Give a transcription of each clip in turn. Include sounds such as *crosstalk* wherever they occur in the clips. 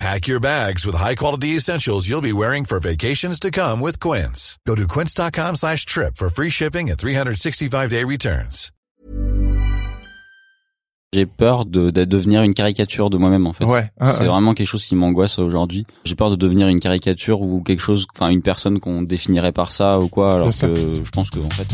Pack your bags with high-quality essentials you'll be wearing for vacations to come with Quince. Go to quince.com slash trip for free shipping and 365-day returns. J'ai peur de, de devenir une caricature de moi-même en fait. Ouais, ah, c'est ouais. vraiment quelque chose qui m'angoisse aujourd'hui. J'ai peur de devenir une caricature ou quelque chose, enfin une personne qu'on définirait par ça ou quoi, alors que je pense que en fait.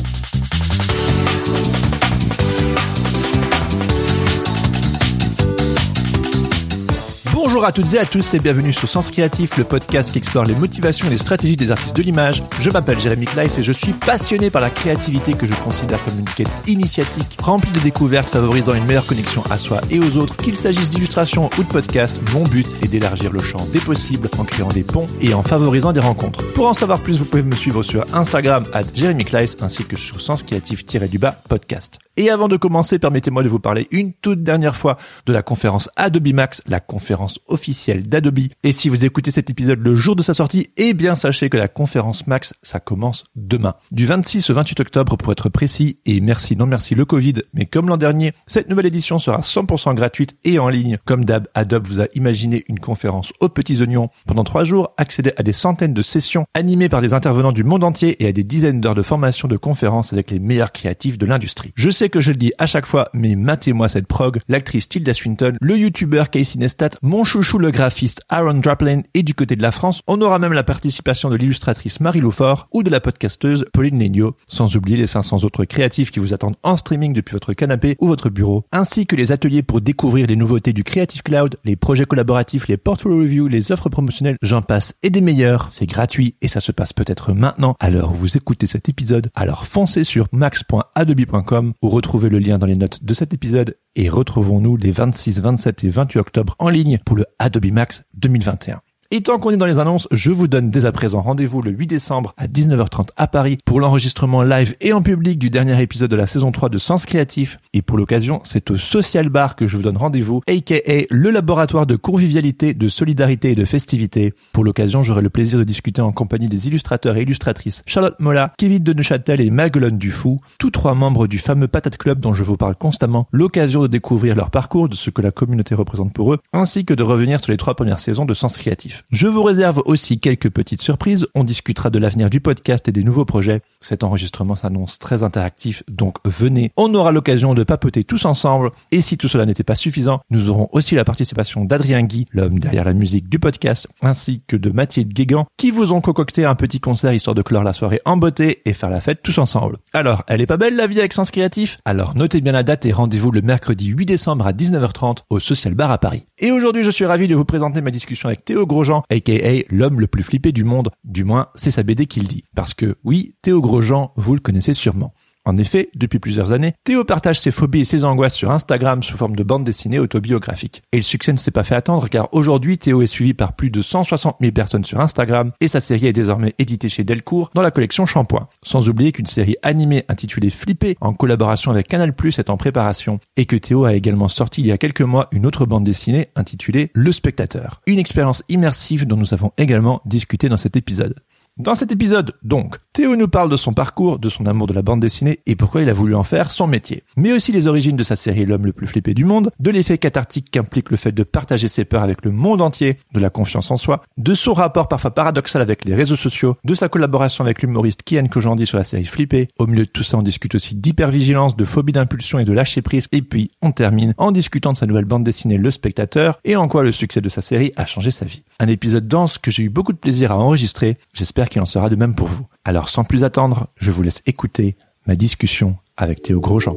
Bonjour à toutes et à tous et bienvenue sur Sens Créatif, le podcast qui explore les motivations et les stratégies des artistes de l'image. Je m'appelle Jérémy Kleiss et je suis passionné par la créativité que je considère comme une quête initiatique, remplie de découvertes favorisant une meilleure connexion à soi et aux autres. Qu'il s'agisse d'illustration ou de podcast, mon but est d'élargir le champ des possibles en créant des ponts et en favorisant des rencontres. Pour en savoir plus, vous pouvez me suivre sur Instagram at Jérémy Kleiss ainsi que sur Sens Créatif-du-bas podcast. Et avant de commencer, permettez-moi de vous parler une toute dernière fois de la conférence Adobe Max, la conférence officielle d'Adobe. Et si vous écoutez cet épisode le jour de sa sortie, eh bien sachez que la conférence Max, ça commence demain. Du 26 au 28 octobre pour être précis, et merci non merci le Covid, mais comme l'an dernier, cette nouvelle édition sera 100% gratuite et en ligne. Comme d'hab, Adobe vous a imaginé une conférence aux petits oignons. Pendant trois jours, accédez à des centaines de sessions animées par des intervenants du monde entier et à des dizaines d'heures de formation de conférences avec les meilleurs créatifs de l'industrie. Je sais que je le dis à chaque fois, mais matez-moi cette prog, l'actrice Tilda Swinton, le youtubeur Casey Neistat, mon chouchou le graphiste Aaron Draplin et du côté de la France, on aura même la participation de l'illustratrice Marie Loufort ou de la podcasteuse Pauline Legnaud, sans oublier les 500 autres créatifs qui vous attendent en streaming depuis votre canapé ou votre bureau, ainsi que les ateliers pour découvrir les nouveautés du Creative Cloud, les projets collaboratifs, les portfolio reviews, les offres promotionnelles, j'en passe et des meilleurs. C'est gratuit et ça se passe peut-être maintenant à l'heure où vous écoutez cet épisode. Alors foncez sur max.adobe.com ou retrouvez le lien dans les notes de cet épisode et retrouvons-nous les 26, 27 et 28 octobre en ligne pour le Adobe Max 2021. Et tant qu'on est dans les annonces, je vous donne dès à présent rendez-vous le 8 décembre à 19h30 à Paris pour l'enregistrement live et en public du dernier épisode de la saison 3 de Sens Créatif. Et pour l'occasion, c'est au Social Bar que je vous donne rendez-vous, aka le laboratoire de convivialité, de solidarité et de festivité. Pour l'occasion, j'aurai le plaisir de discuter en compagnie des illustrateurs et illustratrices Charlotte Mola, Kevin de Neuchâtel et Maguelone Dufou, tous trois membres du fameux Patate Club dont je vous parle constamment, l'occasion de découvrir leur parcours, de ce que la communauté représente pour eux, ainsi que de revenir sur les trois premières saisons de Sens Créatif. Je vous réserve aussi quelques petites surprises. On discutera de l'avenir du podcast et des nouveaux projets. Cet enregistrement s'annonce très interactif, donc venez. On aura l'occasion de papoter tous ensemble. Et si tout cela n'était pas suffisant, nous aurons aussi la participation d'Adrien Guy, l'homme derrière la musique du podcast, ainsi que de Mathilde Guégan, qui vous ont concocté un petit concert histoire de clore la soirée en beauté et faire la fête tous ensemble. Alors, elle est pas belle la vie avec Sens Créatif? Alors notez bien la date et rendez-vous le mercredi 8 décembre à 19h30 au Social Bar à Paris. Et aujourd'hui, je suis ravi de vous présenter ma discussion avec Théo Grosjean, aka l'homme le plus flippé du monde. Du moins, c'est sa BD qu'il dit. Parce que oui, Théo Grosjean, vous le connaissez sûrement. En effet, depuis plusieurs années, Théo partage ses phobies et ses angoisses sur Instagram sous forme de bande dessinée autobiographique. Et le succès ne s'est pas fait attendre car aujourd'hui, Théo est suivi par plus de 160 000 personnes sur Instagram et sa série est désormais éditée chez Delcourt dans la collection Shampoing. Sans oublier qu'une série animée intitulée Flipper en collaboration avec Canal Plus est en préparation et que Théo a également sorti il y a quelques mois une autre bande dessinée intitulée Le Spectateur. Une expérience immersive dont nous avons également discuté dans cet épisode. Dans cet épisode, donc, Théo nous parle de son parcours, de son amour de la bande dessinée et pourquoi il a voulu en faire son métier. Mais aussi les origines de sa série L'homme le plus flippé du monde, de l'effet cathartique qu'implique le fait de partager ses peurs avec le monde entier, de la confiance en soi, de son rapport parfois paradoxal avec les réseaux sociaux, de sa collaboration avec l'humoriste Kian Kojandi sur la série Flippé. Au milieu de tout ça, on discute aussi d'hypervigilance, de phobie d'impulsion et de lâcher prise. Et puis, on termine en discutant de sa nouvelle bande dessinée Le Spectateur et en quoi le succès de sa série a changé sa vie. Un épisode dense que j'ai eu beaucoup de plaisir à enregistrer. J'espère qu'il en sera de même pour vous. Alors sans plus attendre, je vous laisse écouter ma discussion avec Théo Grosjean.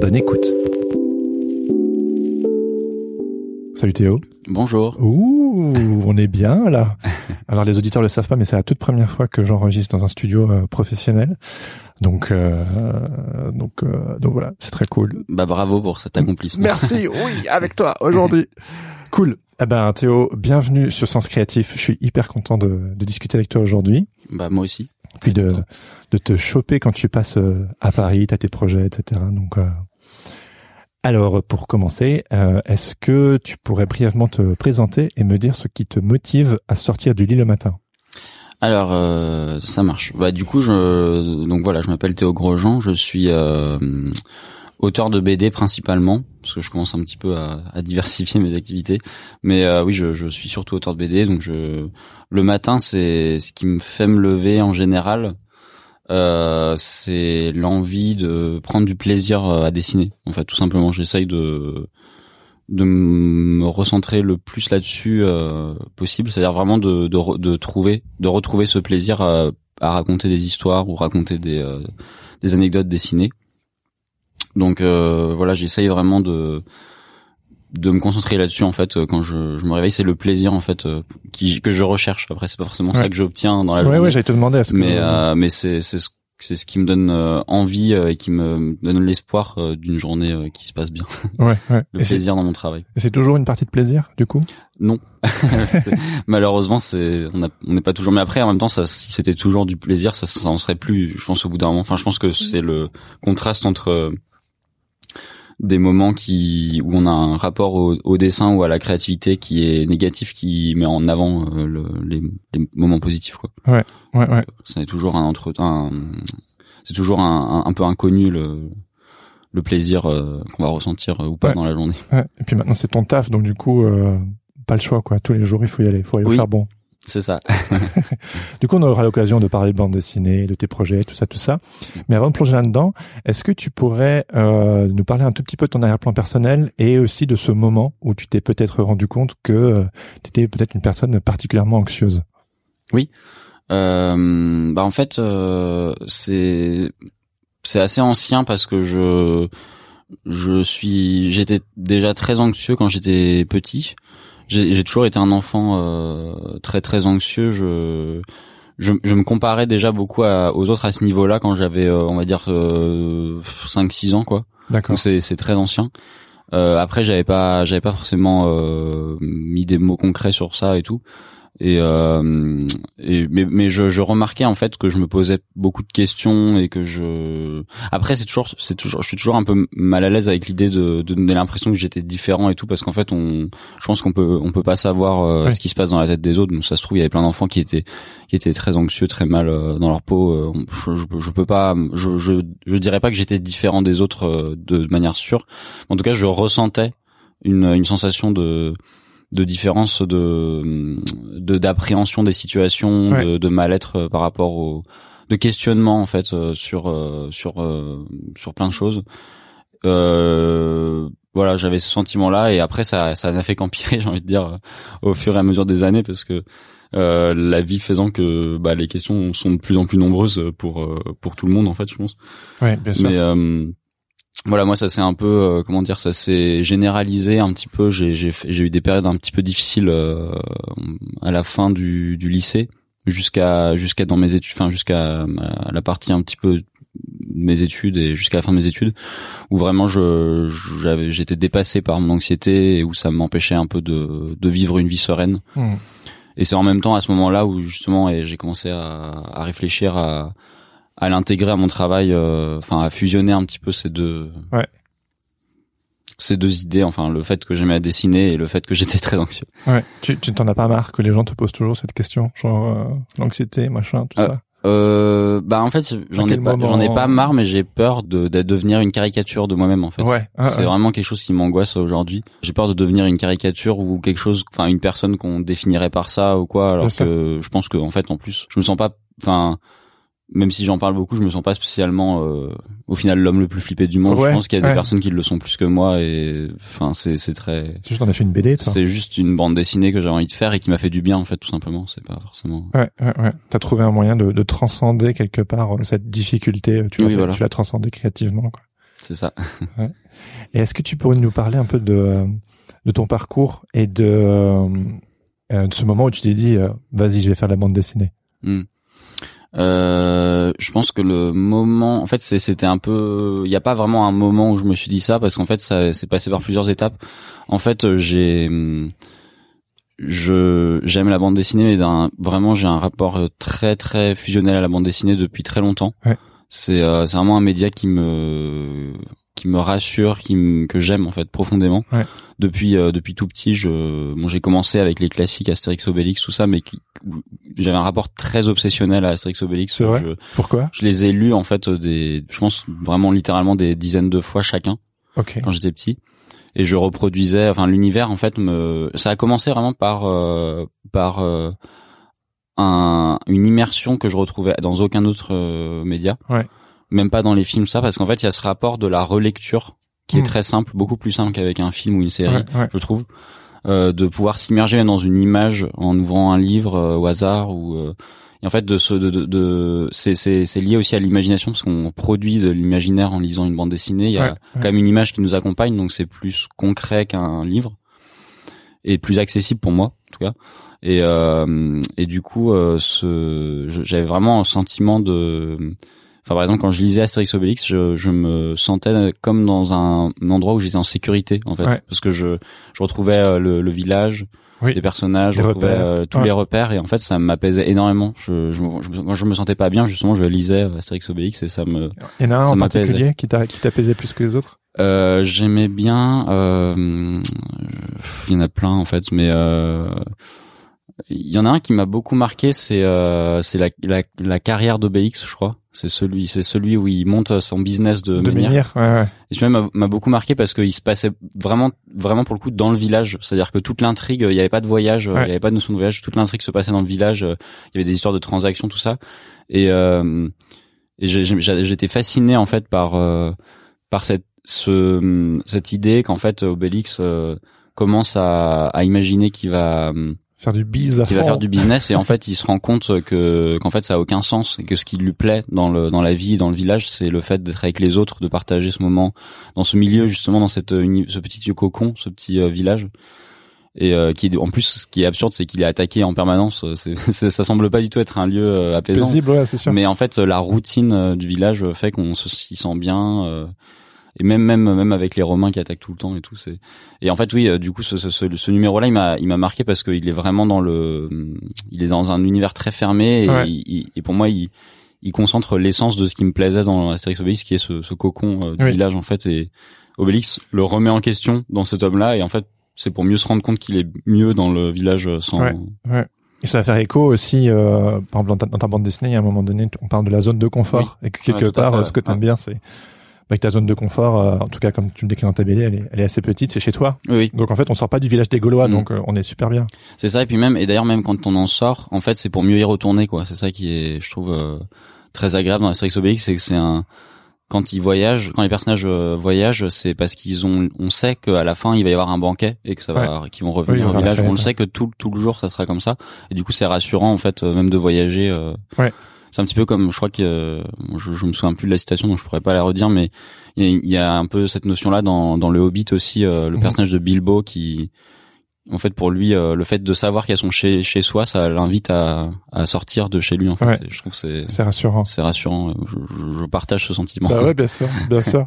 Bonne écoute. Salut Théo. Bonjour. Ouh, on est bien là. *laughs* Alors les auditeurs le savent pas, mais c'est la toute première fois que j'enregistre dans un studio euh, professionnel. Donc, euh, donc, euh, donc voilà, c'est très cool. Bah bravo pour cet accomplissement. Merci, oui, avec toi *laughs* aujourd'hui. Cool. Eh ben Théo, bienvenue sur Sens Créatif. Je suis hyper content de, de discuter avec toi aujourd'hui. Bah moi aussi. Puis de, de te choper quand tu passes euh, à Paris, t'as tes projets, etc. Donc euh... alors pour commencer, euh, est-ce que tu pourrais brièvement te présenter et me dire ce qui te motive à sortir du lit le matin? Alors euh, ça marche. Bah du coup je donc voilà, je m'appelle Théo Grosjean, je suis euh, auteur de BD principalement parce que je commence un petit peu à, à diversifier mes activités. Mais euh, oui, je, je, suis surtout auteur de BD, donc je le matin c'est ce qui me fait me lever en général. Euh, c'est l'envie de prendre du plaisir à dessiner. En fait, tout simplement, j'essaye de de me recentrer le plus là-dessus euh, possible, c'est-à-dire vraiment de, de, de, trouver, de retrouver ce plaisir à, à raconter des histoires ou raconter des, euh, des anecdotes dessinées. Donc euh, voilà, j'essaye vraiment de de me concentrer là-dessus en fait quand je, je me réveille c'est le plaisir en fait qui que je recherche après c'est pas forcément Ouais. ça que j'obtiens dans la Ouais, journée ouais, j'allais te demander. Est-ce que mais euh, mais c'est c'est ce c'est ce qui me donne euh, envie euh, et qui me donne l'espoir euh, d'une journée euh, qui se passe bien *laughs* ouais, ouais. le Et plaisir dans mon travail et c'est toujours une partie de plaisir, du coup? non *laughs* malheureusement c'est on a- on n'est pas toujours mais après en même temps ça si c'était toujours du plaisir ça ça en serait plus je pense au bout d'un moment enfin je pense que c'est le contraste entre euh, des moments qui où on a un rapport au, au dessin ou à la créativité qui est négatif qui met en avant euh, le- les, les moments positifs quoi Ouais, ouais. c'est toujours un entre un, c'est toujours un, un, un peu inconnu le le plaisir euh, qu'on va ressentir euh, ou pas Ouais. dans la journée ouais. Et puis maintenant c'est ton taf, donc du coup euh, pas le choix quoi. Tous les jours il faut y aller, il faut aller au charbon. C'est ça. *laughs* Du coup, on aura l'occasion de parler de bande dessinée, de tes projets, tout ça, tout ça. Mais avant de plonger là-dedans, est-ce que tu pourrais euh, nous parler un tout petit peu de ton arrière-plan personnel et aussi de ce moment où tu t'es peut-être rendu compte que tu étais peut-être une personne particulièrement anxieuse? Euh, bah en fait euh, c'est c'est assez ancien parce que je je suis j'étais déjà très anxieux quand j'étais petit j'ai toujours été un enfant euh, très très anxieux je je, je me comparais déjà beaucoup à- aux autres à ce niveau-là quand j'avais euh, on va dire euh, 5 6 ans quoi D'accord. c'est c'est très ancien. Euh, après j'avais pas j'avais pas forcément euh, mis des mots concrets sur ça et tout. Et, euh, et mais, mais je, je remarquais en fait que je me posais beaucoup de questions et que je après c'est toujours c'est toujours je suis toujours un peu mal à l'aise avec l'idée de, de donner l'impression que j'étais différent et tout parce qu'en fait on je pense qu'on peut on peut pas savoir euh, ce qui se passe dans la tête des autres. Donc ça se trouve il y avait plein d'enfants qui étaient qui étaient très anxieux très mal euh, dans leur peau. Euh, je, je, je peux pas je, je je dirais pas que j'étais différent des autres euh, de manière sûre. En tout cas je ressentais une une sensation de de différence de de d'appréhension des situations Ouais. de, de mal-être euh, par rapport au de questionnement en fait euh, sur euh, sur sur plein de choses euh, voilà j'avais ce sentiment là et après ça ça n'a fait qu'empirer *laughs* j'ai envie de dire au fur et à mesure des années parce que euh, la vie faisant que bah, les questions sont de plus en plus nombreuses pour pour tout le monde en fait je pense Ouais, bien sûr. mais euh, voilà, moi ça s'est un peu euh, comment dire, ça s'est généralisé un petit peu. J'ai eu des périodes un petit peu difficiles euh, à la fin du, du lycée jusqu'à jusqu'à dans mes études, enfin jusqu'à la partie un petit peu de mes études et jusqu'à la fin de mes études où vraiment je j'avais j'étais dépassé par mon anxiété et où ça m'empêchait un peu de de vivre une vie sereine. Hmm. Et c'est en même temps à ce moment-là où justement j'ai commencé à, à réfléchir à, à l'intégrer à mon travail, euh, enfin à fusionner un petit peu ces deux, Ouais. ces deux idées, enfin le fait que j'aimais à dessiner et le fait que *laughs* j'étais très anxieux. Ouais. Tu tu t'en as pas marre que les gens te posent toujours cette question, genre euh, l'anxiété, machin, tout Euh, ça? Euh, bah en fait j'en ai pas, j'en ai pas marre, mais j'ai peur de, de devenir une caricature de moi-même en fait. Ouais. Ah, c'est ouais. vraiment quelque chose qui m'angoisse aujourd'hui. J'ai peur de devenir une caricature ou quelque chose, enfin une personne qu'on définirait par ça ou quoi, alors Bien que je pense que en fait en plus je me sens pas, enfin même si j'en parle beaucoup, je me sens pas spécialement euh, au final l'homme le plus flippé du monde. Ouais, je pense qu'il y a des ouais. personnes qui le sont plus que moi et enfin c'est c'est très, C'est juste on a fait une BD, c'est juste une bande dessinée que j'avais envie de faire et qui m'a fait du bien en fait tout simplement. C'est pas forcément. Ouais, ouais, ouais. T'as trouvé un moyen de, de transcender quelque part euh, cette difficulté. euh, Tu l'as Oui, voilà. tu l'as transcendé créativement. Quoi. C'est ça. *laughs* Et est-ce que tu pourrais nous parler un peu de euh, de ton parcours et de de ce moment où tu t'es dit vas-y je vais faire la bande dessinée? Hmm. Euh, je pense que le moment, en fait, c'était un peu, il n'y a pas vraiment un moment où je me suis dit ça parce qu'en fait, ça s'est passé par plusieurs étapes. En fait, euh, j'ai, hum, je j'aime la bande dessinée, mais vraiment j'ai un rapport euh, très très fusionnel à la bande dessinée depuis très longtemps. Ouais. C'est euh, c'est vraiment un média qui me qui me rassure, qui me, que j'aime en fait profondément. Ouais. Depuis euh, depuis tout petit, je bon j'ai commencé avec les classiques Astérix Obélix tout ça, mais qui, j'avais un rapport très obsessionnel à Astérix Obélix. C'est vrai Je, Pourquoi je les ai lus en fait des, je pense vraiment littéralement des dizaines de fois chacun Ok. quand j'étais petit et je reproduisais enfin l'univers en fait me ça a commencé vraiment par euh, par euh, un une immersion que je retrouvais dans aucun autre euh, média Ouais. même pas dans les films ça parce qu'en fait il y a ce rapport de la relecture qui est très simple beaucoup plus simple qu'avec un film ou une série Ouais, ouais. je trouve euh, de pouvoir s'immerger dans une image en ouvrant un livre euh, au hasard ou euh, et en fait de ce de, de, de- c'est c'est c'est lié aussi à l'imagination parce qu'on produit de l'imaginaire en lisant une bande dessinée. Il y a Ouais, quand même une image qui nous accompagne donc c'est plus concret qu'un livre et plus accessible pour moi en tout cas. Et euh, et du coup euh, ce j'avais vraiment un sentiment de Enfin, par exemple, quand je lisais Astérix Obélix, je, je me sentais comme dans un, endroit où j'étais en sécurité, en fait, Ouais. parce que je, je retrouvais euh, le, le village, Oui. les personnages, Les je retrouvais euh, tous Ouais. les repères, et en fait, ça m'apaisait énormément. Je, je, je, me- quand je me sentais pas bien, justement, je lisais Astérix Obélix et ça me, Il y en a un en particulier qui t'a qui t'apaisait plus que les autres? Euh, j'aimais bien. Euh, il y en a plein en fait, mais euh, il y en a un qui m'a beaucoup marqué, c'est euh, c'est la, la, la carrière d'Obélix, je crois. C'est celui, c'est celui où il monte son business de, De menhir, ouais, ouais. Et celui-là m'a- beaucoup marqué parce qu'il se passait vraiment, vraiment pour le coup dans le village. C'est-à-dire que toute l'intrigue, il n'y avait pas de voyage, il n'y avait pas de notion de voyage. Toute l'intrigue se passait dans le village. euh, Il y avait des histoires de transactions, tout ça. Et, euh, et j'étais fasciné en fait par euh, par cette ce, cette idée qu'en fait Obélix euh, commence à, à imaginer qu'il va Faire du bise à qui va faire du business et en fait il se rend compte que qu'en fait ça a aucun sens et que ce qui lui plaît dans le dans la vie dans le village c'est le fait d'être avec les autres de partager ce moment dans ce milieu justement dans cette uni- ce petit cocon ce petit euh, village. Et euh, qui en plus ce qui est absurde c'est qu'il est attaqué en permanence. C'est *laughs* c'est- ça semble pas du tout être un lieu euh, apaisant. Paisible, ouais, c'est sûr. mais en fait la routine euh, du village fait qu'on se s'y sent bien euh, et même même même avec les Romains qui attaquent tout le temps et tout c'est et en fait oui euh, du coup ce, ce, ce, ce numéro là il m'a il m'a marqué parce qu'il est vraiment dans le il est dans un univers très fermé et, Ouais. il- il- et pour moi il il concentre l'essence de ce qui me plaisait dans Astérix Obélix qui est ce, ce cocon euh, du Oui. village en fait et Obélix le remet en question dans cet homme là et en fait c'est pour mieux se rendre compte qu'il est mieux dans le village euh, sans Ouais. Et ça va faire écho aussi, euh, par exemple, dans ta, dans ta bande dessinée, a un moment donné, on parle de la zone de confort. Et que quelque Ouais, à part, fait, ce que tu aimes ouais. bien, c'est bah, que ta zone de confort, euh, en tout cas, comme tu le décris dans ta BD, elle est, elle est assez petite, c'est chez toi. oui. Donc en fait, on sort pas du village des Gaulois, Mm. donc euh, on est super bien. C'est ça et puis même et d'ailleurs même quand on en sort, en fait c'est pour mieux y retourner quoi. C'est ça qui est je trouve euh, très agréable dans Astérix Obélix, c'est que c'est un quand ils voyagent, quand les personnages euh, voyagent, c'est parce qu'ils ont on sait qu'à la fin il va y avoir un banquet et que ça va qu'ils vont revenir au village. On le sait que tout tout le jour ça sera comme ça et du coup c'est rassurant en fait euh, même de voyager euh, Ouais. C'est un petit peu comme je crois que euh, je, je me souviens plus de la citation donc je pourrais pas la redire mais il y y a un peu cette notion là dans dans le Hobbit aussi euh, le Mhm. personnage de Bilbo qui en fait pour lui euh, le fait de savoir qu'il y a son chez chez soi ça l'invite à, à sortir de chez lui en fait Ouais. Je trouve que c'est C'est rassurant. c'est rassurant je, je- je partage ce sentiment Bah ouais, bien sûr, bien *laughs* sûr.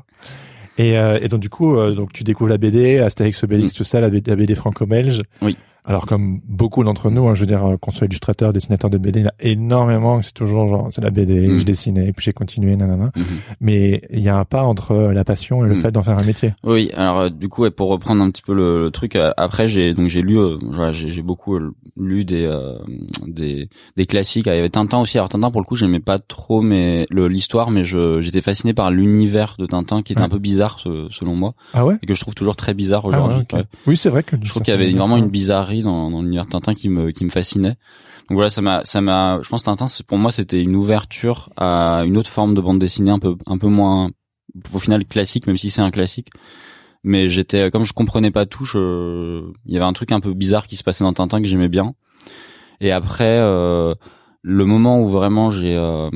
Et, euh, et donc du coup, euh, donc tu découvres la BD, Astérix Obélix, tout ça, la BD, la BD franco-belge. Oui. Alors comme beaucoup d'entre nous, hein, je veux dire, euh, qu'on soit illustrateur, dessinateur de BD, il y a énormément. C'est toujours genre, c'est la BD, Mm. je dessinais, puis j'ai continué, nanana. Mhm. Mais il y a un pas entre euh, la passion et le Mm. fait d'en faire un métier. Oui, alors euh, du coup, pour reprendre un petit peu le, le truc, après j'ai donc j'ai lu, euh, j'ai beaucoup lu des euh, des des classiques. Ah, Il y avait Tintin aussi. Alors Tintin pour le coup, j'aimais pas trop mais l'histoire, mais je j'étais fasciné par l'univers de Tintin qui était Ouais. un peu bizarre selon moi Ah ouais? et que je trouve toujours très bizarre Ah aujourd'hui. ouais, ok. Ouais. Oui, c'est vrai que Je trouve qu'il y avait vraiment une bizarrerie dans, dans l'univers Tintin qui me qui me fascinait. Donc voilà, ça m'a ça m'a je pense Tintin c'est pour moi c'était une ouverture à une autre forme de bande dessinée un peu un peu moins au final classique même si c'est un classique. Mais j'étais comme je comprenais pas tout, je il y avait un truc un peu bizarre qui se passait dans Tintin que j'aimais bien. Et après euh, le moment où vraiment j'ai euh,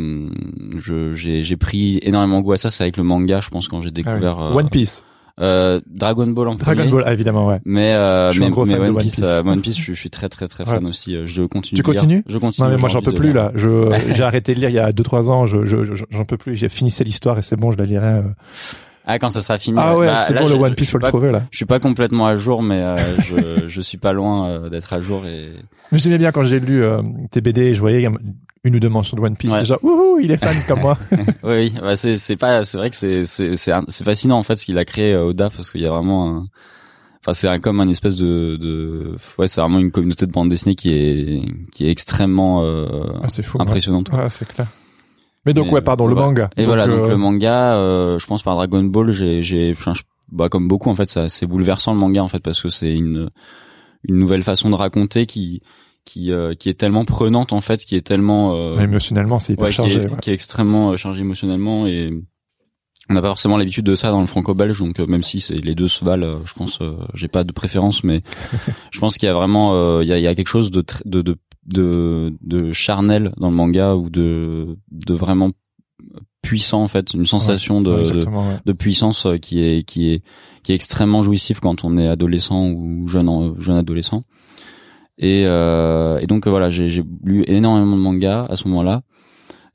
j'ai j'ai pris énormément goût à ça, c'est avec le manga, je pense quand j'ai Ah oui. découvert euh, One Piece, euh, Dragon Ball en Dragon premier. Ball, ah, évidemment, ouais. Mais, euh, Je suis mais, un gros mais fan de One One Piece, Piece. euh, One Piece, je, suis- je suis très très très fan aussi. euh, Je continue. Tu continues Je continue. Non mais moi j'en peux plus là. Je *laughs* j'ai arrêté de lire il y a deux trois ans. Je je je- j'en peux plus. J'ai finissé l'histoire et c'est bon, je la lirai. euh, Ah, quand ça sera fini. Ah ouais, Bah, c'est bon, le One Piece, faut le trouver là. Je suis pas complètement à jour, mais euh, *laughs* je, je suis pas loin euh, d'être à jour et Mais j'aimais bien quand j'ai lu euh, tes BD, je voyais une ou deux mentions de One Piece. Ouais. Déjà, ouhou, il est fan comme moi. *laughs* oui, oui. Bah, c'est c'est pas c'est vrai que c'est c'est c'est fascinant en fait ce qu'il a créé euh, Oda parce qu'il y a vraiment un enfin c'est un, comme un espèce de de ouais c'est vraiment une communauté de bande dessinée qui est qui est extrêmement euh, Ah, fou. impressionnante. Ouais, c'est clair. Mais donc, Et, ouais, pardon, le manga. Et voilà, donc euh, le manga, euh, je pense par Dragon Ball, j'ai, j'ai, bah, comme beaucoup en fait, ça, c'est bouleversant le manga en fait parce que c'est une, une nouvelle façon de raconter qui, qui, euh, qui est tellement prenante en fait, qui est tellement, euh, émotionnellement, c'est hyper ouais, qui chargé. est, ouais. qui est extrêmement euh, chargé émotionnellement et on n'a pas forcément l'habitude de ça dans le franco-belge, donc euh, même si c'est les deux se valent, euh, je pense, j'ai pas de préférence, mais *laughs* je pense qu'il y a vraiment, euh, il y, a, il y a quelque chose de, de, de, de, de charnel dans le manga ou de, de vraiment puissant en fait, une sensation de, Ouais, de, ouais. de puissance qui est qui est qui est extrêmement jouissif quand on est adolescent ou jeune jeune adolescent. Et, euh, et donc euh, voilà, j'ai lu énormément de mangas à ce moment-là.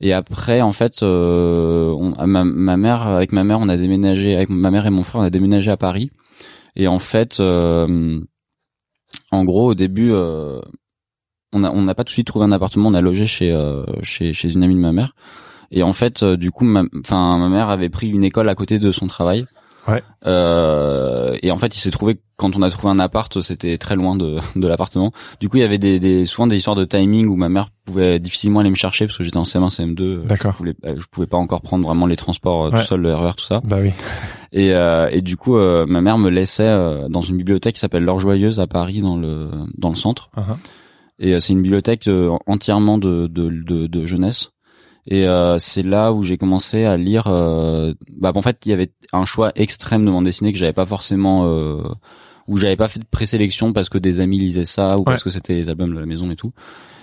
Et après, en fait, euh, ma, mère, avec ma mère, on a déménagé, avec ma mère et mon frère, on a déménagé à Paris. Et en fait, en gros, au début, on n'a pas tout de suite trouvé un appartement, on a logé chez chez une amie de ma mère. Et en fait, du coup, enfin, ma mère avait pris une école à côté de son travail. Ouais. Euh, et en fait, il s'est trouvé que quand on a trouvé un appart, c'était très loin de, *laughs* de l'appartement. Du coup, il y avait des, des souvent des histoires de timing où ma mère pouvait difficilement aller me chercher parce que j'étais en CM1, CM2. D'accord. Je, voulais, je pouvais pas encore prendre vraiment les transports euh, tout seul, le RER, tout ça. Bah oui. *laughs* Et, euh, et du coup, euh, ma mère me laissait euh, dans une bibliothèque qui s'appelle L'Or Joyeuse à Paris, dans le dans le centre. Uh-huh. Et euh, c'est une bibliothèque euh, entièrement de, de, de, de jeunesse. Et euh, c'est là où j'ai commencé à lire. Euh, bah, en fait, il y avait un choix extrême de bande dessinée que j'avais pas forcément, euh, où j'avais pas fait de présélection parce que des amis lisaient ça ou parce que c'était les albums de la maison et tout.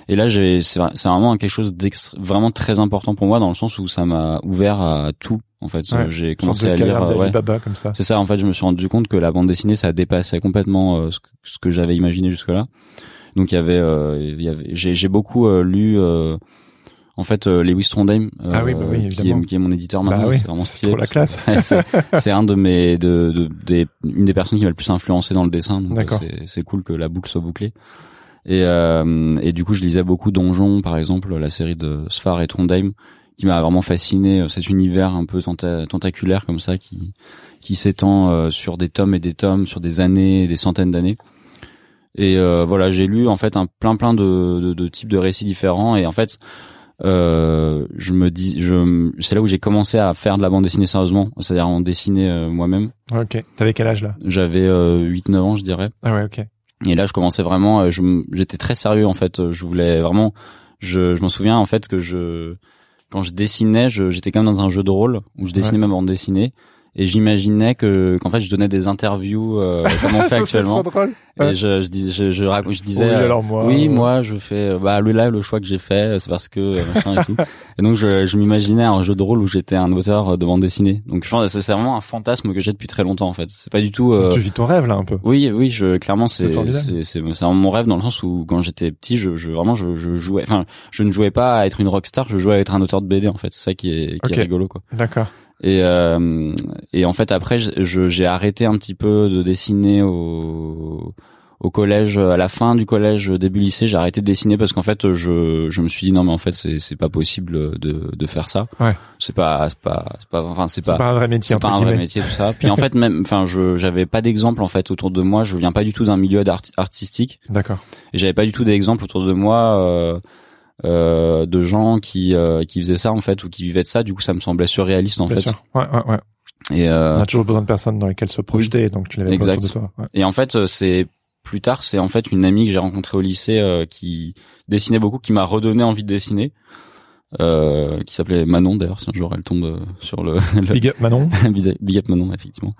Et là, j'ai, c'est, vra- c'est vraiment quelque chose vraiment très important pour moi dans le sens où ça m'a ouvert à tout. En fait, Ouais. J'ai commencé à lire. euh, ouais. d'Alibaba comme ça. C'est ça, en fait, je me suis rendu compte que la bande dessinée, ça dépassait complètement euh, ce que, ce que j'avais imaginé jusque-là. Donc il y avait, euh, il y avait, j'ai, j'ai beaucoup euh, lu, euh, en fait, euh, Lewis Trondheim, euh, Ah oui, bah oui, qui, est, qui est mon éditeur Bah maintenant. oui, c'est vraiment C'est stylé. trop la classe. C'est, un de mes, de, de- des, une des personnes qui m'a le plus influencé dans le dessin. Donc euh, D'accord. c'est, cool que la boucle soit bouclée. Et, euh, et du coup, je lisais beaucoup Donjon, par exemple, la série de Sfar et Trondheim, qui m'a vraiment fasciné. euh, Cet univers un peu tenta- tentaculaire comme ça, qui, qui s'étend euh, sur des tomes et des tomes, sur des années, des centaines d'années. Et euh, voilà, j'ai lu en fait un plein plein de, de, de types de récits différents. Et en fait, euh, je me dis, je, c'est là où j'ai commencé à faire de la bande dessinée sérieusement, c'est-à-dire en dessiner euh, moi-même. Ok. T'avais quel âge là? J'avais euh, 8-9 ans, je dirais. Ah ouais, ok. Et là, je commençais vraiment, euh, j'étais très sérieux en fait. Je voulais vraiment, je, je m'en souviens en fait que je, quand je dessinais, j'étais quand même dans un jeu de rôle où je dessinais ma bande dessinée et j'imaginais que qu'en fait je donnais des interviews euh, *laughs* comme on fait actuellement. trop drôle. Et je, je disais, je, je, rac- je disais, Oui, euh, alors moi. oui, euh, moi je fais euh, bah le là le choix que j'ai fait c'est parce que machin et tout. *laughs* Et donc je, je m'imaginais un jeu de rôle où j'étais un auteur de bande dessinée. Donc je pense que c'est vraiment un fantasme que j'ai depuis très longtemps en fait. C'est pas du tout euh, Tu vis ton rêve là un peu. oui, oui, je clairement C'est c'est c'est c'est c'est vraiment mon rêve dans le sens où quand j'étais petit, je, je vraiment je, je jouais enfin, je ne jouais pas à être une rockstar, je jouais à être un auteur de BD en fait, c'est ça qui est qui est rigolo quoi. D'accord. Et euh, et en fait après j'ai arrêté un petit peu de dessiner au au collège à la fin du collège début lycée j'ai arrêté de dessiner parce qu'en fait je je me suis dit non mais en fait c'est c'est pas possible de de faire ça. Ouais. c'est pas c'est pas c'est pas enfin c'est C'est pas pas un vrai métier c'est pas un vrai métier tout ça. *laughs* Puis en fait même enfin je j'avais pas d'exemple en fait autour de moi. Je viens pas du tout d'un milieu d'art- artistique. D'accord. et j'avais pas du tout d'exemple autour de moi euh, euh, de gens qui euh, qui faisaient ça en fait ou qui vivaient de ça du coup ça me semblait surréaliste en Bien fait sûr. Ouais, ouais, ouais. et euh, On a toujours besoin de personnes dans lesquelles se projeter, donc tu l'avais autour de toi. Ouais. et en fait euh, c'est plus tard c'est en fait une amie que j'ai rencontrée au lycée euh, qui dessinait beaucoup qui m'a redonné envie de dessiner euh, qui s'appelait Manon d'ailleurs si un jour elle tombe euh, sur le, le- Big up Manon. Big *laughs* Big Up Manon effectivement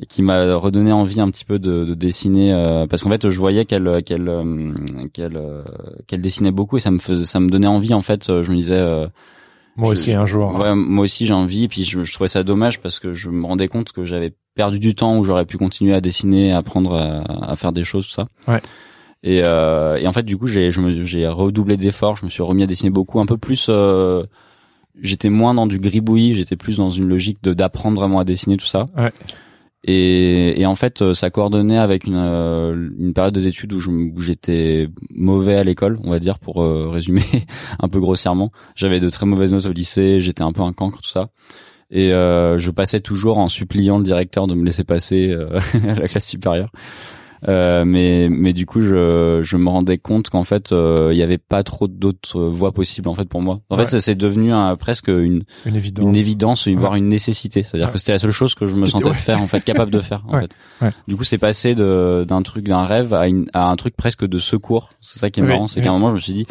et qui m'a redonné envie un petit peu de, de dessiner euh, parce qu'en fait je voyais qu'elle qu'elle euh, qu'elle euh, qu'elle dessinait beaucoup et ça me faisait ça me donnait envie en fait euh, je me disais euh, Moi Je- aussi un jour. ouais moi aussi j'ai envie et puis je, je trouvais ça dommage parce que je me rendais compte que j'avais perdu du temps où j'aurais pu continuer à dessiner à apprendre à, à faire des choses tout ça Ouais. et, euh, et en fait du coup j'ai j'ai redoublé d'efforts je me suis remis à dessiner beaucoup un peu plus euh, j'étais moins dans du gribouillis, j'étais plus dans une logique de d'apprendre vraiment à dessiner tout ça. Ouais. Et, et en fait, euh, ça coordonnait avec une, euh, une période des études où j'étais mauvais à l'école, on va dire, pour euh, *laughs* résumer un peu grossièrement. J'avais de très mauvaises notes au lycée, j'étais un peu un cancre, tout ça. Et euh, je passais toujours en suppliant le directeur de me laisser passer euh, *laughs* à la classe supérieure. Euh, mais mais du coup je je me rendais compte qu'en fait euh, il y avait pas trop d'autres voies possibles en fait pour moi. En Ouais. fait ça c'est devenu un, presque une Une évidence. une évidence, Ouais. voire une nécessité. C'est-à-dire Ouais. que c'était la seule chose que je me *laughs* sentais de faire, en fait, capable de faire, en fait. Ouais. Du coup, c'est passé de, d'un truc, d'un rêve à, une, à un truc presque de secours. C'est ça qui est marrant, c'est qu'à un moment, je me suis dit,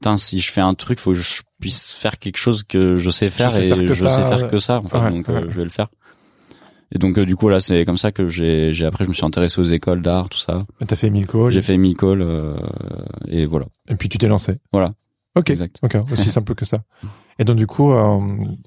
putain, si je fais un truc, faut que je puisse faire quelque chose que je sais faire sais et faire je ça, sais faire que ça, en fait. Ouais, donc, euh, je vais le faire. Et donc, euh, du coup, là, c'est comme ça que j'ai, j'ai après, je me suis intéressé aux écoles d'art, tout ça. T'as fait mille calls. J'ai fait Micole, euh, et voilà. Et puis tu t'es lancé. Voilà. Ok. Exact. Ok. Aussi simple que ça. *laughs* Et donc du coup, euh,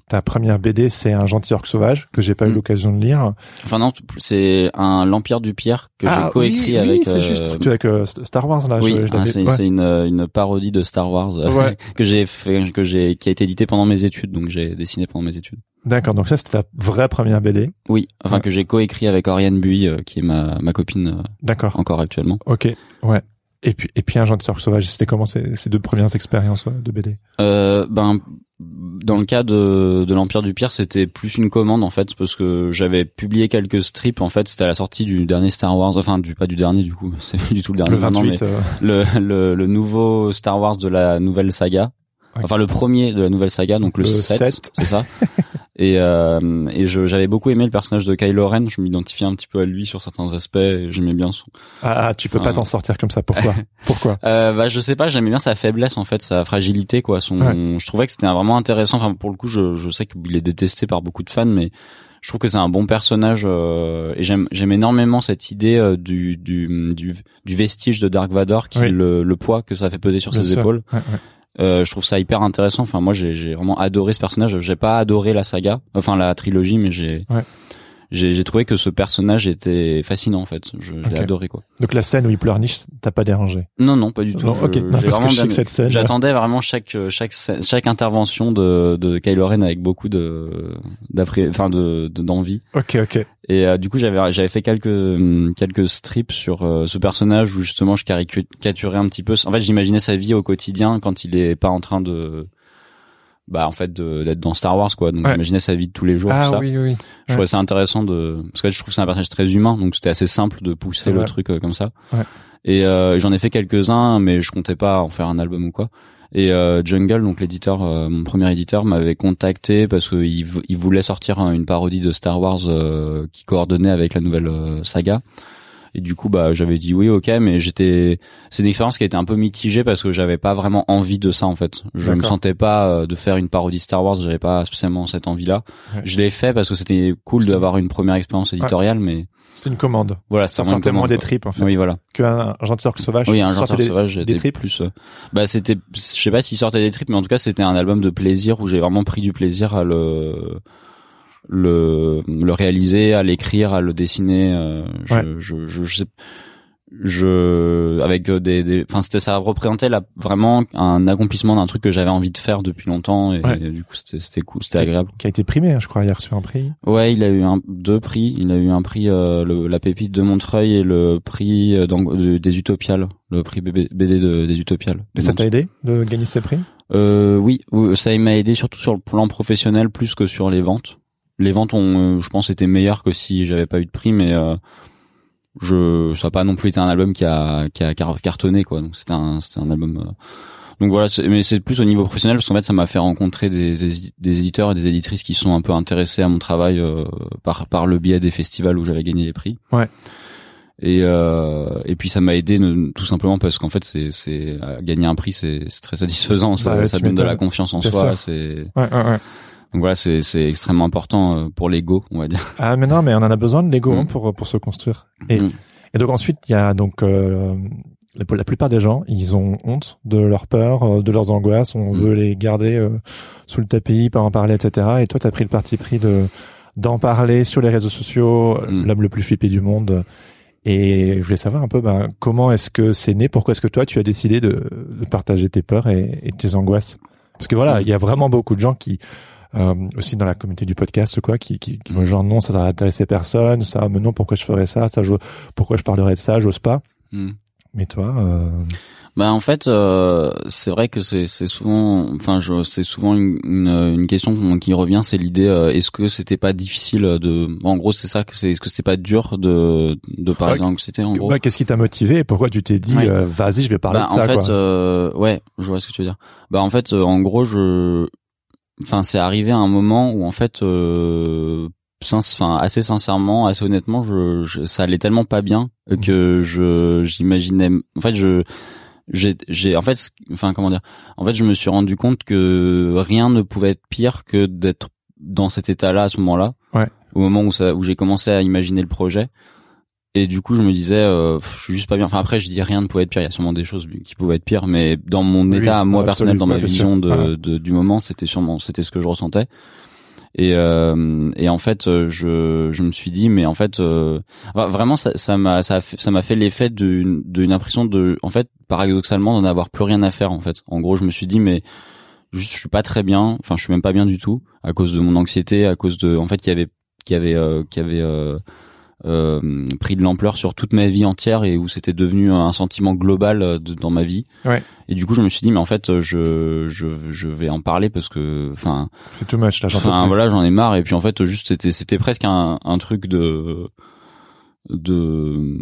ta première BD, c'est un gentil orc sauvage que j'ai pas eu Mm. l'occasion de lire. Enfin, non, c'est un, l'Empire du Pierre que j'ai coécrit Ah oui, avec, oui, c'est euh, juste. Avec euh, Star Wars là. Oui, ah, c'est ouais. c'est une, une parodie de Star Wars euh, Ouais. *laughs* que j'ai fait, que j'ai, qui a été édité pendant mes études, donc j'ai dessiné pendant mes études. D'accord. Donc ça, c'était ta vraie première BD. Oui, enfin Ouais. que j'ai coécrit avec Oriane Buy, euh, qui est ma, ma copine euh, D'accord. encore actuellement. Ok. Ouais. Et puis et puis un gentil orc sauvage. C'était comment ces, ces deux premières expériences ouais, de BD Euh, ben, dans le cas de, de l'Empire du Pierre, c'était plus une commande en fait, parce que j'avais publié quelques strips. En fait, c'était à la sortie du dernier Star Wars, enfin du pas du dernier du coup, *laughs* c'est du tout le dernier. Le maintenant, 28. mais euh, le, le, le nouveau Star Wars de la nouvelle saga. Enfin, le premier de la nouvelle saga, donc le, Le 7, 7. c'est ça. *laughs* et euh, et je j'avais beaucoup aimé le personnage de Kylo Ren. Je m'identifiais un petit peu à lui sur certains aspects. J'aimais bien son. Ah, ah, tu peux Enfin, pas t'en sortir comme ça. Pourquoi *laughs* Pourquoi Euh, bah je sais pas. J'aimais bien sa faiblesse en fait, sa fragilité quoi. Son. Ouais. Je trouvais que c'était vraiment intéressant. Enfin pour le coup, je je sais qu'il est détesté par beaucoup de fans, mais je trouve que c'est un bon personnage euh, et j'aime j'aime énormément cette idée euh, du, du du du vestige de Dark Vador qui Oui. le le poids que ça fait peser sur Bien ses sûr. épaules. Ouais, ouais. Euh, je trouve ça hyper intéressant. Enfin, moi, j'ai vraiment adoré ce personnage. J'ai pas adoré la saga, enfin la trilogie, mais j'ai Ouais. J'ai trouvé que ce personnage était fascinant en fait. Je, je l'ai adoré quoi. Donc la scène où il pleurniche, t'as pas dérangé? Non, non, pas du tout. Non, Je- ok. Non, parce que je sais bien- que cette scène. J'attendais vraiment chaque chaque scè- chaque intervention de de Kylo Ren avec beaucoup de d'après enfin de de- d'envie Ok, ok. et euh, du coup j'avais j'avais fait quelques hum, quelques strips sur euh, ce personnage où justement je caricaturais un petit peu en fait j'imaginais sa vie au quotidien quand il est pas en train de bah en fait d'être dans Star Wars quoi donc Ouais. j'imaginais sa vie de tous les jours tout Ah ça oui, oui. je trouvais ça intéressant de parce que je trouve que c'est un personnage très humain donc c'était assez simple de pousser le vrai. truc euh, comme ça Ouais. et euh, j'en ai fait quelques uns mais je comptais pas en faire un album ou quoi et euh, Jungle donc l'éditeur euh, mon premier éditeur m'avait contacté parce que il, vou- il voulait sortir hein, une parodie de Star Wars euh, qui coordonnait avec la nouvelle saga et du coup bah j'avais dit oui ok mais j'étais c'est une expérience qui a été un peu mitigée parce que j'avais pas vraiment envie de ça en fait je me sentais pas euh, de faire une parodie Star Wars j'avais pas spécialement cette envie là Ouais. je l'ai fait parce que c'était cool C'est- d'avoir une première expérience éditoriale mais C'est une commande. voilà c'était vraiment moins une des commande, tripes, en fait. oui voilà Qu'un un gentil orc sauvage. oui un des- sauvage des j'étais tripes. plus euh, bah c'était je sais pas s'il sortait des tripes mais en tout cas c'était un album de plaisir où j'ai vraiment pris du plaisir à le le le réaliser à l'écrire à le dessiner euh, je, Ouais. je, je, je sais je avec euh, des des enfin c'était ça représentait là vraiment un accomplissement d'un truc que j'avais envie de faire depuis longtemps et, Ouais. du coup c'était c'était cool c'était agréable Qui a été primé, hein, je crois. Il a reçu un prix. Ouais, il a eu un, deux prix. Il a eu un prix, euh, le, la pépite de Montreuil et le prix euh, de- des Utopiales, le prix BD de, des Utopiales. Et ça t'a aidé de gagner ces prix? euh, oui, ça m'a aidé surtout sur le plan professionnel plus que sur les ventes. Les ventes ont, euh, je pense, été meilleures que si j'avais pas eu de prix, mais euh, je, ça a pas non plus été un album qui a, qui a car- cartonné quoi. Donc c'était un, c'était un album. euh, donc voilà, c'est- mais c'est plus au niveau professionnel parce qu'en fait ça m'a fait rencontrer des, des, des éditeurs et des éditrices qui sont un peu intéressés à mon travail euh, par par le biais des festivals où j'avais gagné les prix. Ouais. Et euh, et puis ça m'a aidé tout simplement parce qu'en fait c'est c'est gagner un prix c'est c'est très satisfaisant ça, Bah ouais, ça donne de la confiance en soi c'est Ouais, ouais, ouais. Donc voilà c'est c'est extrêmement important euh, pour l'ego on va dire. Ah, mais non, mais on en a besoin de l'ego Mm. hein, pour pour se construire. Et, Mm. et donc ensuite, il y a donc euh, la, plupart des gens, ils ont honte de leur peur, euh, de leurs angoisses. On Mm. veut les garder euh, sous le tapis, pas en parler, etc. Et toi, t'as pris le parti pris de d'en parler sur les réseaux sociaux, Mm. l'homme le plus flippé du monde. Et je voulais savoir un peu, ben, comment est-ce que c'est né? Pourquoi est-ce que toi, tu as décidé de, de partager tes peurs et, et tes angoisses? Parce que voilà, il y a vraiment beaucoup de gens qui euh, aussi dans la communauté du podcast quoi qui qui, qui vont genre non ça va intéresser personne ça mais non pourquoi je ferais ça ça je, pourquoi je parlerais de ça j'ose pas Hmm. mais toi euh... Bah en fait, euh, c'est vrai que c'est c'est souvent, enfin, je- c'est souvent une, une, une question qui revient, c'est l'idée euh, est-ce que c'était pas difficile de, en gros, c'est ça que c'est, est-ce que c'était pas dur de de parler Ouais. d'anxiété en gros. ouais, qu'est-ce qui t'a motivé et pourquoi tu t'es dit Ouais. euh, vas-y je vais parler Bah, de ça en fait, quoi euh, ouais, je vois ce que tu veux dire. Bah en fait, euh, en gros, je, enfin, c'est arrivé à un moment où en fait, euh, enfin, assez sincèrement, assez honnêtement, je, je- ça allait tellement pas bien Mhm. que je, j'imaginais, en fait, je, j'ai, j'ai, en fait, enfin, comment dire, en fait, je me suis rendu compte que rien ne pouvait être pire que d'être dans cet état-là à ce moment-là. Ouais. Au moment où ça, où j'ai commencé à imaginer le projet. Et du coup, je me disais, euh, je suis juste pas bien. Enfin, après, je dis rien ne pouvait être pire. Il y a sûrement des choses qui pouvaient être pires, mais dans mon Oui, état, moi personnel, dans ma vision de, de- du moment, c'était sûrement, c'était ce que je ressentais. Et, euh, et en fait, euh, je, je me suis dit, mais en fait, euh, vraiment, ça, ça m'a, ça a fait, ça m'a fait l'effet d'une, d'une impression de, en fait, paradoxalement, d'en avoir plus rien à faire, en fait. En gros, je me suis dit, mais juste, je suis pas très bien. Enfin, je suis même pas bien du tout à cause de mon anxiété, à cause de, en fait, qui avait, qui avait, euh, qui avait euh, pris de l'ampleur sur toute ma vie entière et où c'était devenu un sentiment global euh, de- dans ma vie. Ouais. Et du coup, je me suis dit, mais en fait, je, je, je vais en parler parce que, enfin, c'est too much là Enfin voilà, j'en ai marre et puis en fait juste c'était c'était presque un un truc de de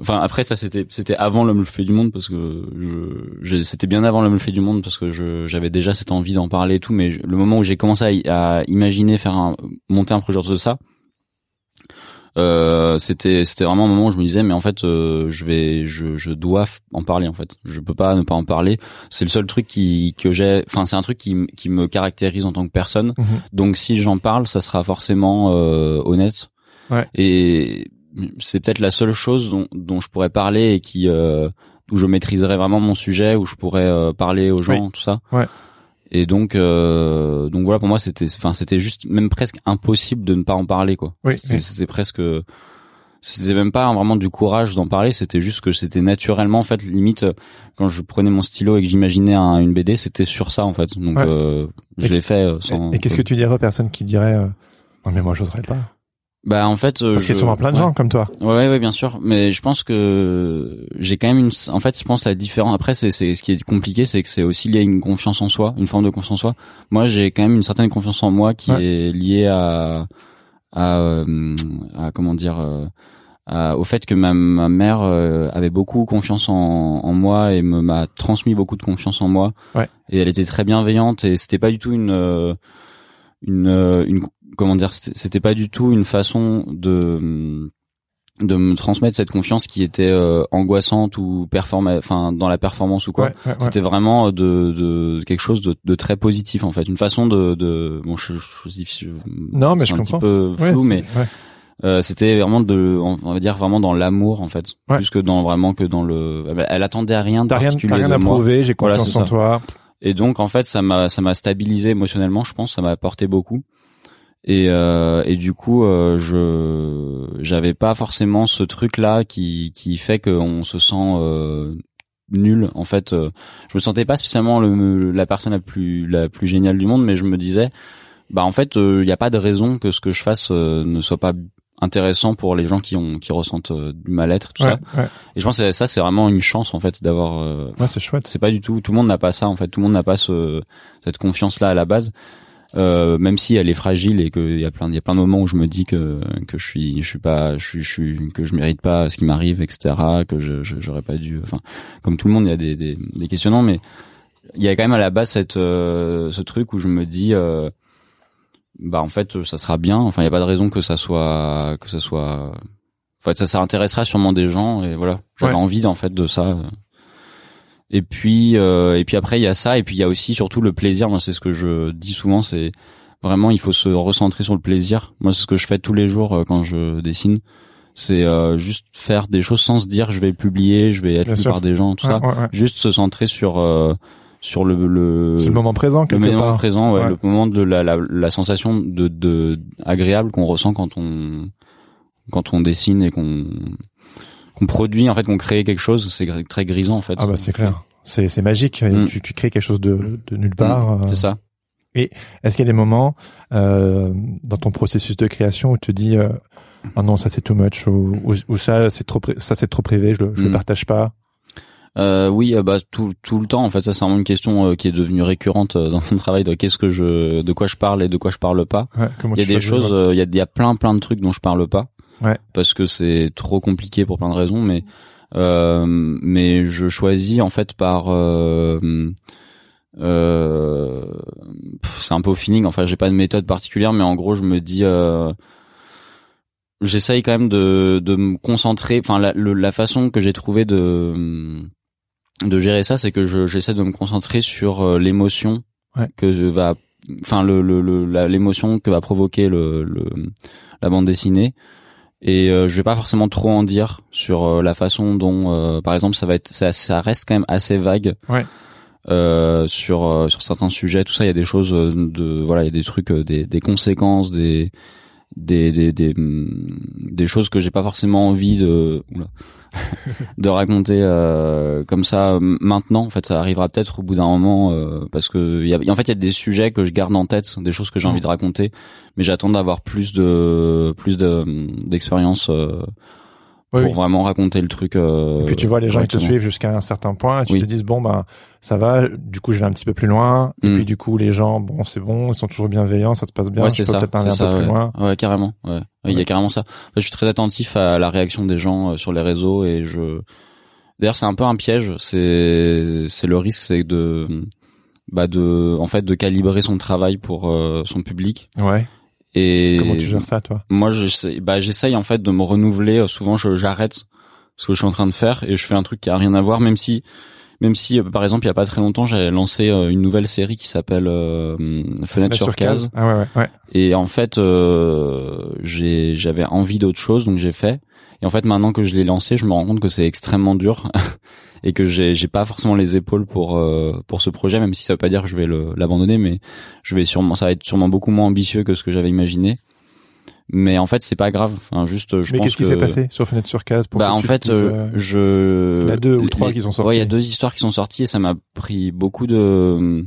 Enfin après ça c'était c'était avant l'homme le fait du monde parce que je, je- c'était bien avant l'homme le fait du monde parce que je j'avais déjà cette envie d'en parler et tout mais je- le moment où j'ai commencé à, à imaginer faire un monter un projet de ça euh, c'était c'était vraiment un moment où je me disais mais en fait euh, je vais je je dois en parler en fait je peux pas ne pas en parler c'est le seul truc qui que j'ai enfin c'est un truc qui qui me caractérise en tant que personne Mhm. donc si j'en parle ça sera forcément euh, honnête Ouais. et c'est peut-être la seule chose dont, dont je pourrais parler et qui euh, où je maîtriserais vraiment mon sujet où je pourrais euh, parler aux gens tout ça Ouais. Et donc euh, donc voilà pour moi c'était enfin c'était juste même presque impossible de ne pas en parler quoi Oui, c'était oui. c'était presque c'était même pas vraiment du courage d'en parler c'était juste que c'était naturellement en fait limite quand je prenais mon stylo et que j'imaginais un- une BD c'était sur ça en fait donc Ouais. euh, je Et- l'ai fait euh, sans et, et qu'est-ce que tu dirais aux personnes qui diraient euh, non mais moi j'oserais pas bah en fait euh, parce qu'il y a je- souvent plein de ouais. gens comme toi Ouais, ouais, bien sûr. Mais je pense que j'ai quand même une. En fait, je pense la différence. Après, c'est c'est ce qui est compliqué, c'est que c'est aussi lié à une confiance en soi, une forme de confiance en soi. Moi, j'ai quand même une certaine confiance en moi qui Ouais. est liée à à, euh, à comment dire. euh, à- au fait que ma, ma mère avait beaucoup confiance en, en moi et me m'a transmis beaucoup de confiance en moi Ouais. et elle était très bienveillante et c'était pas du tout une euh, une euh, une comment dire c'était pas du tout une façon de de me transmettre cette confiance qui était euh, angoissante ou performa enfin dans la performance ou quoi ouais, ouais, ouais. c'était vraiment de, de quelque chose de, de très positif en fait une façon de, de bon je, je, je- je- Non, mais je un petit comprends. peu Ouais, flou mais ouais. euh, c'était vraiment de on va dire vraiment dans l'amour en fait Ouais. plus que dans vraiment que dans le elle attendait à rien de rien particulier rien de à moi prouver j'ai Voilà, confiance c'est en ça. toi et donc en fait ça m'a ça m'a stabilisé émotionnellement je pense ça m'a apporté beaucoup. Et euh, et du coup euh, je j'avais pas forcément ce truc là qui qui fait qu'on se sent euh, nul en fait. Euh, je me sentais pas spécialement le, la personne la plus la plus géniale du monde mais je me disais bah en fait il y a pas de raison que ce que je fasse euh, ne soit pas intéressant pour les gens qui ont qui ressentent euh, du mal-être tout ouais, ça. Ouais. et je pense que ça c'est vraiment une chance en fait d'avoir euh, ouais c'est chouette. c'est pas du tout tout le monde n'a pas ça en fait. Tout le monde n'a pas ce cette confiance là à la base. Euh, même si elle est fragile et qu'il y a plein il y a plein de moments où je me dis que que je suis je suis pas je suis je suis que je mérite pas ce qui m'arrive etc que je je- j'aurais pas dû enfin comme tout le monde il y a des des, des questionnements mais il y a quand même à la base cette euh, ce truc où je me dis euh, bah en fait ça sera bien. Enfin il y a pas de raison que ça soit que ça soit en fait ça ça intéressera sûrement des gens et voilà. J'avais Ouais. envie en fait de ça. Et puis euh, et puis après il y a ça. Et puis il y a aussi surtout le plaisir. Moi c'est ce que je dis souvent c'est vraiment il faut se recentrer sur le plaisir. Moi c'est ce que je fais tous les jours euh, quand je dessine. C'est euh, juste faire des choses sans se dire je vais publier je vais être Bien sûr. par des gens tout Ouais, ça. ouais, ouais. juste se centrer sur euh, sur le le, le moment présent le quelque moment part présent ouais, Ouais. le moment de la, la, la sensation de, de agréable qu'on ressent quand on quand on dessine et qu'on qu'on produit en fait qu'on crée quelque chose c'est très grisant en fait ah bah c'est clair c'est c'est magique. Mm. Tu, tu crées quelque chose de, de nulle part. Mm, euh. C'est ça. Est-ce qu'il y a des moments euh, dans ton processus de création où tu te dis euh, ah non ça c'est too much ou, ou, ou ça c'est trop ça c'est trop privé je le, je le Mm. partage pas? Euh, oui, euh, bah tout tout le temps en fait. Ça c'est vraiment une question euh, qui est devenue récurrente euh, dans mon *laughs* travail. De qu'est-ce que je, de quoi je parle et de quoi je parle pas. Ouais, Il y a des choses, euh, il y a il y a plein plein de trucs dont je parle pas. Ouais. Parce que c'est trop compliqué pour plein de raisons, mais euh, mais je choisis en fait par euh, euh, c'est un peu au feeling. Enfin, j'ai pas de méthode particulière, mais en gros, je me dis. Euh, J'essaye quand même de, de me concentrer. Enfin, la, le- la façon que j'ai trouvé de de gérer ça, c'est que je- j'essaie de me concentrer sur euh, l'émotion Ouais. que va, enfin le le- le- l'émotion que va provoquer le, le la bande dessinée. Et euh, je vais pas forcément trop en dire sur euh, la façon dont, euh, par exemple, ça va être, ça, ça reste quand même assez vague. Ouais. Euh, sur euh, sur certains sujets, tout ça, il y a des choses de, voilà, il y a des trucs, des, des conséquences, des des des des, hum, des choses que j'ai pas forcément envie de oula, *laughs* de raconter euh, comme ça maintenant en fait ça arrivera peut-être au bout d'un moment euh, parce que y a, en fait il y a des sujets que je garde en tête des choses que j'ai Mhm. envie de raconter mais j'attends d'avoir plus de plus de d'expérience euh, Oui, pour oui. vraiment raconter le truc euh, Et puis tu vois les gens qui te suivent jusqu'à un certain point et tu Oui. te dis bon ben ça va du coup je vais un petit peu plus loin. Et Mm. puis du coup les gens bon c'est bon ils sont toujours bienveillants ça se passe bien ouais je c'est peux ça peut-être aller c'est un peu ça plus ouais. loin. Ouais carrément ouais. Il y a carrément ça. Je suis très attentif à la réaction des gens euh, sur les réseaux et je d'ailleurs c'est un peu un piège. C'est c'est le risque c'est de bah de en fait de calibrer son travail pour euh, son public. Ouais et comment tu gères ça toi? moi j'essaie bah j'essaye en fait de me renouveler. Euh, souvent j'arrête ce que je suis en train de faire et je fais un truc qui a rien à voir même si même si euh, par exemple il y a pas très longtemps j'avais lancé euh, une nouvelle série qui s'appelle euh, Fenêtre sur case. Ah ouais ouais ouais. Et en fait euh, j'ai j'avais envie d'autre chose donc j'ai fait. Et en fait maintenant que je l'ai lancé je me rends compte que c'est extrêmement dur *laughs* et que j'ai j'ai pas forcément les épaules pour euh, pour ce projet même si ça veut pas dire que je vais l'abandonner mais je vais sûrement ça va être sûrement beaucoup moins ambitieux que ce que j'avais imaginé mais en fait c'est pas grave enfin juste je mais qu'est-ce qui s'est passé sur fenêtre sur case pour bah que en fait euh, euh, je il y en a deux ou trois les- qui sont sortis. ouais il y a deux histoires qui sont sorties et ça m'a pris beaucoup de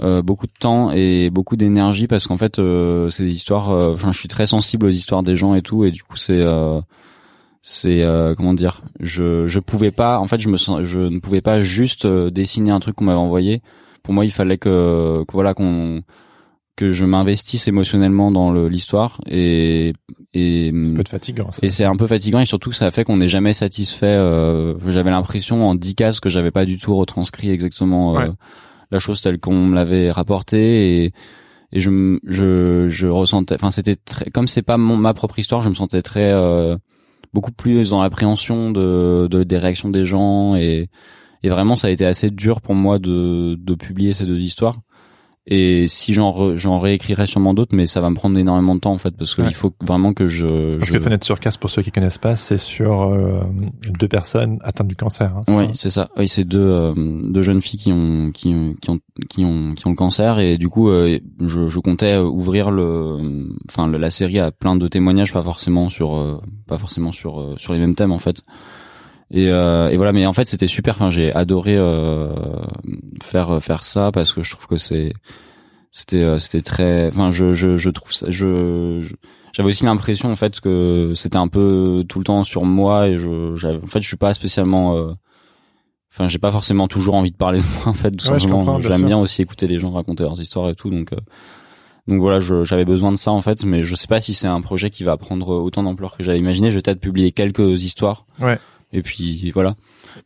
euh, beaucoup de temps et beaucoup d'énergie parce qu'en fait euh, c'est des histoires euh, enfin je suis très sensible aux histoires des gens et tout et du coup c'est euh, c'est euh, comment dire je je pouvais pas en fait je me sens je ne pouvais pas juste euh, dessiner un truc qu'on m'avait envoyé pour moi il fallait que, que voilà qu'on que je m'investisse émotionnellement dans l'histoire et et ça peut être fatigant ça. et c'est un peu fatigant et surtout ça fait qu'on n'est jamais satisfait. Euh, J'avais l'impression en 10 cases que j'avais pas du tout retranscrit exactement euh, la chose telle qu'on me l'avait rapportée et et je je je ressentais. Enfin c'était très comme c'est pas mon, ma propre histoire, je me sentais très euh, beaucoup plus dans l'appréhension de, de des réactions des gens et et vraiment ça a été assez dur pour moi de de publier ces deux histoires. Et si j'en j'en réécrirai sûrement d'autres, mais ça va me prendre énormément de temps en fait parce qu'il Ouais. faut vraiment que je Parce je- que fenêtre sur case pour ceux qui connaissent pas c'est sur euh, deux personnes atteintes du cancer. Hein, Oui, c'est ça. Oui, c'est deux euh, deux jeunes filles qui ont qui ont qui ont qui ont, qui ont le cancer et du coup euh, je, je comptais ouvrir le enfin la série à plein de témoignages pas forcément sur euh, pas forcément sur euh, sur les mêmes thèmes en fait. Et, euh, et voilà, mais en fait c'était super. Enfin, j'ai adoré euh, faire faire ça parce que je trouve que c'est c'était euh, c'était très. Enfin, je je je trouve ça. Je, je- j'avais aussi l'impression en fait que c'était un peu tout le temps sur moi et je en fait je suis pas spécialement euh, enfin j'ai pas forcément toujours envie de parler de moi en fait tout Ouais, simplement j'aime bien aussi écouter les gens raconter leurs histoires et tout donc euh, donc voilà j'avais besoin de ça en fait mais je sais pas si c'est un projet qui va prendre autant d'ampleur que j'avais imaginé je vais peut-être publier quelques histoires Ouais. Et puis voilà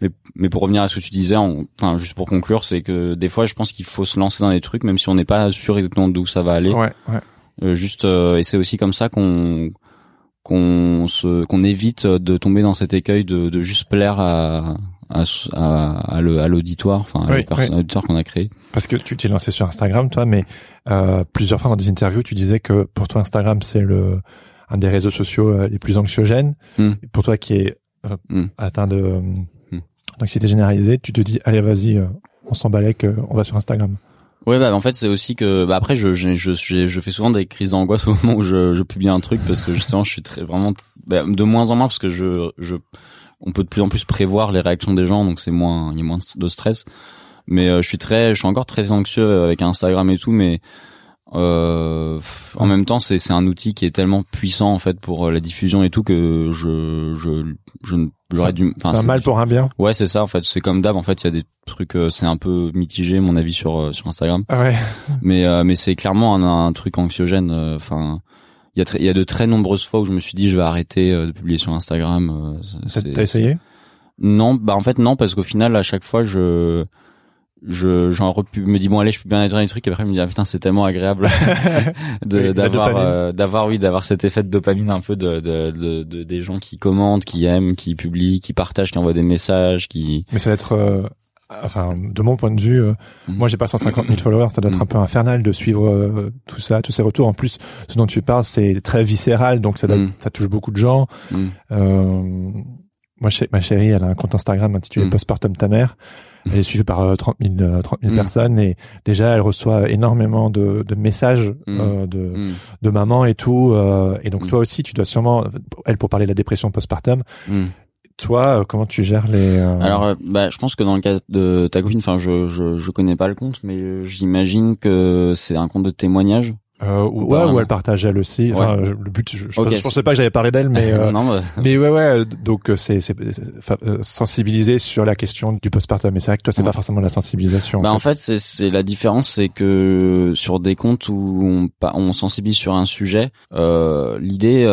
mais mais pour revenir à ce que tu disais en- enfin juste pour conclure c'est que des fois je pense qu'il faut se lancer dans des trucs même si on n'est pas sûr exactement d'où ça va aller Ouais, ouais. euh, juste euh, et c'est aussi comme ça qu'on qu'on se qu'on évite de tomber dans cet écueil de, de juste plaire à à, à, à l'auditoire enfin à l'auditoire qu'on a créé Parce que tu t'es lancé sur Instagram, toi, mais euh, plusieurs fois dans des interviews, tu disais que pour toi, Instagram, c'est le un des réseaux sociaux euh, les plus anxiogènes. Hmm. Pour toi qui est euh, Hmm. atteint de euh, Hmm. d'anxiété généralisée, tu te dis, allez, vas-y, euh, on s'en balait, que on va sur Instagram. ouais bah en fait c'est aussi que bah après je je, je je fais souvent des crises d'angoisse *laughs* au moment où je, je publie un truc parce que justement je suis très vraiment bah, de moins en moins parce que je je on peut de plus en plus prévoir les réactions des gens, donc c'est moins, il y a moins de stress. Mais je suis très, je suis encore très anxieux avec Instagram et tout, mais euh, en même temps, c'est un outil qui est tellement puissant en fait pour euh, la diffusion et tout que je je je j'aurais dû. C'est un mal pour un bien. Ouais, c'est ça en fait. C'est comme d'hab. En fait, il y a des trucs. Euh, c'est un peu mitigé mon avis sur euh, sur Instagram. Ah ouais. Mais mais c'est clairement un, un, truc anxiogène. Enfin. il y a il y a de très nombreuses fois où je me suis dit je vais arrêter de publier sur Instagram. T'as essayé? Non, bah en fait non parce qu'au final à chaque fois je je j'en me dis bon allez je peux bien être un truc et après je me dis ah, putain c'est tellement agréable *laughs* de d'avoir euh, d'avoir oui d'avoir cet effet de dopamine un peu de, de, de, des gens qui commentent qui aiment qui publient qui partagent qui envoient des messages qui mais ça va être euh, enfin de mon point de vue euh, mm. moi j'ai pas 150 000 followers ça doit être mm. un peu infernal de suivre tout ça tous ces retours en plus ce dont tu parles c'est très viscéral donc ça mm. ça touche beaucoup de gens moi ma chérie elle a un compte Instagram intitulé Postpartum ta mère elle est suivie par 30 000, 30 000 personnes et déjà elle reçoit énormément de, de messages mm. euh, de, mm. de maman et tout. Euh, et donc mm. toi aussi, tu dois sûrement, elle pour parler de la dépression postpartum, toi, euh, comment tu gères les Alors, bah, je pense que dans le cas de ta copine, enfin, je, je je connais pas le compte, mais j'imagine que c'est un compte de témoignage euh, ou, ouais, ou elle partage elle aussi. Enfin, le but, je, je, pensais pas que j'avais parlé d'elle, mais *laughs* euh, non, mais ouais, ouais. Donc euh, c'est c'est euh, sensibiliser sur la question du postpartum. Mais c'est vrai que toi, c'est pas forcément la sensibilisation. Bah en fait, c'est c'est la différence, c'est que sur des comptes où on on sensibilise sur un sujet, euh, l'idée,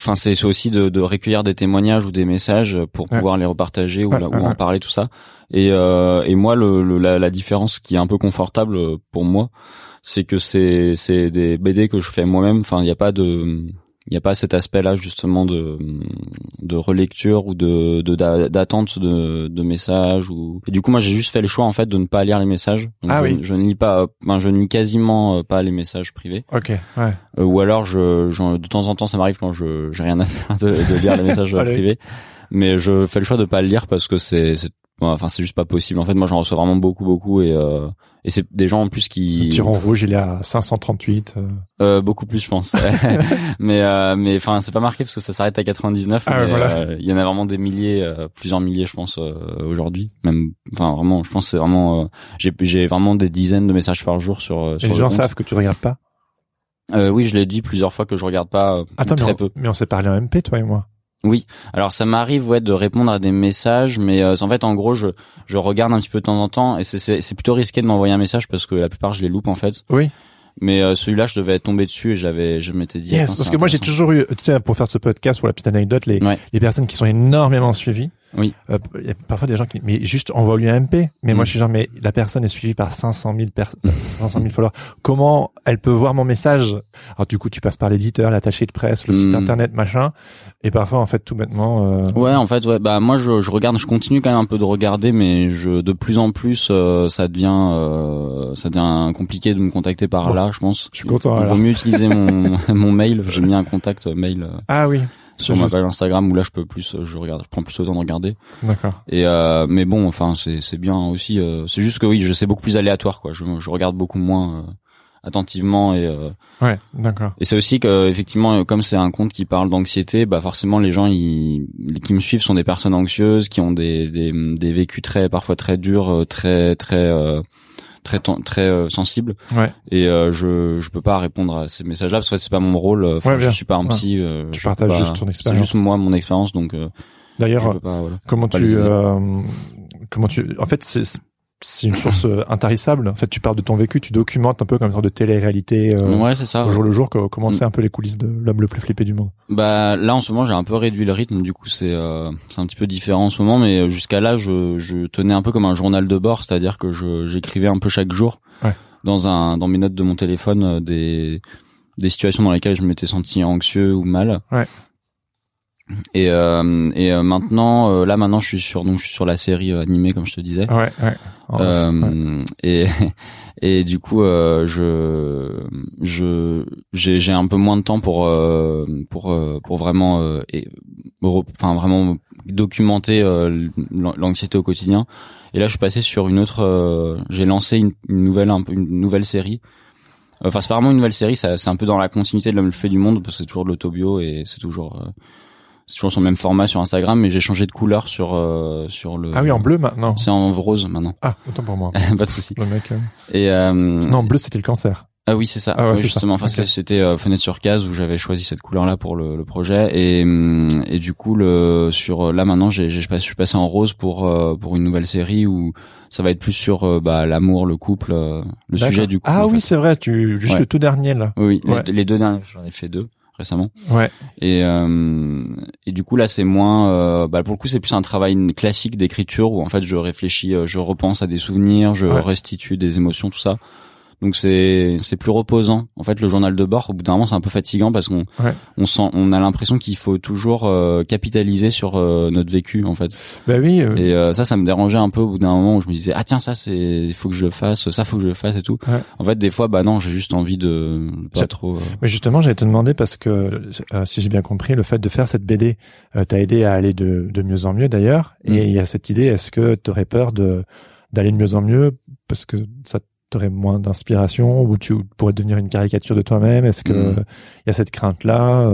enfin c'est aussi de, de recueillir des témoignages ou des messages pour pouvoir les repartager ou, ou en parler tout ça. Et et moi, le, la, la différence qui est un peu confortable pour moi c'est que c'est c'est des BD que je fais moi-même. Enfin, il n'y a pas de il n'y a pas cet aspect-là justement de de relecture ou de d'attente de, de, messages ou et du coup moi j'ai juste fait le choix en fait de ne pas lire les messages. Ah je, oui. je, ne lis pas ben, je ne lis quasiment euh, pas les messages privés. Ok ouais. Euh, ou alors je, je, de temps en temps ça m'arrive quand je j'ai rien à faire de, de lire les messages *laughs* privés. Mais je fais le choix de pas le lire parce que c'est enfin c'est juste pas possible. En fait moi j'en reçois vraiment beaucoup beaucoup et euh, et c'est des gens en plus qui le tyran rouge il est à 538 euh. euh, beaucoup plus je pense. *laughs* *laughs* Mais euh, mais enfin c'est pas marqué parce que ça s'arrête à 99 ah, euh, il y en a vraiment des milliers plusieurs milliers je pense aujourd'hui. Même enfin vraiment je pense c'est vraiment j'ai j'ai vraiment des dizaines de messages par jour sur, sur et les gens savent que tu regardes pas? Oui je l'ai dit plusieurs fois que je regarde pas Attends, très mais peu. mais on s'est parlé en MP toi et moi oui, alors ça m'arrive ouais de répondre à des messages, mais euh, en fait en gros je je regarde un petit peu de temps en temps et c'est c'est plutôt risqué de m'envoyer un message parce que la plupart je les loupe en fait. Oui. Mais euh, celui-là, je devais tomber dessus et j'avais, je m'étais dit. Yes, parce que moi j'ai toujours eu, tu sais, pour faire ce podcast, pour la petite anecdote, les les personnes qui sont énormément suivies. Oui. Euh, y a parfois des gens qui, mais juste envoie-lui un MP. Mais moi, mm. je suis genre, mais la personne est suivie par 500 000 per... 500 000 followers. Comment elle peut voir mon message? Alors du coup, tu passes par l'éditeur, l'attaché de presse, le site mm. internet, machin. Et parfois, en fait, tout bêtement. Euh... Ouais, en fait, ouais. Bah moi, je, je, regarde, je continue quand même un peu de regarder, mais je de plus en plus, euh, ça devient, euh, ça devient compliqué de me contacter par là, je pense. Je suis content. Il vaut mieux utiliser mon *laughs* mon mail. J'ai mis un contact mail. Euh, ah oui sur ma page Instagram où là je peux plus je regarde je prends plus le temps de regarder. D'accord. Et euh, mais bon enfin c'est c'est bien aussi euh, c'est juste que oui je sais beaucoup plus aléatoire quoi. Je, je regarde beaucoup moins euh, attentivement et euh, ouais d'accord. et c'est aussi que effectivement comme c'est un compte qui parle d'anxiété bah forcément les gens ils, qui me suivent sont des personnes anxieuses qui ont des des, des vécus très parfois très durs très très très très euh, sensible. Ouais. et euh, je je peux pas répondre à ces messages-là parce que c'est pas mon rôle euh, enfin, je suis pas un psy euh, tu partages juste ton expérience c'est juste moi mon expérience donc d'ailleurs comment tu comment tu en fait c'est c'est une source euh, intarissable. En fait, tu parles de ton vécu, tu documentes un peu comme une sorte de télé-réalité. Euh, ouais, c'est ça. Au jour le jour, comment c'est un peu les coulisses de l'homme le plus flippé du monde. Bah là, en ce moment, j'ai un peu réduit le rythme. Du coup, c'est euh, c'est un petit peu différent en ce moment, mais jusqu'à là, je, je tenais un peu comme un journal de bord, c'est-à-dire que je j'écrivais un peu chaque jour ouais. dans un dans mes notes de mon téléphone euh, des des situations dans lesquelles je m'étais senti anxieux ou mal. Ouais. Et, euh, et euh, maintenant, euh, là maintenant, je suis sur donc je suis sur la série animée comme je te disais. Ouais, ouais. Euh, et *laughs* et du coup euh, je je j'ai j'ai un peu moins de temps pour euh, pour pour vraiment et enfin vraiment documenter l'anxiété au quotidien et là je suis passé sur une autre j'ai lancé une, nouvelle un, une nouvelle série enfin c'est pas vraiment une nouvelle série c'est un peu dans la continuité de l'homme le fait du monde parce que c'est toujours de l'autobio et c'est toujours c'est toujours sur le même format sur Instagram, mais j'ai changé de couleur sur euh, sur le. Ah oui, en bleu maintenant. C'est en rose maintenant. Ah, autant pour moi. *laughs* pas de souci. Le mec. euh, Et euh, Non, bleu c'était le cancer. ah oui, c'est ça. Ah ouais, Oui, c'est justement, enfin Ok. c'était euh, fenêtre sur case où j'avais choisi cette couleur-là pour le, le projet et hum, et du coup le sur là maintenant j'ai je suis passé en rose pour euh, pour une nouvelle série où ça va être plus sur euh, bah l'amour, le couple, euh, le sujet du couple. Ah oui, c'est vrai. Tu juste Ouais. le tout dernier là. Oui, oui, Ouais. les, les deux derniers, j'en ai fait deux récemment. Ouais. Et euh, et du coup là c'est moins euh, bah pour le coup c'est plus un travail classique d'écriture où en fait je réfléchis, euh, je repense à des souvenirs, je Ouais. restitue des émotions tout ça. Donc c'est c'est plus reposant. En fait le journal de bord au bout d'un moment c'est un peu fatigant parce qu'on Ouais. on sent on a l'impression qu'il faut toujours euh, capitaliser sur euh, notre vécu en fait. Bah oui. euh, Et euh, ça ça me dérangeait un peu au bout d'un moment où je me disais ah tiens ça c'est il faut que je le fasse, ça faut que je le fasse et tout. Ouais. En fait des fois bah non, j'ai juste envie de pas trop euh, Mais justement, j'allais te demander parce que euh, si j'ai bien compris, le fait de faire cette BD euh, t'a aidé à aller de, de mieux en mieux d'ailleurs. Mm. Et il y a cette idée, est-ce que tu aurais peur de d'aller de mieux en mieux parce que ça t'aurait moins d'inspiration ou tu pourrais devenir une caricature de toi-même? Est-ce que Mm. il y a cette crainte là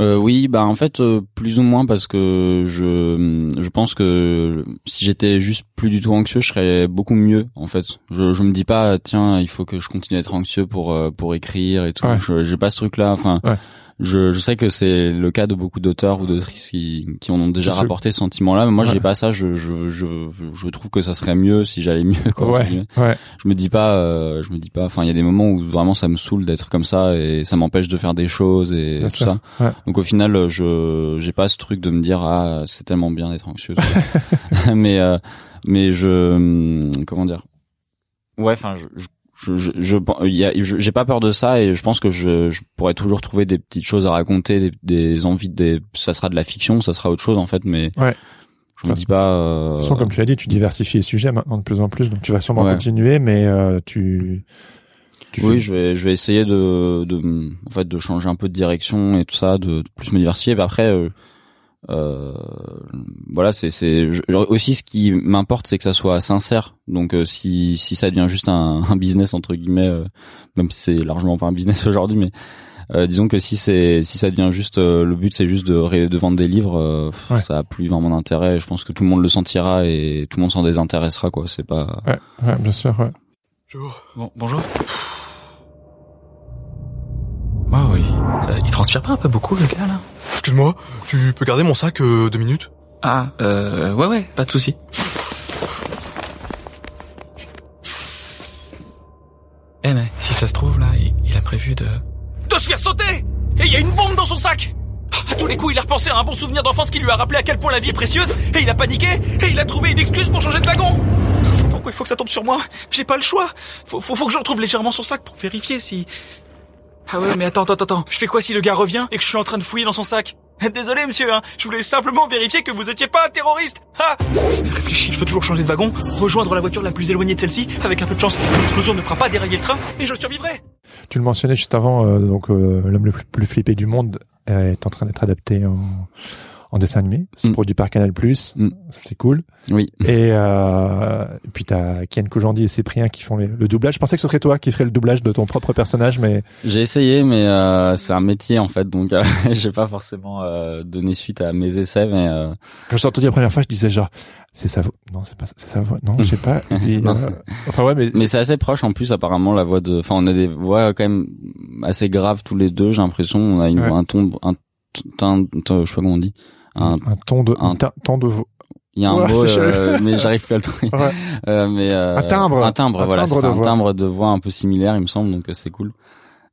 Euh, oui, bah en fait euh, plus ou moins parce que je je pense que si j'étais juste plus du tout anxieux, je serais beaucoup mieux en fait. Je je me dis pas tiens il faut que je continue d'être anxieux pour euh, pour écrire et tout. Ouais. Je j'ai pas ce truc là. Enfin, Ouais. Je je sais que c'est le cas de beaucoup d'auteurs ou d'autrices qui qui en ont déjà sûr. rapporté ce sentiment là. Mais moi Ouais. j'ai pas ça. Je je je je trouve que ça serait mieux si j'allais mieux. Quoi, Ouais, ouais, je me dis pas euh, je me dis pas enfin il y a des moments où vraiment ça me saoule d'être comme ça et ça m'empêche de faire des choses et Bien tout sûr. ça Ouais. donc au final je j'ai pas ce truc de me dire ah c'est tellement bien d'être anxieux *laughs* *laughs* mais euh, mais je hum, comment dire? Ouais enfin je je je, je, j'ai pas peur de ça et je pense que je, je pourrais toujours trouver des petites choses à raconter des, des envies des ça sera de la fiction ça sera autre chose en fait mais Ouais. je me dis pas euh, De toute façon, comme tu l'as dit, tu diversifies les sujets maintenant de plus en plus, donc tu vas sûrement Ouais. continuer, mais euh, tu, tu oui, fais- je vais, je vais essayer de, de, en fait, de changer un peu de direction et tout ça, de, de plus me diversifier. Et après, euh, voilà, c'est, c'est je- aussi ce qui m'importe, c'est que ça soit sincère. Donc, euh, si, si ça devient juste un, *laughs* un business entre guillemets, euh, même si c'est largement pas un business *laughs* aujourd'hui, mais euh, disons que si c'est, si ça devient juste, euh, le but c'est juste de, ré- de vendre des livres, euh, pff, Ouais. ça a plus vraiment d'intérêt. Je pense que tout le monde le sentira et tout le monde s'en désintéressera, quoi. C'est pas. Ouais, ouais, bien sûr, ouais. Bonjour. Bon, bonjour. Oui. Euh, il transpire pas un peu beaucoup, le gars, là? Excuse-moi, tu peux garder mon sac euh, deux minutes? Ah, euh, ouais, ouais, pas de souci. Eh mais, si ça se trouve, là, il, a prévu de... De se faire sauter! Et il y a une bombe dans son sac! À tous les coups, il a repensé à un bon souvenir d'enfance qui lui a rappelé à quel point la vie est précieuse, et il a paniqué, et il a trouvé une excuse pour changer de wagon! Pourquoi il faut que ça tombe sur moi? J'ai pas le choix! Faut, faut, faut que je retrouve légèrement son sac pour vérifier si... Ah ouais, mais attends, attends, attends. Je fais quoi si le gars revient et que je suis en train de fouiller dans son sac? *laughs* Désolé, monsieur, hein. Je voulais simplement vérifier que vous étiez pas un terroriste. Ah Réfléchis, je peux toujours changer de wagon, rejoindre la voiture la plus éloignée de celle-ci, avec un peu de chance qu'une explosion ne fera pas dérailler le train, et je survivrai. Tu le mentionnais juste avant, euh, donc euh, l'homme le plus, plus flippé du monde euh, est en train d'être adapté en, en dessin animé. C'est Mm. produit par Canal+, Mm. ça c'est cool. Oui. Et, euh, et puis t'as Kian Kojandi et Cyprien qui font les- le doublage. Je pensais que ce serait toi qui ferais le doublage de ton propre personnage, mais J'ai essayé, mais euh, c'est un métier en fait, donc euh, *laughs* j'ai pas forcément euh, donné suite à mes essais, mais euh, quand je t'ai entendu la première fois, je disais genre c'est sa voix. Non, c'est pas c'est sa voix. Non, je sais pas. *laughs* Et, euh, enfin ouais, mais, mais c'est assez proche en plus apparemment la voix de, enfin on a des voix quand même assez graves tous les deux. J'ai l'impression on a une Ouais. voix, un ton, un teint- je sais pas comment on dit. Un, un ton de un- ton de vo- il y a un Ouais, mot, euh, mais j'arrive plus à le trouver. Ouais. *laughs* Euh, mais euh, Un timbre. un timbre, Un voilà, timbre c'est un voix. timbre de voix un peu similaire, il me semble, donc euh, c'est cool.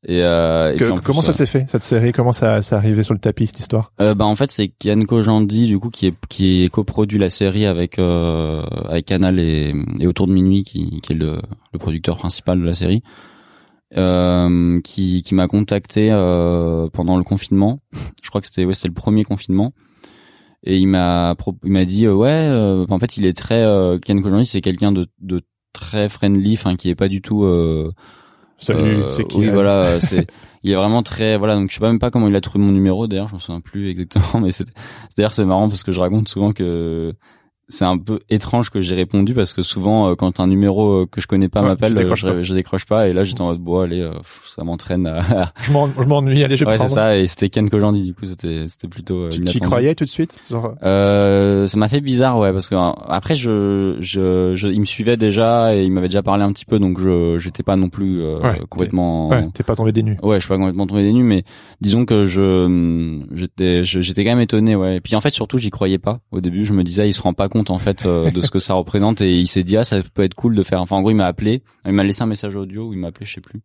Et, euh, et Que- puis en plus, comment ça euh, s'est fait cette série? Comment ça ça arrivé sur le tapis cette histoire? Euh, bah en fait c'est Kian Kojandi du coup qui est qui est coproduit la série avec euh, avec Canal et, et autour de minuit qui, qui est le, le producteur principal de la série euh, qui qui m'a contacté euh, pendant le confinement je crois que c'était ouais c'était le premier confinement et il m'a il m'a dit euh, ouais euh, en fait il est très euh, Kian Kojandi c'est quelqu'un de de très friendly enfin qui est pas du tout euh, Salut, euh, c'est qui Oui, voilà, *laughs* c'est il est vraiment très voilà, donc je sais pas même pas comment il a trouvé mon numéro d'ailleurs, je me souviens plus exactement *laughs* mais c'est c'est-à-dire c'est marrant parce que je raconte souvent que c'est un peu étrange que j'ai répondu parce que souvent euh, quand un numéro euh, que je connais pas Ouais, m'appelle, euh, je, pas. je décroche pas et là j'étais en mode bon allez, ça m'entraîne à. Je m'en- je m'ennuie, allez, je ouais c'est ça et c'était Ken Kojandi du coup c'était c'était plutôt. Tu, y croyais tout de suite Genre, Euh, ça m'a fait bizarre ouais parce que euh, après je, je je il me suivait déjà et il m'avait déjà parlé un petit peu donc je j'étais pas non plus euh, Ouais, complètement. Ouais, t'es pas tombé des nues. Ouais, je suis pas complètement tombé des nues, mais disons que je j'étais j'étais quand même étonné, ouais. Et puis en fait, surtout, j'y croyais pas. Au début, je me disais, il se rend pas compte en fait euh, de ce que ça représente, et il s'est dit, ah, ça peut être cool de faire. Enfin, en gros, il m'a appelé, il m'a laissé un message audio ou il m'a appelé, je sais plus.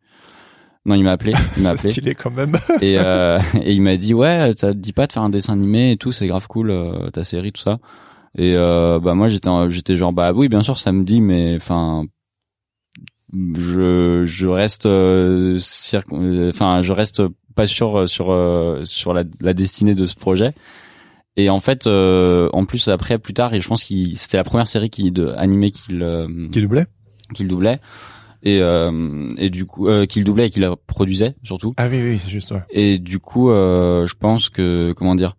Non, il m'a appelé, il m'a *laughs* appelé, stylé quand même. *laughs* et euh, et il m'a dit, ouais, ça te dit pas de faire un dessin animé et tout, c'est grave cool, euh, ta série, tout ça. Et euh, bah moi, j'étais j'étais genre, bah oui, bien sûr, ça me dit, mais enfin je je reste euh, euh, enfin je reste pas sûr sur sur la, la destinée de ce projet et en fait euh, en plus après plus tard et je pense qu'il c'était la première série qui de animée qu'il euh, Qui doublait qu'il doublait et euh, et du coup euh, qu'il doublait et qu'il produisait surtout Ah oui, oui, c'est juste. Ouais. et du coup, euh, je pense que comment dire,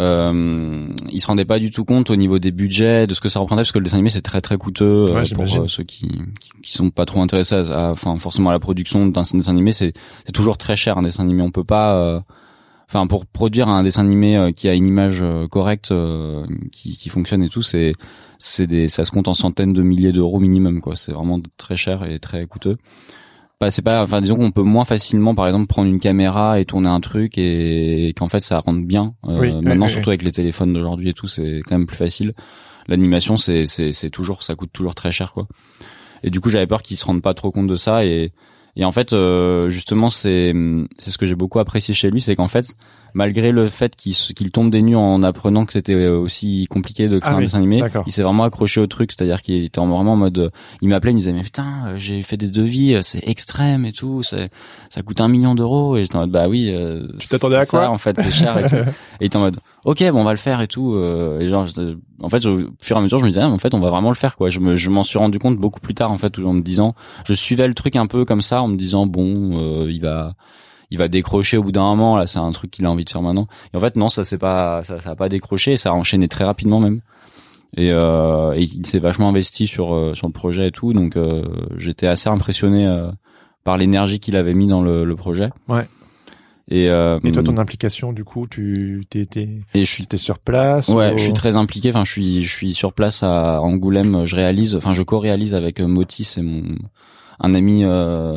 euh, ils se rendaient pas du tout compte au niveau des budgets, de ce que ça représentait, parce que le dessin animé c'est très très coûteux euh, Ouais, pour j'imagine. euh, ceux qui, qui qui sont pas trop intéressés, à, à- enfin forcément à la production d'un dessin animé, c'est c'est toujours très cher un dessin animé. On peut pas, euh, enfin pour produire un dessin animé euh, qui a une image euh, correcte, euh, qui qui fonctionne et tout, c'est c'est des ça se compte en centaines de milliers d'euros minimum quoi. C'est vraiment très cher et très coûteux. Bah, c'est pas enfin disons qu'on peut moins facilement par exemple prendre une caméra et tourner un truc et, qu'en fait ça rentre bien. Euh, Oui, maintenant oui, surtout avec les téléphones d'aujourd'hui et tout c'est quand même plus facile. L'animation c'est c'est c'est toujours ça coûte toujours très cher quoi. Et du coup j'avais peur qu'ils se rendent pas trop compte de ça et et en fait euh, justement c'est c'est ce que j'ai beaucoup apprécié chez lui c'est qu'en fait malgré le fait qu'il tombe des nues en apprenant que c'était aussi compliqué de créer Ah un oui, dessin animé il s'est vraiment accroché au truc c'est-à-dire qu'il était en- vraiment en mode euh, il m'appelait il me disait mais putain euh, j'ai fait des devis euh, c'est extrême et tout c'est ça coûte un million d'euros. Et j'étais en mode bah oui euh, Tu t'attendais à c'est quoi ça, en fait c'est cher et tout. *laughs* Et il était en mode ok bon on va le faire et tout euh, et genre en fait au fur et à mesure je me disais ah, en fait on va vraiment le faire quoi. Je me je m'en suis rendu compte beaucoup plus tard en fait en me disant je suivais le truc un peu comme ça en me disant bon euh, il va il va décrocher au bout d'un moment là c'est un truc qu'il a envie de faire maintenant. Et en fait non ça c'est pas ça, ça a pas décroché ça a enchaîné très rapidement même. Et, euh, et il s'est vachement investi sur euh, sur le projet et tout donc euh, j'étais assez impressionné euh, par l'énergie qu'il avait mis dans le, le projet. Ouais. Et euh, Et toi, ton implication, du coup, tu t'es t'es et je suis t'es sur place Ouais, ou- je suis très impliqué. Enfin, je suis, je suis sur place à Angoulême. Je réalise, enfin, je co-réalise avec euh, Moti, c'est mon un ami euh,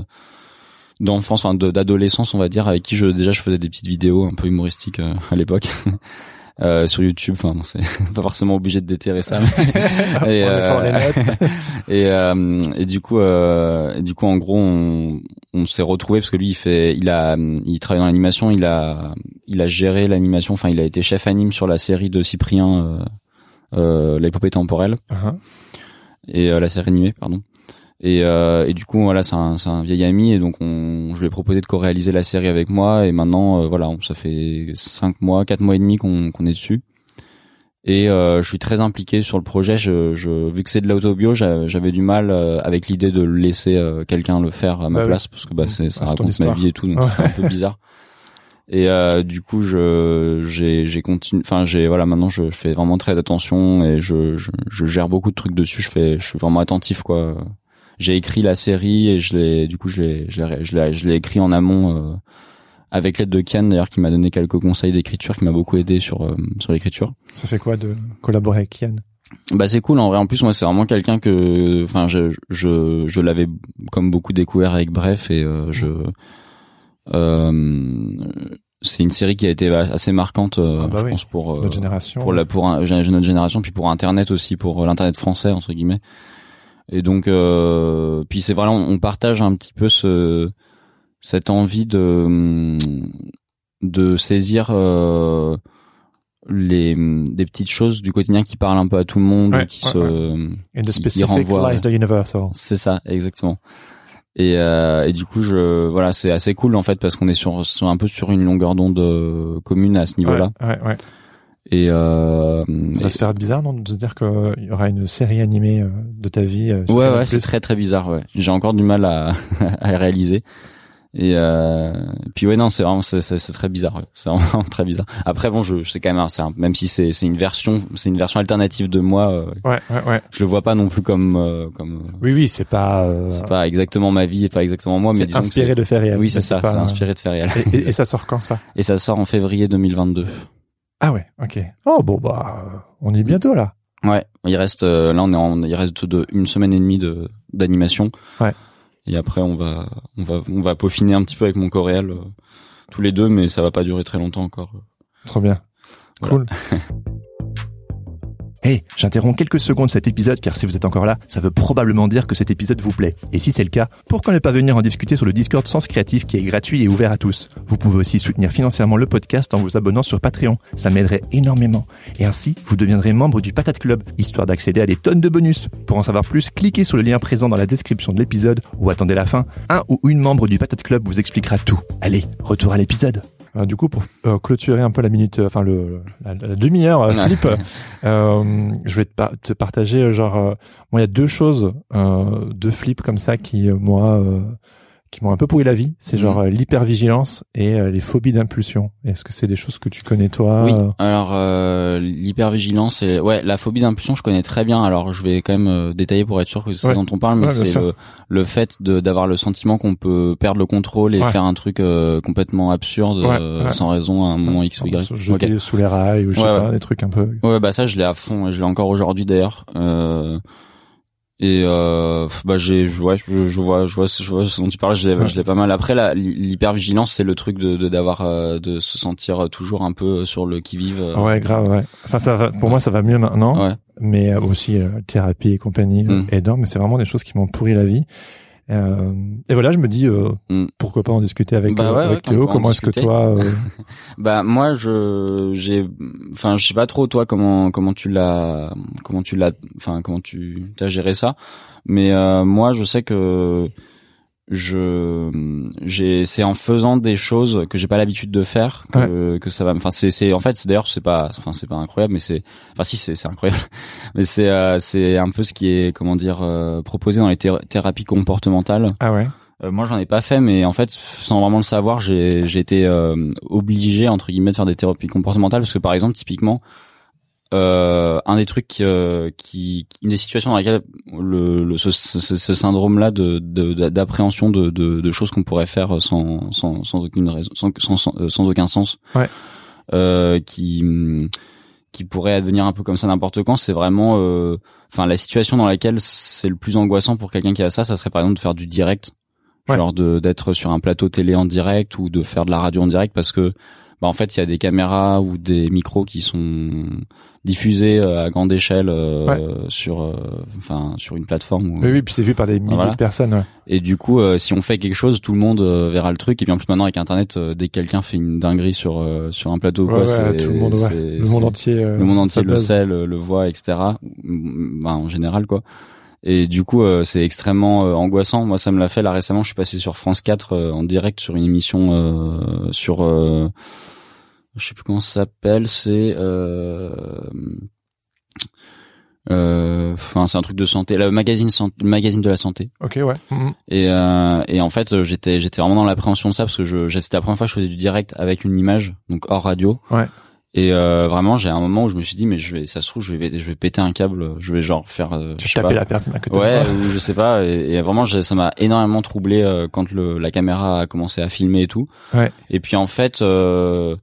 d'enfance, enfin de- d'adolescence, on va dire, avec qui je déjà je faisais des petites vidéos un peu humoristiques euh, à l'époque. *laughs* Euh, sur YouTube, enfin bon, c'est *laughs* pas forcément obligé de déterrer ça. mais- *laughs* et, euh, *laughs* et, euh, et du coup, euh, et du coup, en gros, on, on s'est retrouvé parce que lui, il fait, il a, il travaille dans l'animation, il a, il a géré l'animation. Enfin, il a été chef anime sur la série de Cyprien, euh, euh, l'épopée temporelle Uh-huh. et euh, la série animée, pardon. Et, euh, et du coup, voilà, c'est un, c'est un vieil ami et donc on, je lui ai proposé de co-réaliser la série avec moi et maintenant, euh, voilà, on- ça fait cinq mois, quatre mois et demi qu'on qu'on est dessus. Et euh, je suis très impliqué sur le projet. Je, je vu que c'est de l'autobio, j'a- j'avais du mal euh, avec l'idée de laisser euh, quelqu'un le faire à ma Bah oui. place parce que bah c'est ça Ah, raconte ma vie et tout, donc Ouais. c'est un peu bizarre. Et euh, du coup, je j'ai j'ai continué. Enfin, j'ai voilà, maintenant je fais vraiment très attention et je, je je gère beaucoup de trucs dessus. Je fais, je suis vraiment attentif quoi. J'ai écrit la série et je l'ai, du coup, je l'ai, je l'ai, je l'ai, je l'ai écrit en amont euh, avec l'aide de Ken d'ailleurs qui m'a donné quelques conseils d'écriture, qui m'a beaucoup aidé sur euh, sur l'écriture. Ça fait quoi de collaborer avec Kian Bah c'est cool en vrai. En plus moi c'est vraiment quelqu'un que, enfin je je je l'avais comme beaucoup découvert avec Bref et euh, je euh, c'est une série qui a été assez marquante euh, Ah bah je oui. pense pour euh, Notre génération. pour la pour un, notre génération puis pour internet aussi pour l'internet français entre guillemets et donc euh, puis c'est vraiment on partage un petit peu ce cette envie de de saisir euh, les des petites choses du quotidien qui parlent un peu à tout le monde Ouais, qui ouais, se And the il specific renvoie- lies the universal. c'est ça exactement et euh, et du coup je voilà c'est assez cool en fait parce qu'on est sur, sur un peu sur une longueur d'onde commune à ce niveau là Ouais, ouais, ouais. Et euh, Ça doit se faire bizarre, non, de se dire qu'il y aura une série animée euh, de ta vie. euh, Ouais, ouais, c'est très très bizarre. Ouais, j'ai encore du mal à, *laughs* à réaliser, Et euh, puis ouais non c'est vraiment c'est, très bizarre ouais. c'est vraiment *laughs* très bizarre après bon je, je sais quand même c'est un- même si c'est c'est une version c'est une version alternative de moi euh, Ouais, ouais, ouais. je le vois pas non plus comme euh, comme Oui, oui, c'est pas. euh, c'est pas exactement ma vie et pas exactement moi mais disons que inspiré c'est- de réels. oui c'est ça c'est inspiré de réels Et, et- et ça sort quand ça? Et ça sort en février 2022 Ah ouais, ok. Oh bon bah, on y est bientôt là. ouais il reste euh, là on est en, il reste de une semaine et demie de d'animation Ouais. et après on va on va on va peaufiner un petit peu avec mon coréal euh, tous les deux mais ça va pas durer très longtemps encore Trop bien. Voilà. Cool. *laughs* Hey, j'interromps quelques secondes cet épisode car si vous êtes encore là, ça veut probablement dire que cet épisode vous plaît. Et si c'est le cas, pourquoi ne pas venir en discuter sur le Discord Sens Créatif qui est gratuit et ouvert à tous? Vous pouvez aussi soutenir financièrement le podcast en vous abonnant sur Patreon. Ça m'aiderait énormément. Et ainsi, vous deviendrez membre du Patate Club, histoire d'accéder à des tonnes de bonus. Pour en savoir plus, cliquez sur le lien présent dans la description de l'épisode ou attendez la fin. Un ou une membre du Patate Club vous expliquera tout. Allez, retour à l'épisode. Du coup, pour euh, clôturer un peu la minute, euh, enfin le la, la demi-heure, euh. Philippe, *laughs* euh, je vais te, par- te partager euh, genre, euh, moi il y a deux choses, euh, deux flips comme ça qui euh, moi euh, qui m'ont un peu pourri la vie. C'est Mhm. genre euh, l'hypervigilance et euh, les phobies d'impulsion. Est-ce que c'est des choses que tu connais toi Oui. euh Alors euh, l'hypervigilance et ouais la phobie d'impulsion je connais très bien. Alors je vais quand même euh, détailler pour être sûr que c'est Ouais. dont on parle, mais Ouais, c'est le, le fait de d'avoir le sentiment qu'on peut perdre le contrôle et Ouais. faire un truc euh, complètement absurde euh, sans raison à un moment X ou Y. Se jeter sous les rails ou je sais pas, des trucs un peu. Ouais bah ça je l'ai à fond et je l'ai encore aujourd'hui d'ailleurs. Euh, et euh, bah j'ai je- ouais, je, je vois je vois je vois ce dont tu parles je l'ai Ouais. pas mal après la l'hypervigilance c'est le truc de d'avoir euh, de se sentir toujours un peu sur le qui vive Ouais, grave, ouais. Enfin, ça va, pour moi, ça va mieux maintenant. ouais mais euh, aussi euh, thérapie et compagnie euh, Mm. aidant mais c'est vraiment des choses qui m'ont pourri la vie euh, et voilà je me dis euh, Mm. pourquoi pas en discuter avec, Bah euh, ouais, avec ouais, Théo comment est-ce que toi euh, *laughs* Bah moi je j'ai enfin je sais pas trop toi comment comment tu l'as comment tu l'as enfin comment tu as géré ça mais euh, moi je sais que je j'ai c'est en faisant des choses que j'ai pas l'habitude de faire que que ça va enfin c'est c'est en fait c'est d'ailleurs c'est pas enfin c'est pas incroyable mais c'est enfin si c'est c'est incroyable. *laughs* Mais c'est euh, c'est un peu ce qui est comment dire euh, proposé dans les thé- thérapies comportementales. Ah ouais. Euh, moi, j'en ai pas fait, mais en fait, sans vraiment le savoir, j'ai j'ai été euh, obligé entre guillemets de faire des thérapies comportementales parce que, par exemple, typiquement, euh, un des trucs euh, qui, qui- une des situations dans laquelle le, le ce, ce, ce syndrome-là de de- d'appréhension de, de, de choses qu'on pourrait faire sans sans sans aucune raison, sans sans, sans, euh, sans aucun sens, Ouais. euh, qui qui pourrait advenir un peu comme ça n'importe quand, c'est vraiment, euh, enfin, la situation dans laquelle c'est le plus angoissant pour quelqu'un qui a ça, ça serait par exemple de faire du direct Ouais. genre de d'être sur un plateau télé en direct ou de faire de la radio en direct parce que bah en fait il y a des caméras ou des micros qui sont diffusés euh, à grande échelle euh, sur euh, enfin sur une plateforme où- oui oui puis c'est vu par des milliers Voilà. de personnes ouais. et du coup euh, si on fait quelque chose tout le monde euh, verra le truc et puis en plus maintenant avec internet euh, dès que quelqu'un fait une dinguerie sur euh, sur un plateau ou Ouais, quoi c'est tout le monde le monde entier euh, le monde entier le sait, le, le voit, etc. Ben, en général, quoi. Et du coup, euh, c'est extrêmement euh, angoissant. Moi, ça me l'a fait là récemment. Je suis passé sur France 4 euh, en direct sur une émission euh, sur, euh, je sais plus comment ça s'appelle. C'est, euh, euh, enfin, c'est un truc de santé. Le magazine, le magazine de la santé. ok ouais Mhm. Et, euh, et en fait, euh, j'étais, j'étais vraiment dans l'appréhension de ça parce que je, c'était la première fois que je faisais du direct avec une image, donc hors radio. Ouais. Et euh, vraiment, j'ai un moment où je me suis dit, mais je vais, ça se trouve, je vais, je vais péter un câble, je vais genre faire, euh, tu je tapais pas. la personne à côté Ouais, ou je sais pas. Et, et vraiment, ça m'a énormément troublé euh, quand le, la caméra a commencé à filmer et tout. Ouais. Et puis en fait, euh,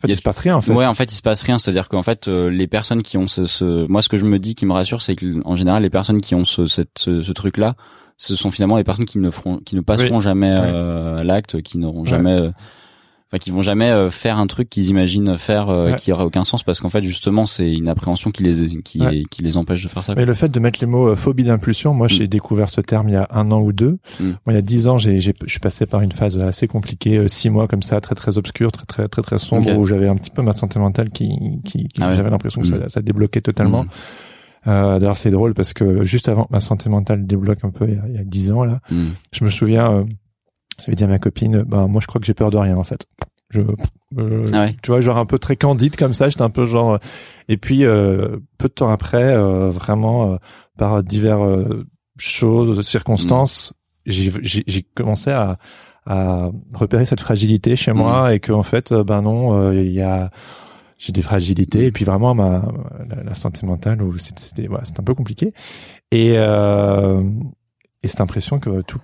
en fait il se passe rien en fait Ouais, en fait, il se passe rien. C'est-à-dire qu'en fait, euh, les personnes qui ont ce, ce, moi, ce que je me dis, qui me rassure, c'est que en général, les personnes qui ont ce, cette, ce, ce truc-là, ce sont finalement les personnes qui ne feront, qui ne passeront jamais euh, à l'acte, qui n'auront Ouais. jamais, euh, enfin, qui vont jamais euh, faire un truc qu'ils imaginent faire, euh, Ouais. qui aurait aucun sens, parce qu'en fait, justement, c'est une appréhension qui les, qui, Ouais. qui les empêche de faire ça. Mais le fait de mettre les mots euh, phobie d'impulsion, moi j'ai découvert ce terme il y a un an ou deux. Mm. Moi il y a dix ans, j'ai, j'ai- je suis passé par une phase assez compliquée, euh, six mois comme ça, très très obscure, très très très très sombre, où j'avais un petit peu ma santé mentale qui, qui, qui- Ah ouais. j'avais l'impression que Mm. ça, ça débloquait totalement. Mm. Euh, D'ailleurs c'est drôle parce que juste avant que ma santé mentale débloque un peu il y a, dix ans là, Mm. je me souviens, euh, j'avais dit à ma copine, ben moi je crois que j'ai peur de rien en fait. Je, euh, Ah ouais. tu vois, genre un peu très candide comme ça. J'étais un peu genre. euh, Et puis euh, peu de temps après, euh, vraiment euh, par divers euh, choses, circonstances, j'ai j'ai commencé à, à repérer cette fragilité chez moi et que en fait, ben non, il y a j'ai des fragilités et puis vraiment ma la, santé mentale où c'était voilà, c'est un peu compliqué et euh, et cette impression que tout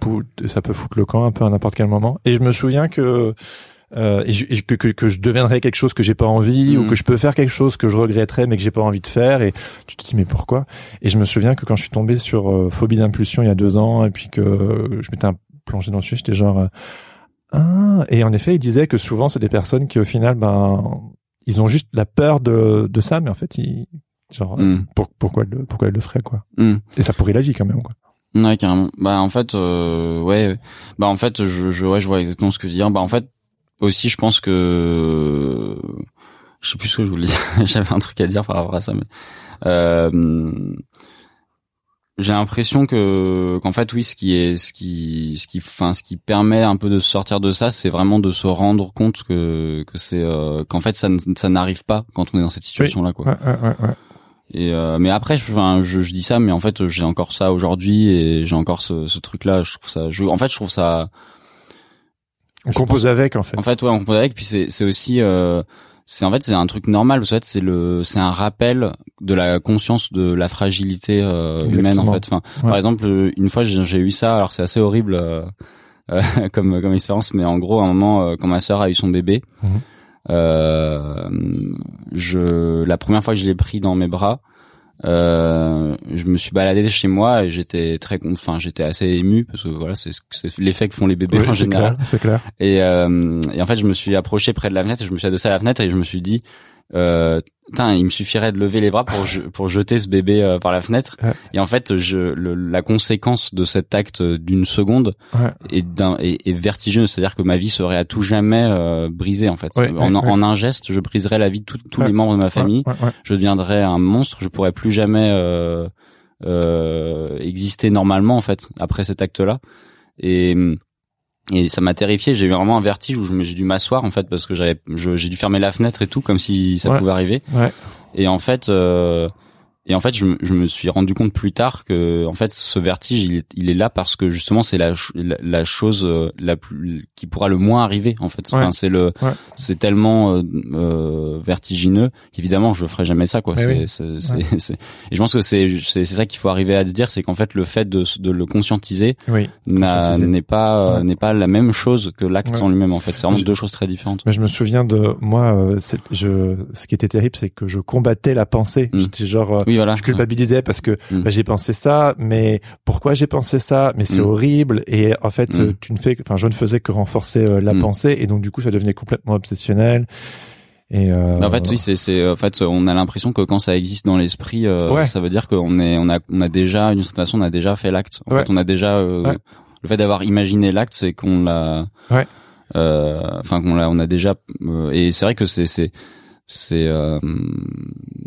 ça peut foutre le camp un peu à n'importe quel moment et je me souviens que euh, et, que, que, que, je deviendrai quelque chose que j'ai pas envie ou mm. que je peux faire quelque chose que je regretterais mais que j'ai pas envie de faire et tu te dis mais pourquoi? Et je me souviens que quand je suis tombé sur euh, phobie d'impulsion il y a deux ans et puis que je m'étais plongé dans le sujet j'étais genre euh, ah et en effet il disait que souvent c'est des personnes qui au final ben ils ont juste la peur de, de ça mais en fait ils genre mm. pour, pourquoi le, pourquoi elles le feraient quoi? Mm. et ça pourrait la vie quand même quoi Ouais carrément. Bah en fait euh, ouais bah en fait je je ouais je vois exactement ce que tu dis. Bah en fait aussi, je pense que je sais plus ce que je voulais dire. *laughs* J'avais un truc à dire par rapport à ça, mais euh, j'ai l'impression que qu'en fait oui, ce qui est ce qui ce qui enfin ce qui permet un peu de sortir de ça, c'est vraiment de se rendre compte que que c'est euh, qu'en fait ça ça n'arrive pas quand on est dans cette situation là quoi. Ouais, ouais, ouais. Et euh, mais après, je, enfin, je, je dis ça, mais en fait, j'ai encore ça aujourd'hui et j'ai encore ce, ce truc-là. Je trouve ça, je, en fait, je trouve ça, on compose avec en fait. En fait, ouais, on compose avec. Puis c'est c'est aussi euh, c'est en fait c'est un truc normal. En fait, c'est le c'est un rappel de la conscience de la fragilité euh, humaine en fait. Enfin, par exemple, une fois j'ai eu ça. Alors c'est assez horrible euh, *laughs* euh comme comme expérience, mais en gros, à un moment, euh, quand ma sœur a eu son bébé. Mhm. Euh, je la première fois que je l'ai pris dans mes bras, euh, je me suis baladé chez moi et j'étais très enfin j'étais assez ému parce que voilà c'est c'est l'effet que font les bébés en général. c'est clair. Et, euh, et en fait je me suis approché près de la fenêtre et je me suis adossé à la fenêtre et je me suis dit euh, il me suffirait de lever les bras pour pour jeter ce bébé euh, par la fenêtre. Et en fait, je le, la conséquence de cet acte d'une seconde est, est, vertigineuse. C'est-à-dire que ma vie serait à tout jamais euh, brisée en fait. en, en, un geste, je briserais la vie de tous les membres de ma famille. Je deviendrais un monstre. Je pourrais plus jamais euh, euh, exister normalement en fait après cet acte-là. Et et ça m'a terrifié. J'ai eu vraiment un vertige où j'ai dû m'asseoir en fait parce que j'avais j'ai dû fermer la fenêtre et tout comme si ça pouvait arriver. Ouais. et en fait euh, et en fait, je, je, me suis rendu compte plus tard que, en fait, ce vertige, il est, il est là parce que justement, c'est la, la, chose euh, la plus qui pourra le moins arriver. En fait, enfin, c'est le, c'est tellement euh, euh, vertigineux qu'évidemment, je ferai jamais ça, quoi. C'est, c'est, *laughs* c'est, et je pense que c'est, c'est, ça qu'il faut arriver à se dire, c'est qu'en fait, le fait de, de le conscientiser n'est pas, n'est pas la même chose que l'acte en lui-même. En fait, c'est vraiment deux choses très différentes. Mais je me souviens de moi, je, ce qui était terrible, c'est que je combattais la pensée. Mm. J'étais genre voilà. Je culpabilisais parce que mm. bah, j'ai pensé ça, mais pourquoi j'ai pensé ça? Mais c'est mm. horrible. Et en fait, mm. tu ne fais, enfin, je ne faisais que renforcer euh, la pensée, et donc du coup, ça devenait complètement obsessionnel. Et euh... en fait, oui, c'est, c'est, en fait, on a l'impression que quand ça existe dans l'esprit, euh, ça veut dire qu'on est, on a, on a déjà, d'une certaine façon, on a déjà fait l'acte. En fait, on a déjà, euh, le fait d'avoir imaginé l'acte, c'est qu'on l'a, enfin, qu'on l'a, on a déjà, et c'est vrai que c'est, c'est, c'est euh,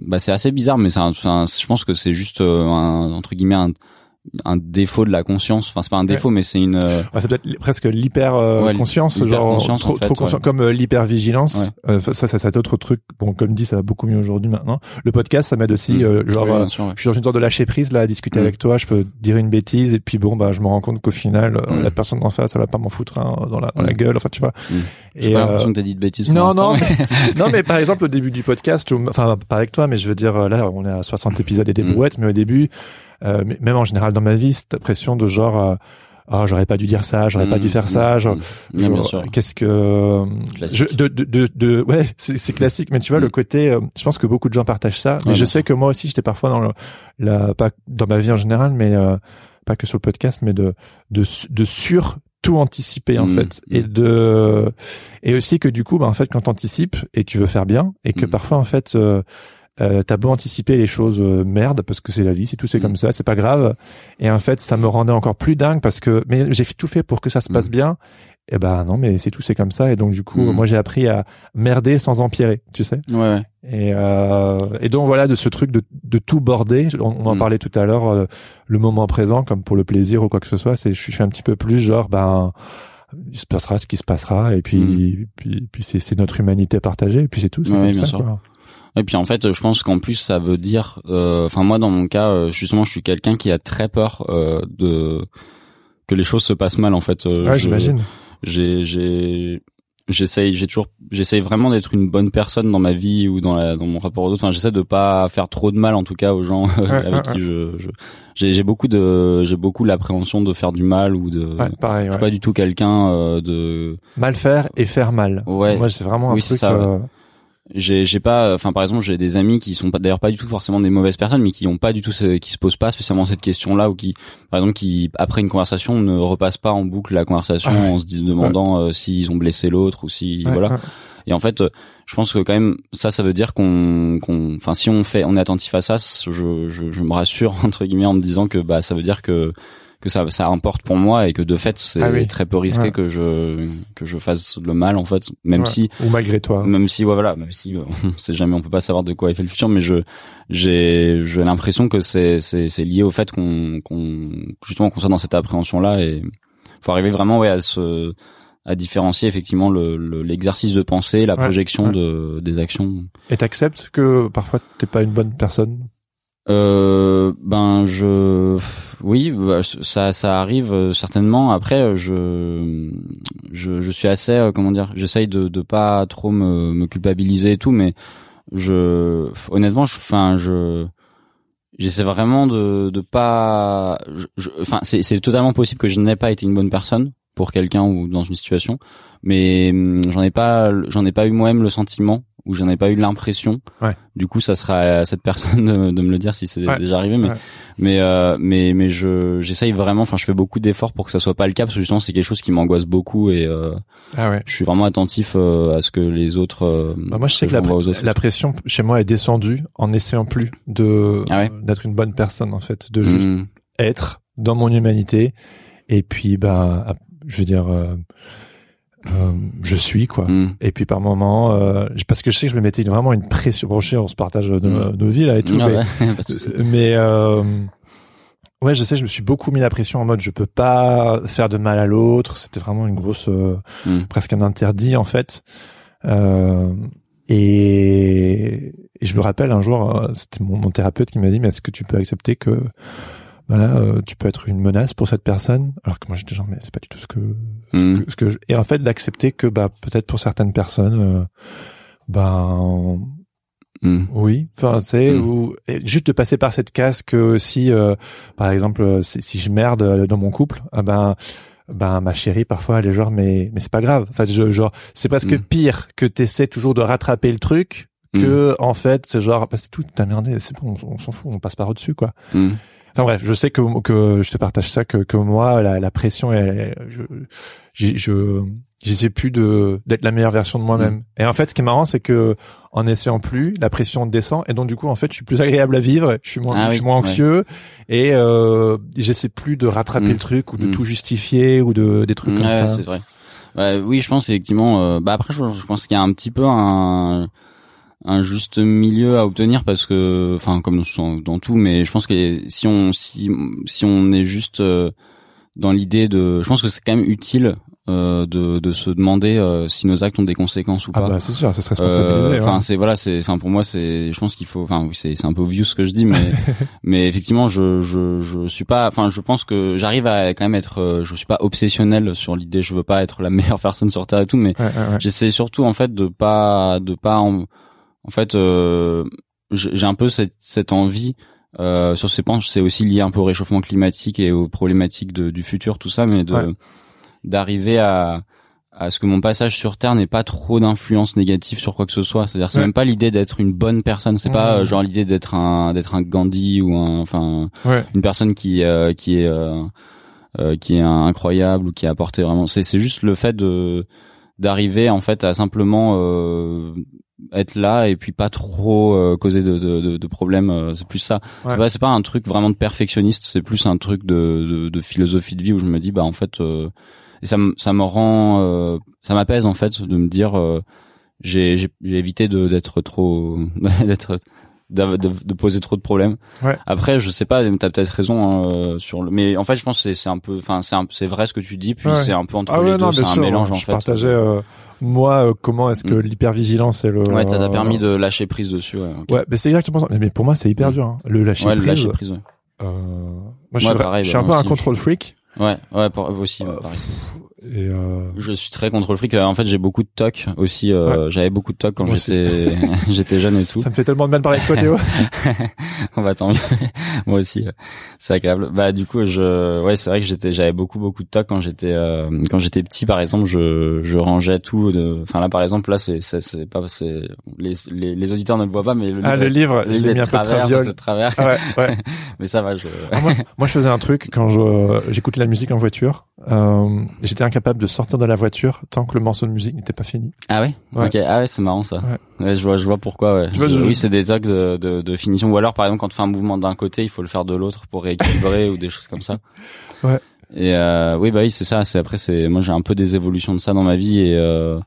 bah c'est assez bizarre mais c'est je pense que c'est juste euh, un, entre guillemets un, un défaut de la conscience. Enfin, c'est pas un défaut, mais c'est une. Euh, ouais, c'est peut-être presque l'hyper euh, conscience, genre conscience, trop, trop conscient, comme euh, l'hyper vigilance. ça, ça, c'est autre truc. Bon, comme dit, ça va beaucoup mieux aujourd'hui maintenant. Le podcast, ça m'aide aussi. Mm. genre, je suis dans une sorte de lâcher prise là, à discuter mm. avec toi. Je peux dire une bêtise et puis bon, bah, je me rends compte qu'au final, mm. la personne en face, elle va pas m'en foutre hein, dans, la, dans la gueule. Enfin, tu vois. J'ai pas l'impression que t'as dit de bêtises. Non, non, mais, *laughs* non, mais par exemple, au début du podcast, enfin, pas avec toi, mais je veux dire, là, on est à 60 épisodes et des brouettes, mais au début euh, même en général dans ma vie, cette pression de genre euh, oh j'aurais pas dû dire ça j'aurais pas dû faire ça genre, qu'est-ce que je, de, de, de, de ouais c'est classique mais tu vois le côté euh, je pense que beaucoup de gens partagent ça mais je sais que moi aussi j'étais parfois dans le, la pas dans ma vie en général mais euh, pas que sur le podcast mais de de, de sur tout anticiper en fait et de et aussi que du coup bah en fait quand t'anticipes et tu veux faire bien et que parfois en fait euh, euh, t'as beau anticiper les choses euh, merde parce que c'est la vie, c'est tout, c'est mm. comme ça, c'est pas grave. Et en fait, ça me rendait encore plus dingue parce que mais j'ai tout fait pour que ça se passe mm. bien. Et eh ben non, mais c'est tout, c'est comme ça. Et donc du coup, mm. moi j'ai appris à merder sans empirer, tu sais. Ouais. Et euh, et donc voilà de ce truc de de tout border. On, en parlait tout à l'heure, euh, le moment présent comme pour le plaisir ou quoi que ce soit. C'est je suis un petit peu plus genre ben il se passera ce qui se passera et puis puis puis c'est c'est notre humanité partagée et puis c'est tout. C'est bien sûr. Et puis en fait, je pense qu'en plus ça veut dire, euh, enfin moi dans mon cas, euh, justement, je suis quelqu'un qui a très peur euh, de que les choses se passent mal en fait. ouais, j'imagine. j'ai j'ai j'essaye j'ai toujours j'essaye vraiment d'être une bonne personne dans ma vie ou dans la dans mon rapport aux autres enfin j'essaie de pas faire trop de mal en tout cas aux gens *laughs* avec qui je j'ai j'ai beaucoup de j'ai beaucoup l'appréhension de faire du mal ou de pareil. je suis pas du tout quelqu'un euh, de Mal faire et faire mal. Ouais. Moi, c'est vraiment un Oui, truc. ça, euh, j'ai j'ai pas enfin par exemple j'ai des amis qui sont pas d'ailleurs pas du tout forcément des mauvaises personnes mais qui ont pas du tout ce, qui se posent pas spécialement cette question là ou qui par exemple qui après une conversation ne repassent pas en boucle la conversation Ah ouais. en se demandant euh, s'ils ont blessé l'autre ou si ouais, voilà ouais. et en fait je pense que quand même ça ça veut dire qu'on qu'on enfin si on fait on est attentif à ça je je je me rassure *laughs* entre guillemets en me disant que bah ça veut dire que que ça ça importe pour moi et que de fait c'est Ah oui. très peu risqué Ouais. que je que je fasse le mal en fait même Ouais. si Ou malgré toi. même si ouais, voilà même si euh, *laughs* on sait jamais on peut pas savoir de quoi est fait le futur mais je j'ai j'ai l'impression que c'est c'est c'est lié au fait qu'on qu'on justement qu'on soit dans cette appréhension là et faut arriver vraiment ouais à se à différencier effectivement le le- l'exercice de pensée la projection de des actions Et t'acceptes que parfois t'es pas une bonne personne? Euh, ben je oui bah, ça ça arrive euh, certainement. Après je je je suis assez euh, comment dire j'essaye de de pas trop me me culpabiliser et tout mais je honnêtement je enfin je j'essaie vraiment de de pas enfin c'est c'est totalement possible que je n'ai pas été une bonne personne pour quelqu'un ou dans une situation mais hum, j'en ai pas j'en ai pas eu moi-même le sentiment ou j'en ai pas eu l'impression Ouais. du coup ça sera à cette personne de, de me le dire si c'est Ouais. déjà arrivé mais Ouais. mais euh, mais mais je j'essaye vraiment enfin je fais beaucoup d'efforts pour que ça soit pas le cas parce que justement c'est quelque chose qui m'angoisse beaucoup et euh, Ah je suis vraiment attentif euh, à ce que les autres euh, Bah, moi, je sais que la, autres. pression chez moi est descendue en essayant plus de Ah d'être une bonne personne en fait, de juste Mm. être dans mon humanité. Et puis, bah, je veux dire, euh, je suis quoi. Mm. Et puis par moment, euh, parce que je sais que je me mettais vraiment une pression. Bon, je sais, on se partage nos, Mm. nos vies là et tout, Ah mais, ouais, *laughs* de mais euh, ouais, je sais, je me suis beaucoup mis la pression en mode je peux pas faire de mal à l'autre. C'était vraiment une grosse, euh, Mm. presque un interdit en fait. Euh, et, et je me rappelle un jour, c'était mon, mon thérapeute qui m'a dit mais est-ce que tu peux accepter que voilà, euh, tu peux être une menace pour cette personne alors que moi j'étais genre mais c'est pas du tout ce que ce que je- et en fait d'accepter que bah peut-être pour certaines personnes euh, ben Mm. oui enfin c'est Mm. ou juste de passer par cette case que si euh, par exemple euh, si, si je merde euh, dans mon couple ah ben ben ma chérie parfois elle est genre mais mais c'est pas grave enfin je, genre c'est presque Mm. pire que t'essaies toujours de rattraper le truc que en fait c'est genre bah, c'est tout t'as merdé c'est bon on, on s'en fout on passe par au dessus quoi. Enfin bref, je sais que que je te partage ça que que moi la, la pression elle, je je j'essaie plus de d'être la meilleure version de moi-même. Mm. Et en fait, ce qui est marrant, c'est que en essayant plus, la pression descend et donc du coup en fait, je suis plus agréable à vivre, je suis moins Ah je oui, suis moins ouais. anxieux et euh, j'essaie plus de rattraper Mm. le truc ou de Mm. tout justifier ou de des trucs Ouais, comme ça. c'est vrai. Ouais, oui, je pense effectivement. euh, bah après, je, je pense qu'il y a un petit peu un un juste milieu à obtenir parce que, enfin, comme dans, dans tout, mais je pense que si on si si on est juste euh, dans l'idée de, je pense que c'est quand même utile euh, de de se demander euh, si nos actes ont des conséquences ou Ah pas. bah c'est sûr, ça se responsabiliser. Euh, Enfin, ouais. c'est voilà, c'est, enfin pour moi, c'est, je pense qu'il faut, enfin, c'est, c'est un peu obvious ce que je dis, mais, *laughs* mais effectivement, je, je, je suis pas, enfin, je pense que j'arrive à quand même être, euh, je suis pas obsessionnel sur l'idée, je veux pas être la *laughs* meilleure personne sur terre et tout, mais ouais. j'essaie surtout en fait de pas, de pas, en, en fait, euh, j'ai un peu cette, cette envie. Euh, sur ces penches, c'est aussi lié un peu au réchauffement climatique et aux problématiques de, du futur, tout ça, mais de Ouais. d'arriver à à ce que mon passage sur Terre n'ait pas trop d'influence négative sur quoi que ce soit. C'est-à-dire, c'est Ouais. même pas l'idée d'être une bonne personne. C'est pas Mhm. euh, genre l'idée d'être un d'être un Gandhi ou un enfin une personne qui euh, qui est euh, euh, qui est incroyable ou qui a apporté vraiment. C'est c'est juste le fait de d'arriver en fait à simplement euh, être là et puis pas trop euh, causer de, de, de, de problèmes. euh, C'est plus ça. Ouais. C'est pas c'est pas un truc vraiment de perfectionniste. C'est plus un truc de, de de philosophie de vie où je me dis bah en fait euh, et ça me ça me rend euh, ça m'apaise en fait de me dire euh, j'ai j'ai j'ai évité de d'être trop *laughs* d'être de, de, de poser trop de problèmes. Ouais. Après, je sais pas, t'as peut-être raison euh, sur le, mais en fait, je pense que c'est c'est un peu, enfin, c'est c'est vrai ce que tu dis, puis Ouais. c'est un peu entre Ah les ouais, deux, non, c'est un sûr. mélange en je fait. partageais euh, moi euh, comment est-ce que Mm. l'hypervigilance et le Ouais, ça t'a euh, permis de lâcher prise dessus. Ouais, ok. Ouais, mais c'est exactement ça. Mais pour moi, c'est hyper Mm. dur. hein. Le lâcher Ouais, le prise. lâcher prise. Ouais, Euh, moi, je suis, pareil, je suis bah, un peu moi un contrôle freak. ouais, ouais pour- aussi, Euh, pareil. Et euh... Je suis très contre le fric. En fait, j'ai beaucoup de toc aussi. Euh, J'avais beaucoup de toc quand j'étais *laughs* j'étais jeune et tout. Ça me fait tellement de mal de parler avec toi, Théo. *laughs* On va tant mieux. *laughs* Moi aussi, c'est agréable. Bah du coup, je ouais, c'est vrai que j'étais j'avais beaucoup beaucoup de toc quand j'étais euh, quand j'étais petit. Par exemple, je je rangeais tout. De... Enfin là, par exemple, là, c'est c'est pas c'est les, les, les auditeurs ne le voient pas, mais le ah, livre, le livre, je l'ai mis un peu de travers. Ouais, ouais. Mais ça va. Je... Ah, moi, *laughs* moi, je faisais un truc quand je j'écoutais la musique en voiture. Euh, j'étais incapable de sortir de la voiture tant que le morceau de musique n'était pas fini. Ah ouais, Ok. Ah ouais, c'est marrant ça. Ouais. je vois, je vois pourquoi. Ouais. Tu vois, oui, c'est des tocs de, de, de, finition. Ou alors, par exemple, quand tu fais un mouvement d'un côté, il faut le faire de l'autre pour rééquilibrer *laughs* ou des choses comme ça. Ouais. Et euh, oui, bah oui, c'est ça. C'est après, c'est moi j'ai un peu des évolutions de ça dans ma vie et euh,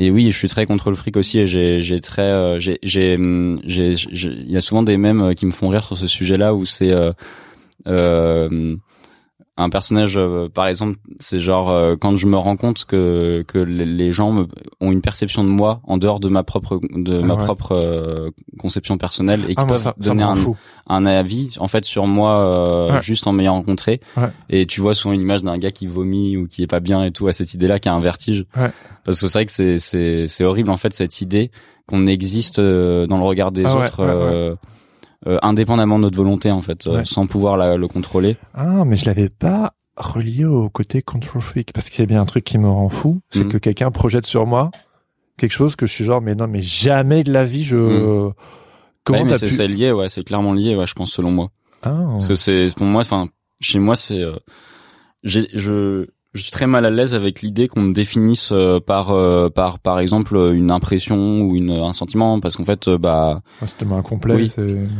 et oui, je suis très contre le fric aussi et j'ai très euh, j'ai j'ai j'ai il y a souvent des mèmes qui me font rire sur ce sujet-là où c'est euh, euh, un personnage euh, par exemple c'est genre euh, quand je me rends compte que que les gens me, ont une perception de moi en dehors de ma propre de Ah ma ouais. propre euh, conception personnelle et qui Ah, moi, peuvent ça, donner un, avis en fait sur moi Ouais. juste en m'ayant rencontré Ouais. et tu vois souvent une image d'un gars qui vomit ou qui est pas bien et tout à cette idée là qui a un vertige Ouais. parce que c'est vrai que c'est c'est c'est horrible en fait cette idée qu'on existe dans le regard des Ah autres. Euh, indépendamment de notre volonté en fait euh, Ouais. sans pouvoir la- le contrôler Ah, mais je l'avais pas relié au côté control freak parce qu'il y a bien un truc qui me rend fou, c'est Mhm. que quelqu'un projette sur moi quelque chose que je suis genre mais non mais jamais de la vie je Mhm. comment Ouais, mais t'as c'est pu c'est lié ouais c'est clairement lié ouais je pense selon moi ah, Parce que c'est pour moi, enfin, chez moi, c'est, euh, j'ai, je, je suis très mal à l'aise avec l'idée qu'on me définisse euh, par, euh, par, par exemple, une impression ou une, un sentiment, parce qu'en fait, euh, bah, Ouais, c'est tellement incomplet Oui.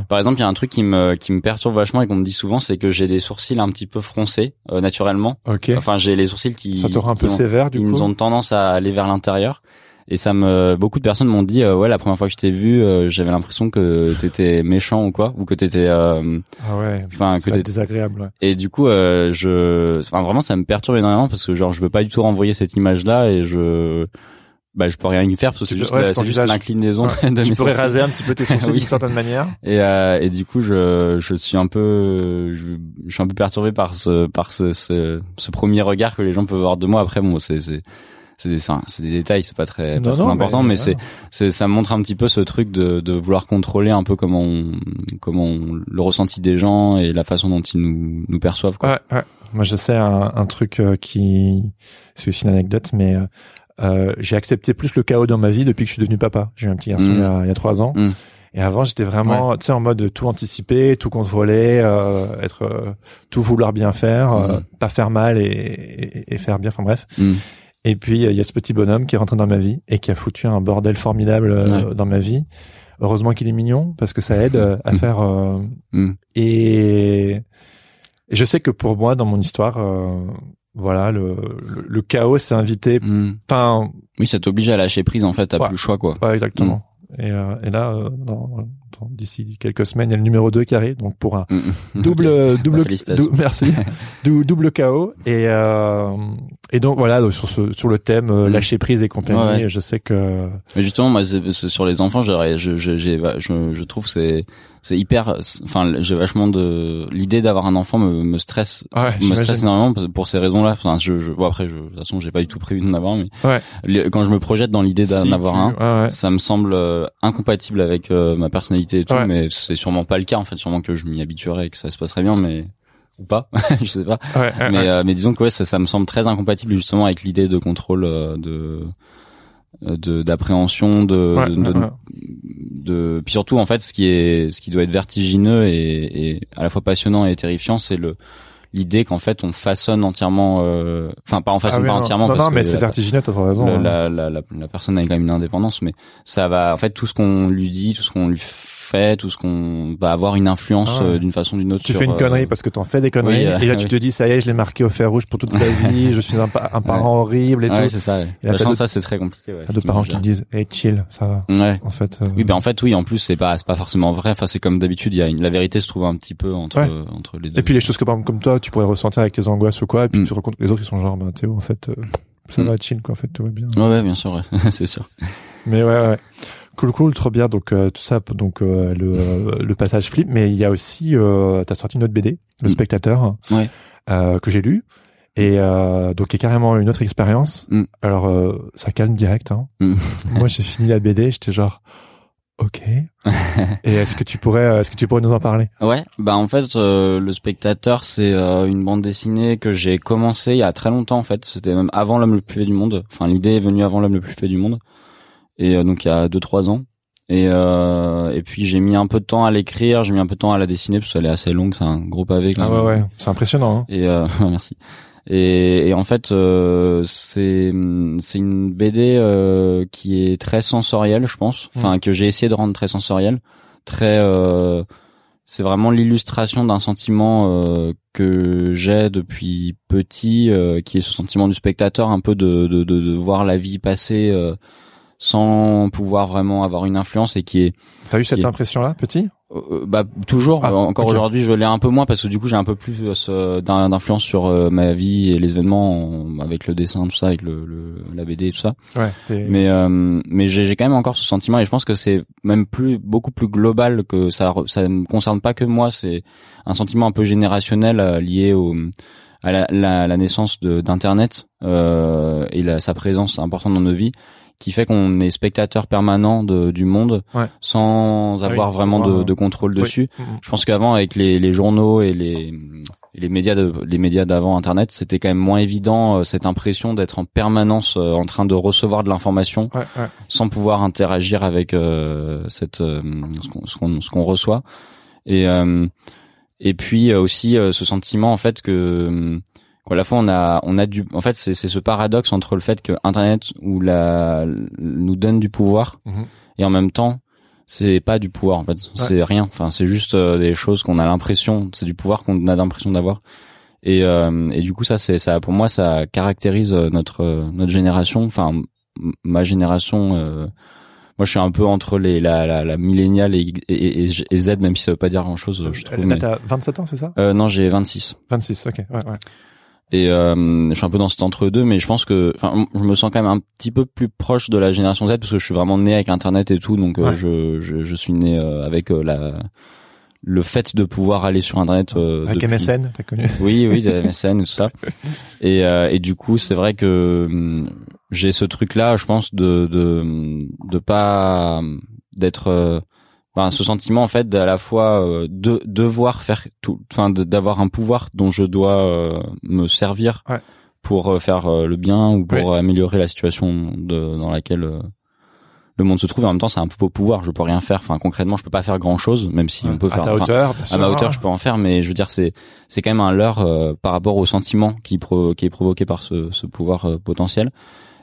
par exemple, il y a un truc qui me, qui me perturbe vachement et qu'on me dit souvent, c'est que j'ai des sourcils un petit peu froncés euh, naturellement. ok Enfin, j'ai les sourcils qui, ça te rend un peu ont- sévère du ils coup ont tendance à aller vers l'intérieur. Et ça me, beaucoup de personnes m'ont dit, euh, ouais, la première fois que je t'ai vu, euh, j'avais l'impression que t'étais méchant ou quoi, ou que t'étais, euh, ah ouais enfin, que t'étais désagréable ouais. Et du coup, euh, je, enfin vraiment, ça me perturbe énormément parce que genre, je veux pas du tout renvoyer cette image-là et je, bah, je peux rien y faire parce que c'est juste, ouais, c'est l'inclinaison Ouais. *laughs* de tu mes pourrais sourcils. raser un petit peu tes *laughs* sourcils Oui. d'une certaine manière Et, euh, et du coup, je, je suis un peu, je, je suis un peu perturbé par ce, par ce, ce, ce premier regard que les gens peuvent avoir de moi. Après, bon, c'est, c'est, c'est des, c'est des détails, c'est pas très, pas Non, très non, important, mais, mais c'est, c'est, ça montre un petit peu ce truc de, de vouloir contrôler un peu comment on, comment on- le ressenti des gens et la façon dont ils nous, nous perçoivent, quoi. Ouais, ouais. Moi, je sais un, un truc euh, qui, c'est aussi une anecdote, mais euh, euh, j'ai accepté plus le chaos dans ma vie depuis que je suis devenu papa. J'ai eu un petit garçon Mm. il, y a, il y a trois ans. Mm. Et avant, j'étais vraiment, tu sais, en mode tout anticiper, tout contrôler, euh, être, euh, tout vouloir bien faire, euh, Mm. pas faire mal et, et, et faire bien. Enfin bref. Et puis il y a ce petit bonhomme qui est rentré dans ma vie et qui a foutu un bordel formidable euh, Ouais. dans ma vie. Heureusement qu'il est mignon parce que ça aide euh, à *laughs* Mm. faire. euh, Mm. et, et je sais que pour moi, dans mon histoire, euh, voilà, le, le, le chaos s'est invité. Mm. Enfin, Oui, ça t'oblige à lâcher prise en fait, t'as Ouais. plus le choix quoi. ouais, exactement. Et, euh, et là, euh, d'ici quelques semaines, il y a le numéro 2 qui arrive, donc pour un Mm. *laughs* double, *laughs* Ok. double, Bah, dou- merci, *laughs* Dou- double chaos. Et euh, et donc voilà, donc sur ce, sur le thème euh, Mm. lâcher prise et compagnie, Ouais, ouais. je sais que Mais justement, moi, sur les enfants, je, je, j'ai, je, je trouve c'est, c'est hyper, enfin, j'ai vachement de, l'idée d'avoir un enfant me, me stresse, ouais, me stresse énormément pour- ces raisons-là. Enfin, je, je, bon après, je, de toute façon, j'ai pas du tout prévu d'en avoir, mais Ouais. le- quand je me projette dans l'idée d'en Si avoir tu- un, ouais, ça me semble euh, incompatible avec euh, ma personnalité et tout, mais c'est sûrement pas le cas en fait. Sûrement que je m'y habituerai et que ça se passerait bien, mais ou pas, *laughs* je sais pas. Ouais, mais ouais. euh, mais disons que ouais ça, ça me semble très incompatible justement avec l'idée de contrôle euh, de d'appréhension de, Ouais, de, ouais, ouais. de puis surtout en fait ce qui est ce qui doit être vertigineux et, et à la fois passionnant et terrifiant c'est le l'idée qu'en fait on façonne entièrement euh, enfin pas en façonne Ah oui, pas non. entièrement Non, parce non, mais c'est vertigineux, t'as raison. hein. la, la, la, la personne a quand même une indépendance, mais ça va, en fait, tout ce qu'on lui dit, tout ce qu'on lui fait, tout ce qu'on va avoir une influence Ah ouais. euh, d'une façon ou d'une autre. tu sur, fais une euh, connerie parce que t'en fais des conneries oui, euh, et là tu oui. *laughs* te dis ça y est je l'ai marqué au fer rouge pour toute sa *laughs* vie je suis un, pa- un parent horrible et Ouais, tout c'est ça. Ouais. Et là, ça, c'est très compliqué. Ouais, t'as d'autres parents qui te disent hey chill ça va. Ouais. en fait euh, Oui, ben en fait, oui. En plus, c'est pas, c'est pas forcément vrai. Enfin, c'est comme d'habitude. Il y a une, la vérité se trouve un petit peu entre, euh, entre les deux. et puis les choses que par exemple comme toi tu pourrais ressentir avec tes angoisses ou quoi et puis Mm. tu te rends compte que les autres ils sont genre ben Théo en fait euh, ça Mm. va chill quoi en fait tout va bien Ouais, ouais, bien sûr. Ouais. *laughs* c'est sûr. mais ouais ouais cool cool trop bien donc euh, tout ça donc euh, le, *laughs* le passage flip mais il y a aussi euh, t'as sorti une autre BD le Mm. spectateur Ouais. euh, que j'ai lu Et euh, donc, y a carrément une autre expérience. Mm. Alors, euh, ça calme direct. Hein. Mm. *laughs* Moi, j'ai fini la BD, j'étais genre, ok. *laughs* Et est-ce que tu pourrais, est-ce que tu pourrais nous en parler? Ouais, bah en fait, euh, le spectateur, c'est une bande dessinée que j'ai commencé il y a très longtemps en fait. C'était même avant l'homme le plus fait du monde. Enfin, l'idée est venue avant l'homme le plus fait du monde. Et euh, donc il y a deux trois ans. Et euh, et puis j'ai mis un peu de temps à l'écrire, j'ai mis un peu de temps à la dessiner parce qu'elle est assez longue, c'est un gros pavé. Quand Ah même. ouais, ouais, c'est impressionnant. Hein. Et euh, *laughs* merci. Et, et en fait, euh, c'est c'est une BD euh, qui est très sensorielle, je pense. Enfin, que j'ai essayé de rendre très sensorielle, très. euh, c'est vraiment l'illustration d'un sentiment euh, que j'ai depuis petit, euh, qui est ce sentiment du spectateur, un peu de de, de, de voir la vie passer euh, sans pouvoir vraiment avoir une influence et qui est T'as eu cette est- impression-là, petit? Euh, bah toujours. Ah, Euh, encore aujourd'hui je l'ai un peu moins parce que du coup j'ai un peu plus euh, ce- d'in- d'influence sur euh, ma vie et les événements en- avec le dessin tout ça avec le, le la BD et tout ça. Ouais. mais euh, mais j'ai quand même encore ce sentiment et je pense que c'est même plus beaucoup plus global que ça ça ne concerne pas que moi. C'est un sentiment un peu générationnel euh, lié au à la, la, la naissance d'internet euh, et la, sa présence importante dans nos vies qui fait qu'on est spectateur permanent de, du monde Ouais. sans Ah oui, avoir vraiment de, de contrôle dessus Mhm. je pense qu'avant avec les, les journaux et les les médias de, les médias d'avant internet c'était quand même moins évident euh, cette impression d'être en permanence euh, en train de recevoir de l'information Ouais, ouais. sans pouvoir interagir avec euh, cette euh, ce qu'on ce qu'on ce qu'on reçoit et euh, et puis euh, aussi euh, ce sentiment en fait que qu'à la fois on a on a du en fait c'est c'est ce paradoxe entre le fait que internet ou la nous donne du pouvoir Mhm. et en même temps c'est pas du pouvoir en fait c'est rien enfin c'est juste euh, des choses qu'on a l'impression c'est du pouvoir qu'on a l'impression d'avoir et euh, et du coup ça c'est ça pour moi ça caractérise euh, notre euh, notre génération enfin ma génération euh, moi je suis un peu entre les la la, la milléniale et, et, et- et Z même si ça veut pas dire grand chose je trouve Là, mais- t'as 27 ans, c'est ça? Euh, non j'ai 26 26, ok. Ouais, ouais. Et euh, je suis un peu dans cet entre-deux, mais je pense que, enfin, je me sens quand même un petit peu plus proche de la génération Z parce que je suis vraiment né avec Internet et tout, donc euh, Ouais. je, je je suis né euh, avec euh, la le fait de pouvoir aller sur Internet. euh, Avec depuis- MSN, t'as connu Oui, oui, MSN tout ça. *laughs* Et euh, et du coup, c'est vrai que hum, j'ai ce truc-là, je pense, de de de pas d'être euh, enfin ce sentiment en fait d'à la fois euh, de devoir faire tout enfin d'avoir un pouvoir dont je dois euh, me servir Ouais. pour euh, faire euh, le bien ou pour améliorer la situation de, dans laquelle euh, le monde se trouve. Et en même temps c'est un beau pouvoir. Je peux rien faire. Enfin concrètement je peux pas faire grand chose même si on peut à faire ta hauteur, à ma hauteur je peux en faire. Mais je veux dire c'est c'est quand même un leurre euh, par rapport au sentiment qui pro- qui est provoqué par ce, ce pouvoir potentiel.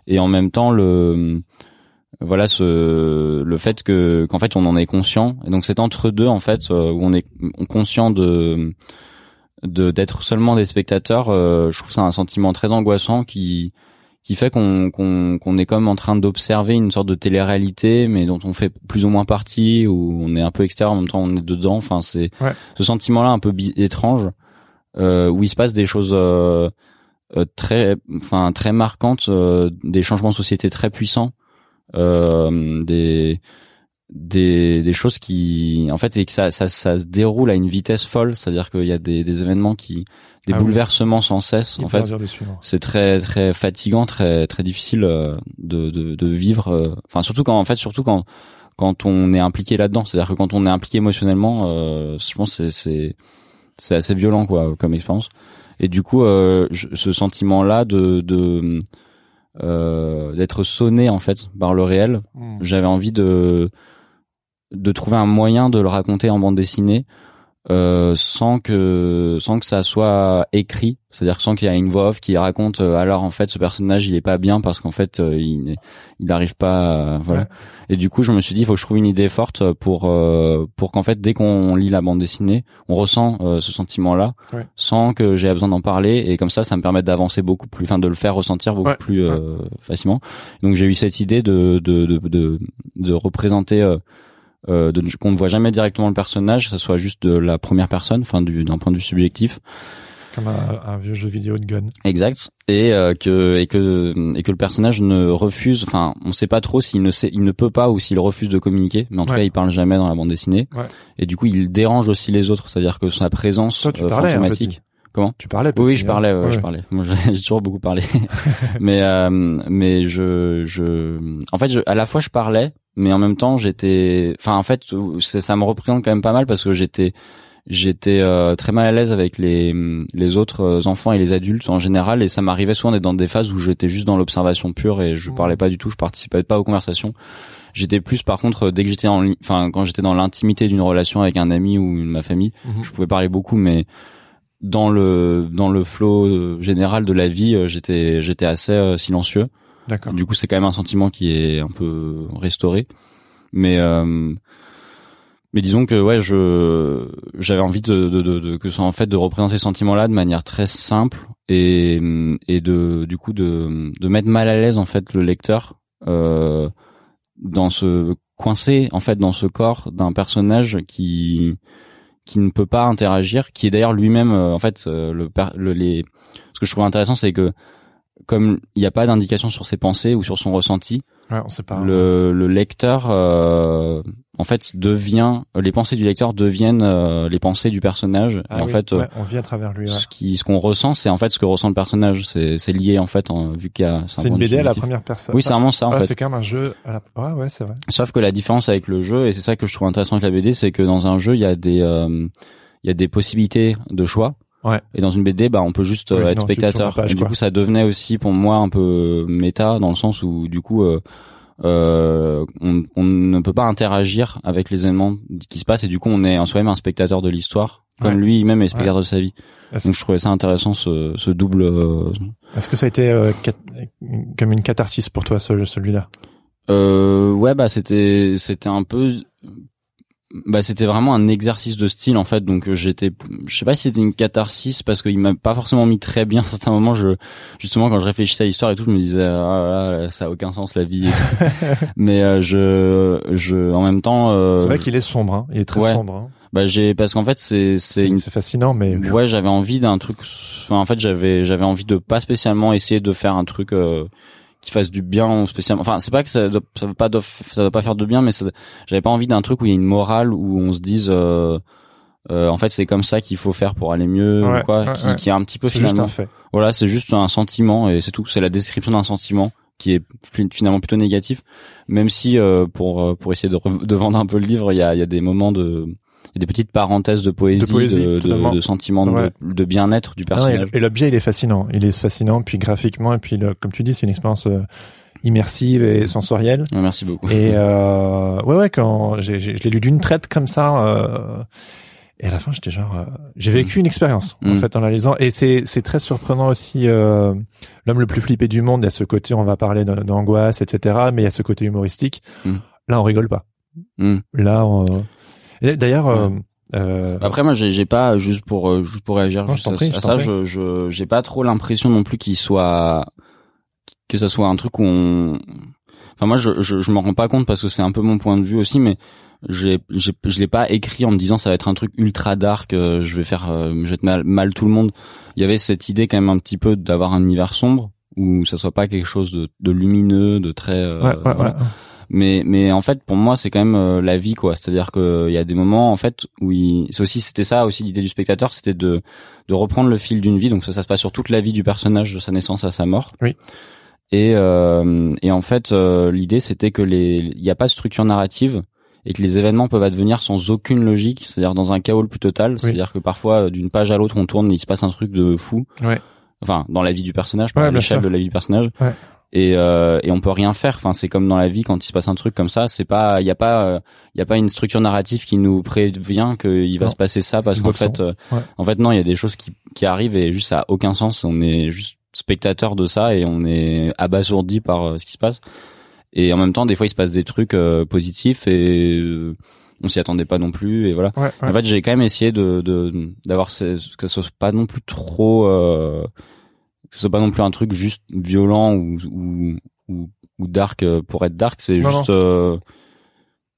Et en même temps le voilà ce le fait que qu'en fait on en est conscient. Et donc c'est entre deux en fait euh, où on est on- conscient de de d'être seulement des spectateurs euh, je trouve ça un sentiment très angoissant qui qui fait qu'on qu'on qu'on est comme en train d'observer une sorte de télé-réalité mais dont on fait plus ou moins partie où on est un peu extérieur en même temps on est dedans. Enfin c'est Ouais. ce sentiment là un peu étrange euh, où il se passe des choses euh, euh, très enfin très marquantes euh, des changements de société très puissants des des des choses qui en fait et que ça ça ça se déroule à une vitesse folle. C'est-à-dire qu'il y a des des événements qui des Ah oui. bouleversements sans cesse en fait. c'est très très fatigant très très difficile euh, de de, de vivre euh, enfin surtout quand en fait surtout quand quand on est impliqué là-dedans. C'est-à-dire que quand on est impliqué émotionnellement euh, je pense c'est c'est c'est assez violent quoi comme expérience. Et du coup euh, je- ce sentiment là de de euh, d'être sonné en fait par le réel Mm. j'avais envie de de trouver un moyen de le raconter en bande dessinée euh, sans que sans que ça soit écrit c'est-à-dire sans qu'il y ait une voix off qui raconte euh, alors en fait ce personnage il est pas bien parce qu'en fait euh, il il n'arrive pas à- voilà Ouais. et du coup je me suis dit il faut que je trouve une idée forte pour euh, pour qu'en fait dès qu'on lit la bande dessinée on ressent ce sentiment là Ouais. sans que j'ai besoin d'en parler et comme ça ça me permet d'avancer beaucoup plus enfin de le faire ressentir beaucoup Ouais. plus euh, facilement donc j'ai eu cette idée de de de de, de représenter euh, qu'on ne voit jamais directement le personnage, que ça soit juste de la première personne, enfin du d'un point de vue subjectif, Comme un, un vieux jeu vidéo de gun. exact, et euh, que et que et que le personnage ne refuse, enfin on sait pas trop s'il ne sait, il ne peut pas ou s'il refuse de communiquer, mais en tout Ouais. cas il parle jamais dans la bande dessinée, Ouais. et du coup il dérange aussi les autres, c'est-à-dire que sa présence Toi, tu euh, parlais, hein, fantomatique. Comment? Tu parlais. Oui, petit, je hein. parlais, ouais, Ouais. je parlais. Moi, j'ai *laughs* j'ai toujours beaucoup parlé. *laughs* mais euh, mais je je en fait, je, à la fois je parlais, mais en même temps j'étais, enfin en fait, ça, ça me représente quand même pas mal parce que j'étais j'étais euh, très mal à l'aise avec les les autres euh, enfants et les adultes en général et ça m'arrivait souvent d'être dans des phases où j'étais juste dans l'observation pure et je Mhm. parlais pas du tout, je participais pas aux conversations. J'étais plus par contre dès que j'étais en enfin quand j'étais dans l'intimité d'une relation avec un ami ou une- ma famille, Mhm. je pouvais parler beaucoup mais dans le dans le flow euh, général de la vie, euh, j'étais j'étais assez euh, silencieux. D'accord. Du coup, c'est quand même un sentiment qui est un peu restauré. Mais euh, mais disons que ouais, je j'avais envie de, de, de, de- que ça en fait de représenter ces sentiments-là de manière très simple et et de du coup de de mettre mal à l'aise en fait le lecteur euh, dans ce coincé en fait dans ce corps d'un personnage qui qui ne peut pas interagir, qui est d'ailleurs lui-même euh, en fait euh, le, le les ce que je trouve intéressant c'est que comme il n'y a pas d'indication sur ses pensées ou sur son ressenti, Ouais, on sait pas. le, le lecteur euh, en fait devient les pensées du lecteur deviennent euh, les pensées du personnage Ah et en fait euh, ouais, on vit à travers lui. ouais. ce qui ce qu'on ressent c'est en fait ce que ressent le personnage c'est c'est lié en fait en, vu qu'il y a C'est un une BD à la première personne. oui c'est vraiment ça en Ah, fait C'est quand même un jeu. À la... Ouais, ouais, c'est vrai. Sauf que la différence avec le jeu, et c'est ça que je trouve intéressant avec la BD, c'est que dans un jeu, il y a des, euh, il y a des possibilités de choix. Ouais. Et dans une BD, bah, on peut juste euh, Oui, être non, spectateur. page, et du quoi. coup, ça devenait aussi pour moi un peu méta dans le sens où, du coup, euh, euh, on, on ne peut pas interagir avec les événements qui se passent et du coup, on est en soi-même un spectateur de l'histoire, comme Ouais. lui-même est spectateur de sa vie. Donc, je trouvais ça intéressant ce, ce double. euh, est-ce que ça a été euh, comme une catharsis pour toi, ce- celui-là? Euh, ouais, bah c'était c'était un peu bah c'était vraiment un exercice de style en fait donc euh, j'étais je sais pas si c'était une catharsis parce qu'il m'a pas forcément mis très bien *laughs* à certains moments je justement quand je réfléchissais à l'histoire et tout je me disais ah là là, ça a aucun sens la vie et tout. *laughs* mais euh, je je en même temps euh, C'est vrai qu'il est sombre. Hein. Il est très ouais. sombre. Hein. bah j'ai parce qu'en fait c'est c'est une fascinant, mais ouais j'avais envie d'un truc enfin en fait j'avais j'avais envie de pas spécialement essayer de faire un truc euh, qui fasse du bien spécialement enfin c'est pas que ça doit, ça veut pas doit- ça doit pas faire de bien mais j'avais pas envie d'un truc où il y a une morale où on se dise euh, euh, en fait c'est comme ça qu'il faut faire pour aller mieux Ouais, ou quoi ouais, qui, ouais. qui est un petit peu c'est juste finalement un fait. voilà c'est juste un sentiment et c'est tout c'est la description d'un sentiment qui est fi- finalement plutôt négatif même si euh, pour euh, pour essayer de, de vendre un peu le livre il y a il y a des moments de y a des petites parenthèses de poésie, De poésie, de, de, totalement. de sentiments, Ouais. de, de bien-être du personnage. et et l'objet, il est fascinant. Il est fascinant, puis graphiquement, et puis le- comme tu dis, c'est une expérience euh, immersive et sensorielle. Ouais, Merci beaucoup. Et *laughs* euh, ouais, ouais, quand j'ai, j'ai- je l'ai lu d'une traite comme ça, euh, et à la fin, j'étais genre, euh, j'ai vécu une expérience en Mm. fait en la lisant. Et c'est c'est très surprenant aussi. Euh, L'homme le plus flippé du monde, il y a ce côté, on va parler d'angoisse, etc. Mais il y a ce côté humoristique. Mm. Là, on rigole pas. Mm. Là, on... d'ailleurs. euh, euh, Après moi j'ai j'ai pas juste pour euh, juste pour réagir Non, juste prie, à ça prie. je je j'ai pas trop l'impression non plus qu'il soit que ça soit un truc où on enfin moi je je, je m'en rends pas compte parce que c'est un peu mon point de vue aussi mais j'ai j'ai je l'ai pas écrit en me disant ça va être un truc ultra dark euh, je vais faire euh, je vais te mal, mal tout le monde il y avait cette idée quand même un petit peu d'avoir un univers sombre où ça soit pas quelque chose de, de lumineux de très euh, ouais, ouais, voilà. ouais. Mais mais en fait pour moi c'est quand même euh, la vie quoi. C'est-à-dire que il y a des moments en fait où il... c'est aussi c'était ça aussi l'idée du spectateur c'était de de reprendre le fil d'une vie. Donc ça, ça se passe sur toute la vie du personnage de sa naissance à sa mort. Oui. et euh, et en fait euh, l'idée c'était que les il n'y a pas de structure narrative et que les événements peuvent advenir sans aucune logique c'est-à-dire dans un chaos le plus total. C'est-à-dire que parfois euh, d'une page à l'autre on tourne et il se passe un truc de fou. Ouais. enfin dans la vie du personnage pas Ouais, l'échelle de la vie du personnage. Ouais. Et euh, et on peut rien faire enfin c'est comme dans la vie quand il se passe un truc comme ça c'est pas il y a pas euh, il y a pas une structure narrative qui nous prévient qu'il va Non. se passer ça parce qu'en fait euh, Ouais. en fait non il y a des choses qui qui arrivent et juste ça a aucun sens on est juste spectateur de ça et on est abasourdi par euh, ce qui se passe et en même temps des fois il se passe des trucs euh, positifs et euh, on s'y attendait pas non plus et voilà Ouais, ouais. en fait, j'ai quand même essayé de de- d'avoir ce- que ce soit pas non plus trop euh, que ce soit pas non plus un truc juste violent ou ou ou, ou dark euh, pour être dark, c'est juste euh,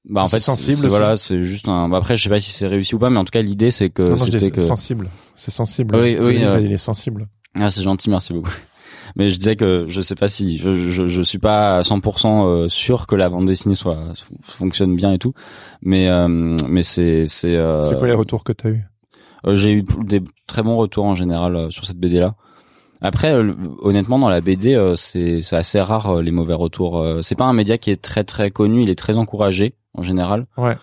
bah en fait sensible voilà, c'est juste un bah, après je sais pas si c'est réussi ou pas mais en tout cas l'idée c'est que c'était que sensible. C'est sensible. Oui, oui, euh, il est sensible. ah c'est gentil, merci beaucoup. *laughs* Mais je disais que je sais pas si je je, je suis pas à 100% euh, sûr que la bande dessinée soit fonctionne bien et tout, mais euh, mais c'est c'est euh, C'est quoi les retours que t'as eu? Euh, j'ai eu des très bons retours en général sur cette BD là. Après, euh, honnêtement, dans la BD, euh, c'est assez rare euh, les mauvais retours. C'est pas un média qui est très très connu, il est très encouragé en général. Ouais.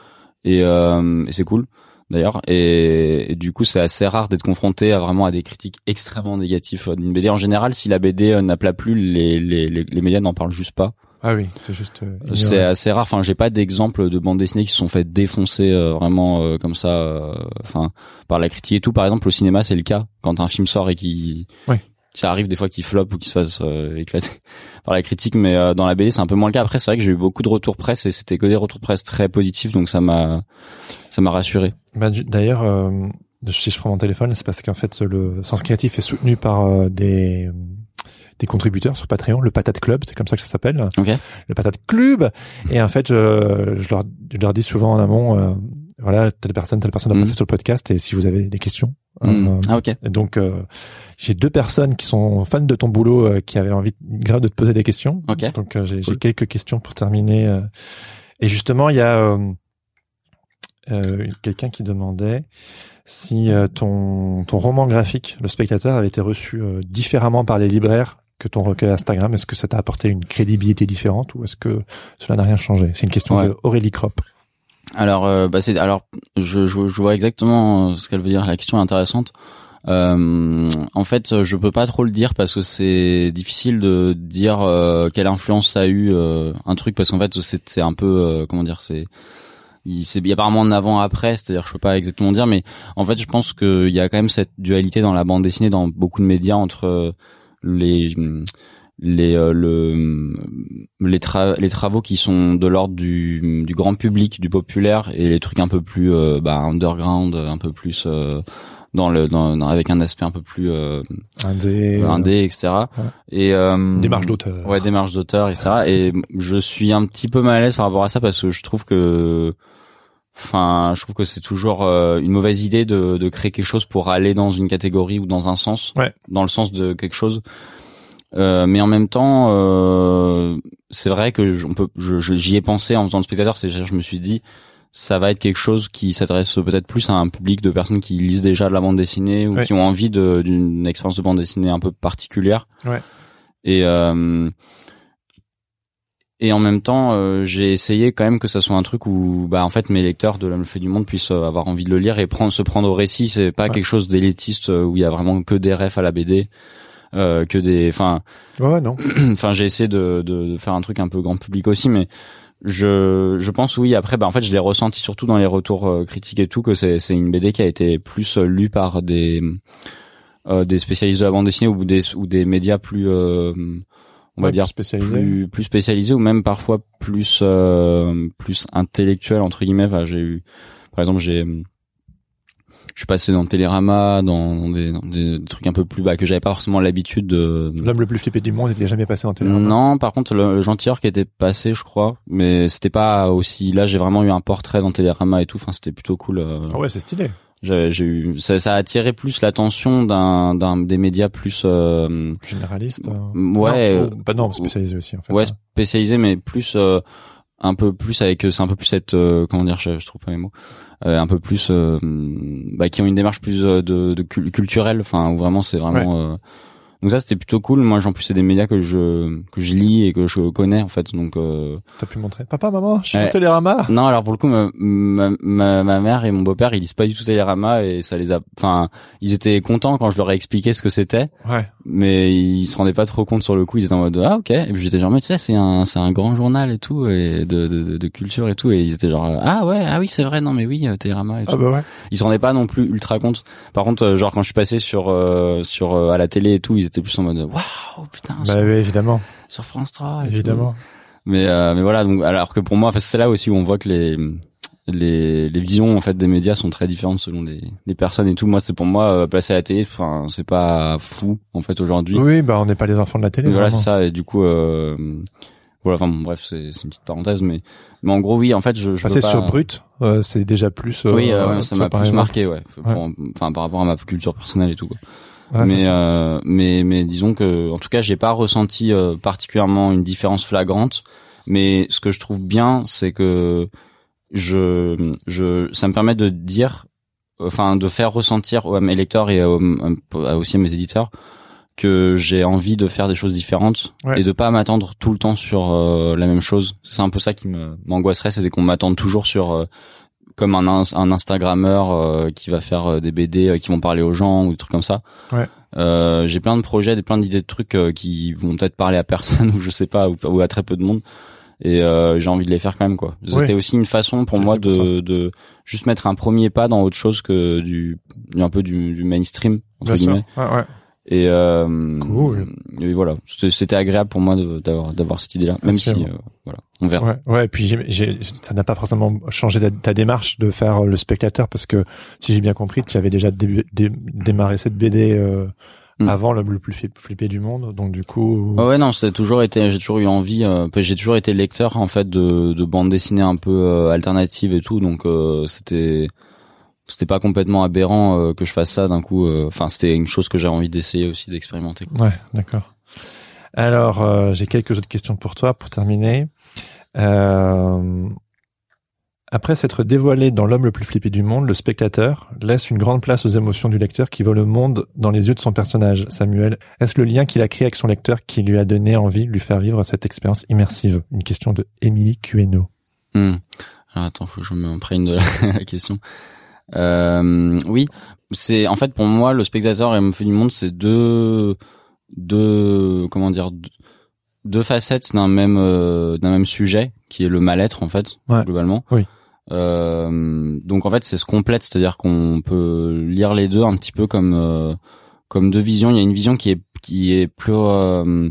Et, euh, et c'est cool d'ailleurs. Et, et du coup, c'est assez rare d'être confronté à vraiment à des critiques extrêmement négatives d'une BD. En général, si la BD n'appela plus, les les les, les médias n'en parlent juste pas. Ah oui, c'est juste. euh. C'est assez rare. Enfin, j'ai pas d'exemple de bandes dessinées qui se sont fait défoncer euh, vraiment euh, comme ça. euh, Enfin, par la critique et tout. Par exemple, au cinéma, c'est le cas quand un film sort et qui, Ouais. Ça arrive des fois qu'il floppe ou qu'il se fasse euh, éclater *laughs* par la critique. Mais euh, dans la BD, c'est un peu moins le cas. Après, c'est vrai que j'ai eu beaucoup de retours presse et c'était que des retours presse très positifs, donc ça m'a, ça m'a rassuré. Bah, D'ailleurs, euh, si je prends mon téléphone, c'est parce qu'en fait, le Sens Créatif est soutenu par euh, des des contributeurs sur Patreon, le Patate Club, c'est comme ça que ça s'appelle, Ok. le Patate Club. Et en fait, je, je, leur, je leur dis souvent en amont, euh, voilà, telle personne, telle personne a Mhm. passé sur le podcast, et si vous avez des questions. Hmm. euh, Ah ok. donc, euh, j'ai deux personnes qui sont fans de ton boulot, euh, qui avaient envie grave de te poser des questions. Ok. Donc, euh, j'ai Cool. quelques questions pour terminer. euh. Et justement, il y a euh, euh, quelqu'un qui demandait si euh, ton, ton roman graphique, Le Spectateur, avait été reçu euh, différemment par les libraires que ton recueil Instagram. Est-ce que ça t'a apporté une crédibilité différente ou est-ce que cela n'a rien changé? C'est une question Ouais. de Aurélie Kropp. Alors, euh, bah c'est alors je, je, je vois exactement euh, ce qu'elle veut dire. La question est intéressante. Euh, en fait, je peux pas trop le dire parce que c'est difficile de dire euh, quelle influence ça a eu euh, un truc parce qu'en fait c'est un peu euh, comment dire c'est il il y a apparemment un avant après c'est-à-dire je peux pas exactement dire mais en fait je pense qu'il y a quand même cette dualité dans la bande dessinée dans beaucoup de médias entre euh, les les euh, le les, tra- les travaux qui sont de l'ordre du, du grand public du populaire et les trucs un peu plus euh, bah, underground un peu plus euh, dans le dans, dans- avec un aspect un peu plus euh, Indé, euh, indé etc ouais. et euh, démarche d'auteur. ouais démarche d'auteur etc et je suis un petit peu mal à l'aise par rapport à ça parce que je trouve que enfin je trouve que c'est toujours euh, une mauvaise idée de, de créer quelque chose pour aller dans une catégorie ou dans un sens Ouais. dans le sens de quelque chose euh, mais en même temps euh, c'est vrai que on peut j'y ai pensé en faisant le spectateur c'est je me suis dit ça va être quelque chose qui s'adresse peut-être plus à un public de personnes qui lisent déjà de la bande dessinée ou Ouais. qui ont envie d'une expérience de bande dessinée un peu particulière Ouais. et euh, et en même temps, euh, j'ai essayé quand même que ça soit un truc où, bah, en fait, mes lecteurs de L'Homme fait du monde puissent euh, avoir envie de le lire et prendre, se prendre au récit. C'est pas Ouais. quelque chose d'élitiste euh, où il y a vraiment que des refs à la BD, euh, que des, enfin, Ouais, non. *clears throat* enfin, j'ai essayé de, de, de faire un truc un peu grand public aussi, mais je, je pense oui. Après, bah, en fait, je l'ai ressenti surtout dans les retours euh, critiques et tout que c'est, c'est une BD qui a été plus euh, lue par des, euh, des spécialistes de la bande dessinée ou des, ou des médias plus, euh, on va dire spécialisé. plus plus spécialisé ou même parfois plus euh, plus intellectuel entre guillemets Enfin, j'ai eu par exemple j'ai je suis passé dans Télérama dans, dans des, dans des trucs un peu plus bas que j'avais pas forcément l'habitude de L'homme le plus flippé du monde n'était jamais passé en télé. non par contre le, le gentilheur qui était passé je crois mais c'était pas aussi là j'ai vraiment eu un portrait dans Télérama et tout enfin c'était plutôt cool euh, Ah ouais, c'est stylé. j'ai eu ça, ça a attiré plus l'attention d'un d'un des médias plus euh, Généraliste. euh. ouais Non, oh, bah non, spécialisé aussi en fait. ouais spécialisé mais plus euh, un peu plus avec c'est un peu plus cette euh, comment dire je, je trouve pas mes mots euh, un peu plus euh, bah, qui ont une démarche plus de, de cul- culturelle enfin où vraiment c'est vraiment euh, donc ça c'était plutôt cool moi en plus c'est des médias que je que je lis et que je connais en fait donc euh, T'as pu montrer. Papa, maman, je suis Ouais. au Télérama. non alors pour le coup ma, ma, ma, mère et mon beau-père ils lisent pas du tout Télérama et ça les a enfin ils étaient contents quand je leur ai expliqué ce que c'était Ouais. mais ils se rendaient pas trop compte sur le coup ils étaient en mode ah ok et puis j'étais genre mais tu sais c'est un c'est un grand journal et tout et de, de, de, de culture et tout et ils étaient genre ah ouais ah oui c'est vrai non mais oui euh, Télérama et tout Ah bah ouais. ils se rendaient pas non plus ultra compte par contre euh, genre quand je suis passé sur euh, sur euh, à la télé et tout ils étaient plus en mode waouh putain Bah sur, oui, évidemment. sur France 3 et tout. Évidemment. mais euh, mais voilà donc alors que pour moi c'est là aussi où on voit que les les les visions en fait des médias sont très différentes selon les les personnes et tout moi c'est pour moi euh, passer à la télé enfin c'est pas fou en fait aujourd'hui Oui, bah on n'est pas les enfants de la télé. mais voilà, c'est ça. Et du coup, euh, voilà. Enfin, bon, bref, c'est c'est une petite parenthèse, mais mais en gros, oui. En fait, je, je Passer veux pas... sur Brut, euh, c'est déjà plus. Oui, ouais, ça m'a plus exemple. marqué, ouais. Enfin, par rapport à ma culture personnelle et tout. Quoi. Ouais, mais euh, mais mais disons que, en tout cas, j'ai pas ressenti euh, particulièrement une différence flagrante. Mais ce que je trouve bien, c'est que je je ça me permet de dire enfin de faire ressentir à mes lecteurs et aussi à mes éditeurs que j'ai envie de faire des choses différentes et de pas m'attendre tout le temps sur euh, la même chose. C'est un peu ça qui m'angoisserait, c'est qu'on m'attende toujours sur euh, comme un, un Instagrammeur euh, qui va faire des BD qui vont parler aux gens ou des trucs comme ça. Ouais. j'ai plein de projets, plein d'idées de trucs qui vont peut-être parler à personne *laughs* ou je sais pas ou, à très peu de monde et j'ai envie de les faire quand même quoi. C'était aussi une façon pour moi de, de juste mettre un premier pas dans autre chose que du un peu du, du mainstream entre guillemets. Ouais, ouais. Et, euh, et voilà, c'était agréable pour moi d'avoir d'avoir cette idée-là, même si euh, voilà, on verra. Ouais, ouais et puis j'ai ça n'a pas forcément changé ta, démarche de faire le spectateur parce que si j'ai bien compris, tu avais déjà démarré cette BD euh, hmm. avant le, plus flippé du monde, donc du coup. ouais non, c'est toujours été, j'ai toujours eu envie, euh, j'ai toujours été lecteur en fait de, de bande dessinée un peu euh, alternative et tout, donc c'était c'était pas complètement aberrant euh, que je fasse ça d'un coup. Euh, enfin, c'était une chose que j'avais envie d'essayer aussi, d'expérimenter. Ouais, d'accord. Alors, euh, j'ai quelques autres questions pour toi pour terminer. Après s'être dévoilé dans l'homme le plus flippé du monde, le spectateur laisse une grande place aux émotions du lecteur qui voit le monde dans les yeux de son personnage. Samuel, est-ce le lien qu'il a créé avec son lecteur qui lui a donné envie de lui faire vivre cette expérience immersive? Une question de Émilie Queno. Hmm. attends, faut que je me prenne de la *laughs* question. Euh, oui, c'est en fait pour moi le spectateur et le fait du monde, c'est deux deux comment dire deux facettes d'un même euh, d'un même sujet qui est le mal-être en fait globalement. Oui. Euh, donc en fait c'est ce complète, c'est-à-dire qu'on peut lire les deux un petit peu comme euh, comme deux visions. Il y a une vision qui est qui est plus euh,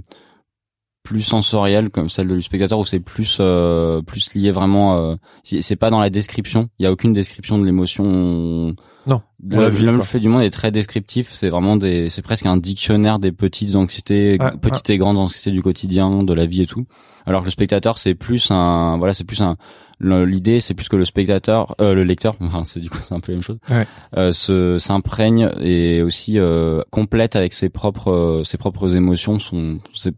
plus sensorielle comme celle du spectateur où c'est plus euh, plus lié vraiment euh, c'est pas dans la description. Il y a aucune description de l'émotion. Non. Le, le fait du monde est très descriptif. C'est vraiment des c'est presque un dictionnaire des petites anxiétés petites et grandes anxiétés du quotidien de la vie et tout. Alors que le spectateur c'est plus un voilà c'est plus un l'idée c'est plus que le spectateur euh, le lecteur *laughs* enfin c'est du coup c'est un peu la même chose ouais. euh, se s'imprègne et aussi euh, complète avec ses propres ses propres émotions son ses, euh,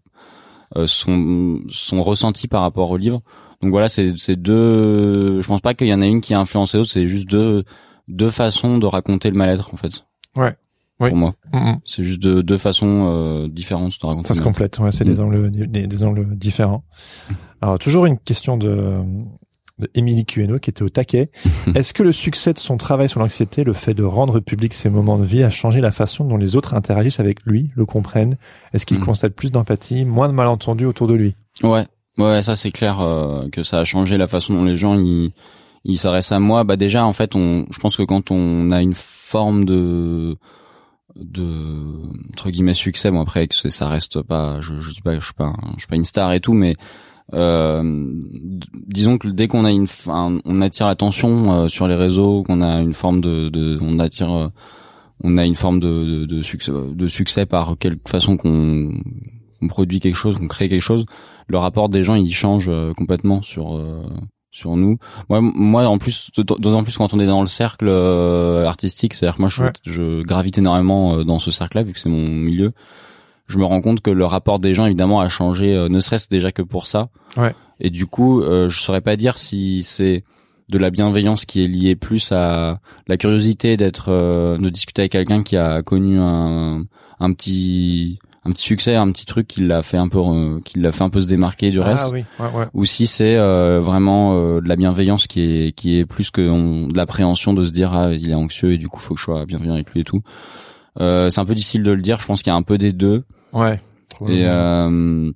sont sont ressentis par rapport au livre. Donc voilà, c'est c'est deux. Je pense pas qu'il y en a une qui a influencé l'autre. C'est juste deux deux façons de raconter le mal-être en fait. Ouais. Oui. Pour moi, c'est juste deux, deux façons euh, différentes de raconter. Ça se complète. Ouais, c'est des mm. angles des, des, angles différents. Mm. Alors toujours une question de Émilie Queno qui était au taquet. *laughs* Est-ce que le succès de son travail sur l'anxiété, le fait de rendre public ses moments de vie, a changé la façon dont les autres interagissent avec lui, le comprennent? Est-ce qu'il mm. constate plus d'empathie, moins de malentendus autour de lui? Ouais, ouais, ça c'est clair euh, que ça a changé la façon dont les gens ils ils s'adressent à moi. Bah déjà en fait, on, je pense que quand on a une forme de de entre guillemets succès bon après ça reste pas je, je dis pas je suis pas je suis pas une star et tout mais disons que dès qu'on a une, on attire l'attention euh, sur les réseaux, qu'on a une forme de, de on attire, euh, on a une forme de, de, de, succès, de succès par quelque façon qu'on produit quelque chose, qu'on crée quelque chose. Le rapport des gens, il change complètement sur sur nous. Moi, moi en plus, d'autant plus quand on est dans le cercle artistique, c'est-à-dire que moi, je, je gravite énormément dans ce cercle-là vu que c'est mon milieu je me rends compte que le rapport des gens évidemment a changé, euh, ne serait-ce déjà que pour ça. Ouais. Et du coup, euh, je saurais pas dire si c'est de la bienveillance qui est liée plus à la curiosité d'être, euh, de discuter avec quelqu'un qui a connu un, un petit un petit succès, un petit truc qui l'a fait un peu, euh, qui l'a fait un peu se démarquer du ah, reste. Oui. Ouais, ouais. Ou si c'est vraiment de la bienveillance qui est qui est plus que de l'appréhension de se dire ah il est anxieux et du coup faut que je sois bienveillant avec lui et tout. c'est un peu difficile de le dire. Je pense qu'il y a un peu des deux. Ouais. Et euh,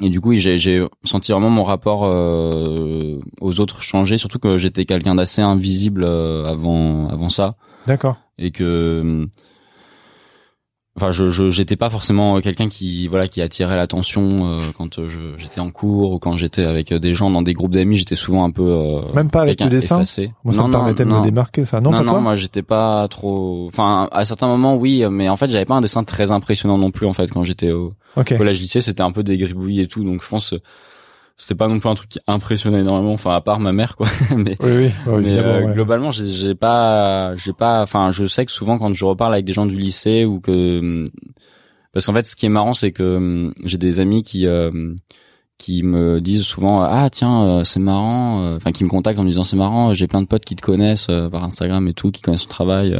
et du coup, j'ai j'ai senti vraiment mon rapport euh, aux autres changer, surtout que j'étais quelqu'un d'assez invisible euh, avant avant ça. D'accord. Et que enfin je j'étais pas forcément quelqu'un qui voilà qui attirait l'attention euh, quand euh, j'étais en cours ou quand j'étais avec euh, des gens dans des groupes d'amis j'étais souvent un peu même pas avec le dessin effacé. moi ça non, me permettait de me démarquer ça. Non non, pas non toi moi j'étais pas trop enfin à certains moments oui mais en fait j'avais pas un dessin très impressionnant non plus en fait quand j'étais au collège lycée c'était un peu des gribouillis et tout donc je pense c'était pas non plus un truc qui impressionnait énormément enfin à part ma mère quoi *laughs* mais, oui, oui. mais euh, globalement j'ai pas j'ai pas enfin je sais que souvent quand je reparle avec des gens du lycée ou que parce qu'en fait ce qui est marrant c'est que j'ai des amis qui euh, qui me disent souvent ah tiens euh, c'est marrant euh, enfin qui me contactent en me disant c'est marrant j'ai plein de potes qui te connaissent euh, par Instagram et tout qui connaissent ton travail.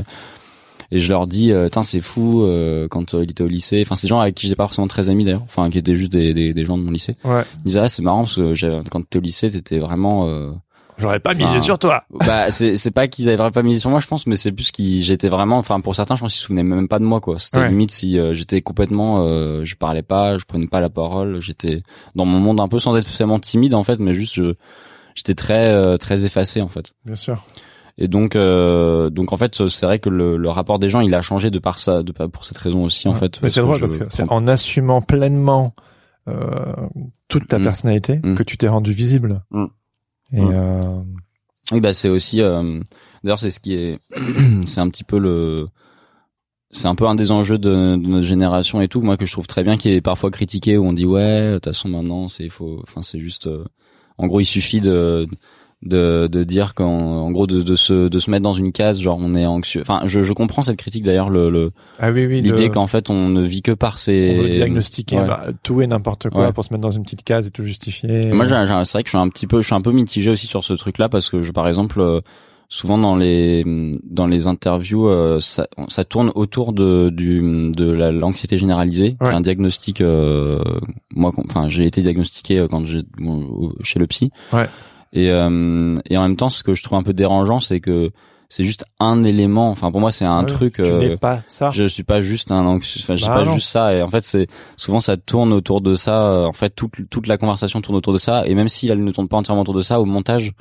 Et je leur dis tiens c'est fou euh, quand il était au lycée enfin c'est des gens avec qui j'étais pas forcément très amis d'ailleurs enfin qui étaient juste des, des, des gens de mon lycée Ouais. ils disaient ah c'est marrant parce que quand t'étais au lycée t'étais vraiment euh, J'aurais pas misé Enfin, sur toi. *laughs* bah c'est c'est pas qu'ils avaient pas misé sur moi je pense mais c'est plus qu'ils j'étais vraiment enfin pour certains je pense qu'ils se souvenaient même pas de moi quoi c'était Ouais. limite si euh, j'étais complètement euh, je parlais pas je prenais pas la parole j'étais dans mon monde un peu sans être spécialement timide en fait mais juste je j'étais très euh, très effacé en fait Bien sûr. Et donc euh, donc en fait c'est vrai que le, le rapport des gens il a changé de par ça de pour cette raison aussi en Ouais. fait Mais c'est drôle parce que c'est en assumant pleinement euh, toute ta Mm. personnalité Mm. que tu t'es rendu visible. Mm. Et euh, Oui, bah c'est aussi. euh, D'ailleurs, c'est ce qui est. *clears throat* c'est un petit peu le. C'est un peu un des enjeux de, de notre génération et tout. Moi, que je trouve très bien, qui est parfois critiqué où on dit ouais, de toute façon maintenant, c'est faux. Enfin, c'est juste. euh, En gros, il suffit de de, de dire qu'en en gros de, de se de se mettre dans une case genre on est anxieux enfin je, je comprends cette critique d'ailleurs le le- ah oui oui. l'idée de- qu'en fait on ne vit que par ses on veut diagnostiquer Ouais. bah, tout et n'importe quoi Ouais. pour se mettre dans une petite case et tout justifier. Moi, j'ai, j'ai- c'est vrai que je suis un petit peu, je suis un peu mitigé aussi sur ce truc-là parce que je, par exemple, euh, souvent dans les dans les interviews, euh, ça, ça tourne autour de du de la- l'anxiété généralisée, qui Ouais. est un diagnostic. euh, moi, enfin, j'ai été diagnostiqué euh, quand j'ai bon, chez le psy. Ouais. Et euh, et en même temps, ce que je trouve un peu dérangeant, c'est que c'est juste un élément. Enfin, pour moi, c'est un Ouais, truc. Tu euh, n'es pas ça. je suis pas juste un enfin je suis Bah pas non. juste ça et en fait c'est souvent ça tourne autour de ça en fait toute toute la conversation tourne autour de ça et même si elle ne tourne pas entièrement autour de ça au montage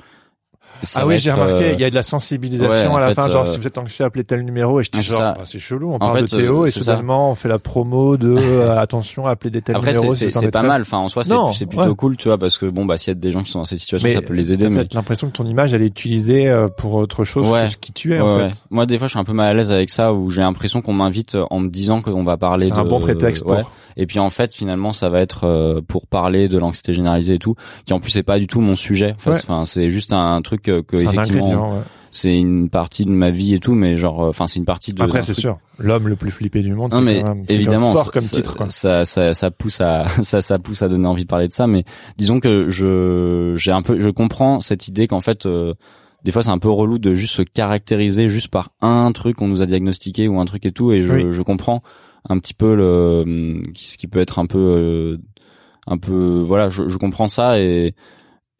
ça ah oui, j'ai remarqué, euh, il y a de la sensibilisation ouais, à la fait, fin, genre euh, si vous êtes anxieux, appelez tel numéro et je dis c'est genre ça. bah, c'est chelou, on En parle fait, de Théo euh, et c'est ça. soudainement on fait la promo de *laughs* euh, attention, appelez des tels après numéros. c'est si c'est pas mal enfin en soi c'est plutôt ouais. cool tu vois parce que bon bah s'il y a des gens qui sont dans cette situation Mais ça peut les aider t'as mais peut-être l'impression que ton image elle est utilisée pour autre chose Ouais. que ce qui tu es en ouais. fait. moi des fois je suis un peu mal à l'aise avec ça où j'ai l'impression qu'on m'invite en me disant qu'on va parler C'est un bon prétexte. Et puis en fait, finalement, ça va être pour parler de l'anxiété généralisée et tout, qui en plus c'est pas du tout mon sujet. Enfin, c'est juste un truc que, que C'est un une partie de ma vie et tout, mais genre, euh, enfin, c'est une partie de. Après c'est sûr, l'homme le plus flippé du monde, Non c'est mais quand même c'est évidemment, fort ça- comme ça, titre quoi. Ça, ça, ça pousse à, *laughs* ça, ça pousse à donner envie de parler de ça. Mais disons que je, j'ai un peu, je comprends cette idée qu'en fait, euh, des fois c'est un peu relou de juste se caractériser juste par un truc qu'on nous a diagnostiqué ou un truc et tout. Et je, Oui. je comprends un petit peu le, ce qui peut être un peu, euh, un peu, voilà, je, je comprends ça et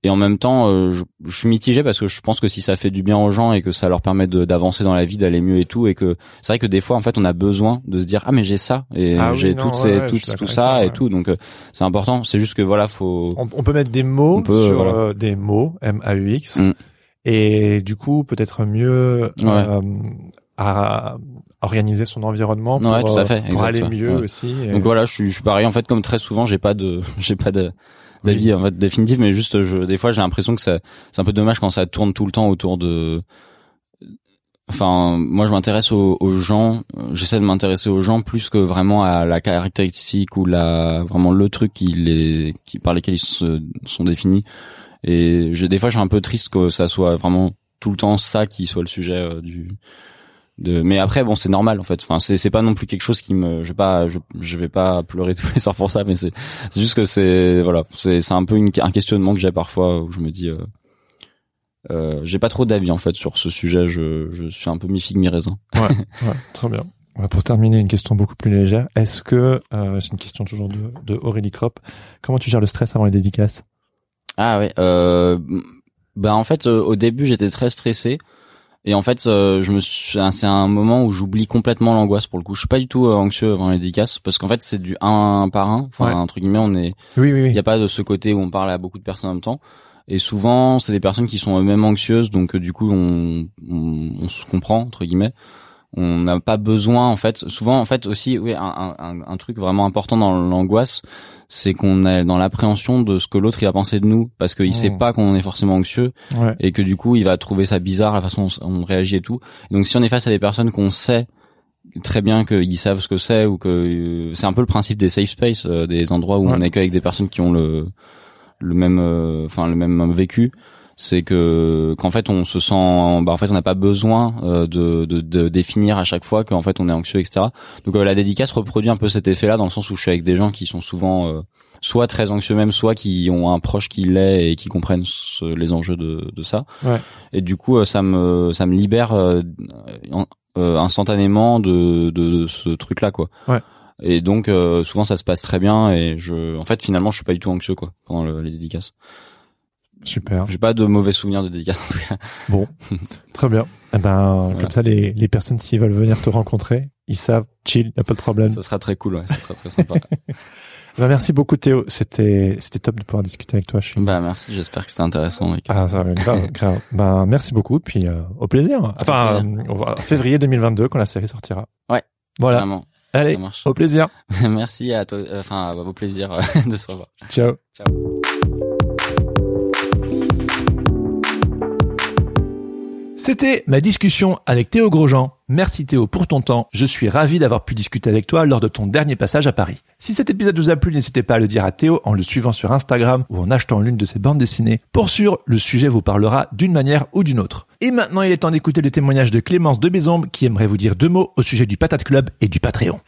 et en même temps, euh, je, je suis mitigé parce que je pense que si ça fait du bien aux gens et que ça leur permet d'avancer dans la vie, d'aller mieux et tout, et que c'est vrai que des fois, en fait, on a besoin de se dire ah mais j'ai ça et Ah j'ai toutes ouais, ces, ouais, je tout, tout ça et tout, donc euh, c'est important. C'est juste que voilà, faut On, on peut mettre des mots peut, sur voilà. euh, des mots M A U X Mm. et du coup peut-être mieux Ouais. euh, à organiser son environnement pour, Ouais, tout à fait, euh, pour exact, aller ouais. mieux Ouais. aussi. et- donc voilà, je suis, je suis pareil en fait comme très souvent, j'ai pas de, *laughs* j'ai pas de d'avis en fait définitif, mais juste je, des fois j'ai l'impression que c'est un peu dommage quand ça tourne tout le temps autour de Enfin, moi, je m'intéresse aux, gens. J'essaie de m'intéresser aux gens plus que vraiment à la caractéristique ou la vraiment le truc qui les, qui par lesquels ils se, sont définis. Et je, des fois, je suis un peu triste que ça soit vraiment tout le temps ça qui soit le sujet euh, du. De... Mais après, bon, c'est normal en fait. Enfin, c'est c'est pas non plus quelque chose qui me. Je vais pas, je, je vais pas pleurer *laughs* tous les soirs pour ça, mais c'est c'est juste que c'est voilà, c'est c'est un peu une, un questionnement que j'ai parfois où je me dis. Euh, euh, j'ai pas trop d'avis en fait sur ce sujet. Je, je suis un peu mi figue mi raisin. Ouais, *laughs* très bien. Ouais, Pour terminer, une question beaucoup plus légère. Est-ce que, euh, c'est une question toujours de, de Aurélie Kropp, comment tu gères le stress avant les dédicaces? Ah ouais. Euh, bah en fait, euh, au début, j'étais très stressé. Et en fait, euh, je me suis, c'est un moment où j'oublie complètement l'angoisse pour le coup. Je suis pas du tout euh, anxieux avant les dédicaces parce qu'en fait, c'est du un par un. Enfin, Ouais. entre guillemets, on est, Oui, oui, il oui. y a pas de ce côté où on parle à beaucoup de personnes en même temps. Et souvent, c'est des personnes qui sont eux-mêmes anxieuses, donc euh, du coup, on, on, on se comprend entre guillemets. On n'a pas besoin, en fait. Souvent, en fait, aussi, oui, un, un, un- un truc vraiment important dans l'angoisse, c'est qu'on est dans l'appréhension de ce que l'autre il va penser de nous, parce qu'il sait pas qu'on est forcément anxieux Ouais. et que du coup, il va trouver ça bizarre la façon dont on réagit et tout. Donc, si on est face à des personnes qu'on sait très bien qu'ils savent ce que c'est ou que euh, c'est un peu le principe des safe space, euh, des endroits où Ouais. on est qu'avec des personnes qui ont le le même euh, enfin le même vécu c'est que qu'en fait on se sent bah en fait on n'a pas besoin euh, de, de de définir à chaque fois qu'en fait on est anxieux etc donc euh, la dédicace reproduit un peu cet effet là dans le sens où je suis avec des gens qui sont souvent euh, soit très anxieux même, soit qui ont un proche qui l'est et qui comprennent les enjeux de, de ça. Ouais. Et du coup, ça me ça me libère instantanément de, de, ce truc-là, quoi. Ouais. Et donc souvent ça se passe très bien et je, en fait finalement je suis pas du tout anxieux quoi pendant les dédicaces. Super. J'ai pas de mauvais souvenirs de dédicaces. Bon, *laughs* très bien. Eh ben, comme ça, les, les personnes s'ils veulent venir te rencontrer, ils savent, chill, y a pas de problème. Ça sera très cool, ouais, ça sera très sympa. *laughs* ben, merci beaucoup Théo, c'était c'était top de pouvoir discuter avec toi. Je Bah merci, j'espère que c'était intéressant. Ah ça grave, *laughs* grave. Ben merci beaucoup, puis euh, au plaisir. Enfin, on va février 2022 quand la série sortira. Ouais. Voilà. Vraiment. Allez, au plaisir. merci à toi, enfin au plaisir de se revoir. Ciao. Ciao. C'était ma discussion avec Théo Grosjean. Merci Théo pour ton temps. Je suis ravi d'avoir pu discuter avec toi lors de ton dernier passage à Paris. Si cet épisode vous a plu, n'hésitez pas à le dire à Théo en le suivant sur Instagram ou en achetant l'une de ses bandes dessinées. Pour sûr, le sujet vous parlera d'une manière ou d'une autre. Et maintenant, il est temps d'écouter le témoignage de Clémence de Bézombe qui aimerait vous dire deux mots au sujet du Patate Club et du Patreon.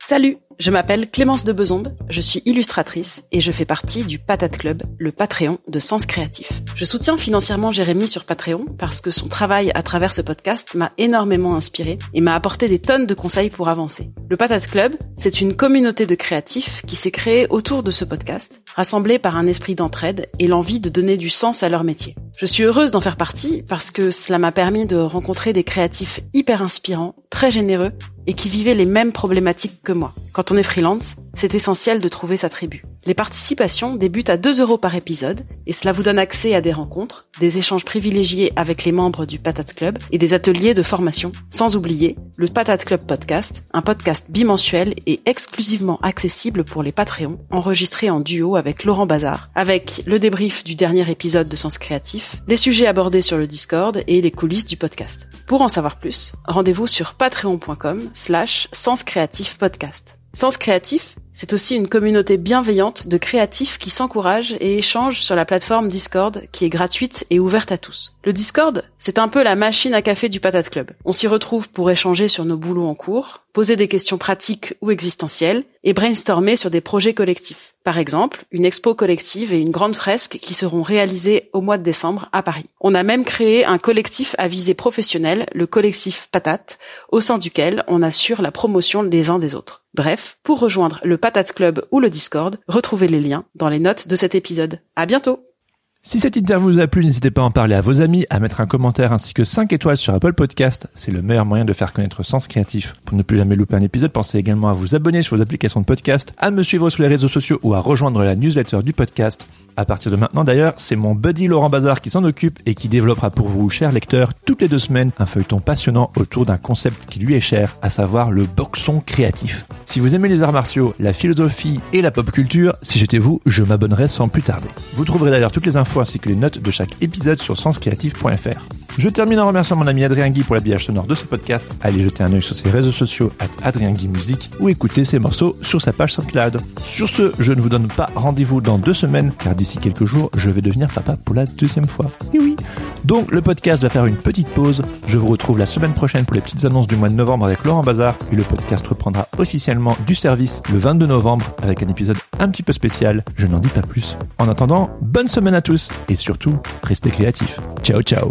Salut je m'appelle Clémence de Besombe, je suis illustratrice et je fais partie du Patate Club, le Patreon de Sens Créatif. Je soutiens financièrement Jérémy sur Patreon parce que son travail à travers ce podcast m'a énormément inspiré et m'a apporté des tonnes de conseils pour avancer. Le Patate Club, c'est une communauté de créatifs qui s'est créée autour de ce podcast, rassemblée par un esprit d'entraide et l'envie de donner du sens à leur métier. Je suis heureuse d'en faire partie parce que cela m'a permis de rencontrer des créatifs hyper inspirants, très généreux et qui vivaient les mêmes problématiques que moi. Quand on est freelance, c'est essentiel de trouver sa tribu. Les participations débutent à 2 euros par épisode et cela vous donne accès à des rencontres, des échanges privilégiés avec les membres du Patate Club et des ateliers de formation. Sans oublier le Patate Club Podcast, un podcast bimensuel et exclusivement accessible pour les Patreons, enregistré en duo avec Laurent Bazar, avec le débrief du dernier épisode de Sens Créatif, les sujets abordés sur le Discord et les coulisses du podcast. Pour en savoir plus, rendez-vous sur patreon.com slash Sens Créatif Podcast. Sens Créatif, c'est aussi une communauté bienveillante de créatifs qui s'encouragent et échangent sur la plateforme Discord qui est gratuite et ouverte à tous. Le Discord, c'est un peu la machine à café du Patate Club. On s'y retrouve pour échanger sur nos boulots en cours, poser des questions pratiques ou existentielles et brainstormer sur des projets collectifs. Par exemple, une expo collective et une grande fresque qui seront réalisées au mois de décembre à Paris. On a même créé un collectif à visée professionnelle, le collectif Patate, au sein duquel on assure la promotion des uns des autres. Bref, pour rejoindre le Patate Club ou le Discord, retrouvez les liens dans les notes de cet épisode. À bientôt! Si cette interview vous a plu, n'hésitez pas à en parler à vos amis, à mettre un commentaire ainsi que 5 étoiles sur Apple Podcast. C'est le meilleur moyen de faire connaître Sens Créatif. Pour ne plus jamais louper un épisode, pensez également à vous abonner sur vos applications de podcast, à me suivre sur les réseaux sociaux ou à rejoindre la newsletter du podcast. À partir de maintenant d'ailleurs, c'est mon buddy Laurent Bazar qui s'en occupe et qui développera pour vous, chers lecteurs, toutes les deux semaines, un feuilleton passionnant autour d'un concept qui lui est cher, à savoir le boxon créatif. Si vous aimez les arts martiaux, la philosophie et la pop culture, si j'étais vous, je m'abonnerais sans plus tarder. Vous trouverez d'ailleurs toutes les infos ainsi que les notes de chaque épisode sur senscreatif.fr. Je termine en remerciant mon ami Adrien Guy pour l'habillage sonore de ce podcast. Allez jeter un œil sur ses réseaux sociaux at Adrien Guy Musique ou écouter ses morceaux sur sa page SoundCloud. Sur ce, je ne vous donne pas rendez-vous dans deux semaines car d'ici quelques jours, je vais devenir papa pour la deuxième fois. Et oui. Donc le podcast va faire une petite pause. Je vous retrouve la semaine prochaine pour les petites annonces du mois de novembre avec Laurent Bazar. Et le podcast reprendra officiellement du service le 22 novembre avec un épisode un petit peu spécial. Je n'en dis pas plus. En attendant, bonne semaine à tous et surtout, restez créatifs. Ciao ciao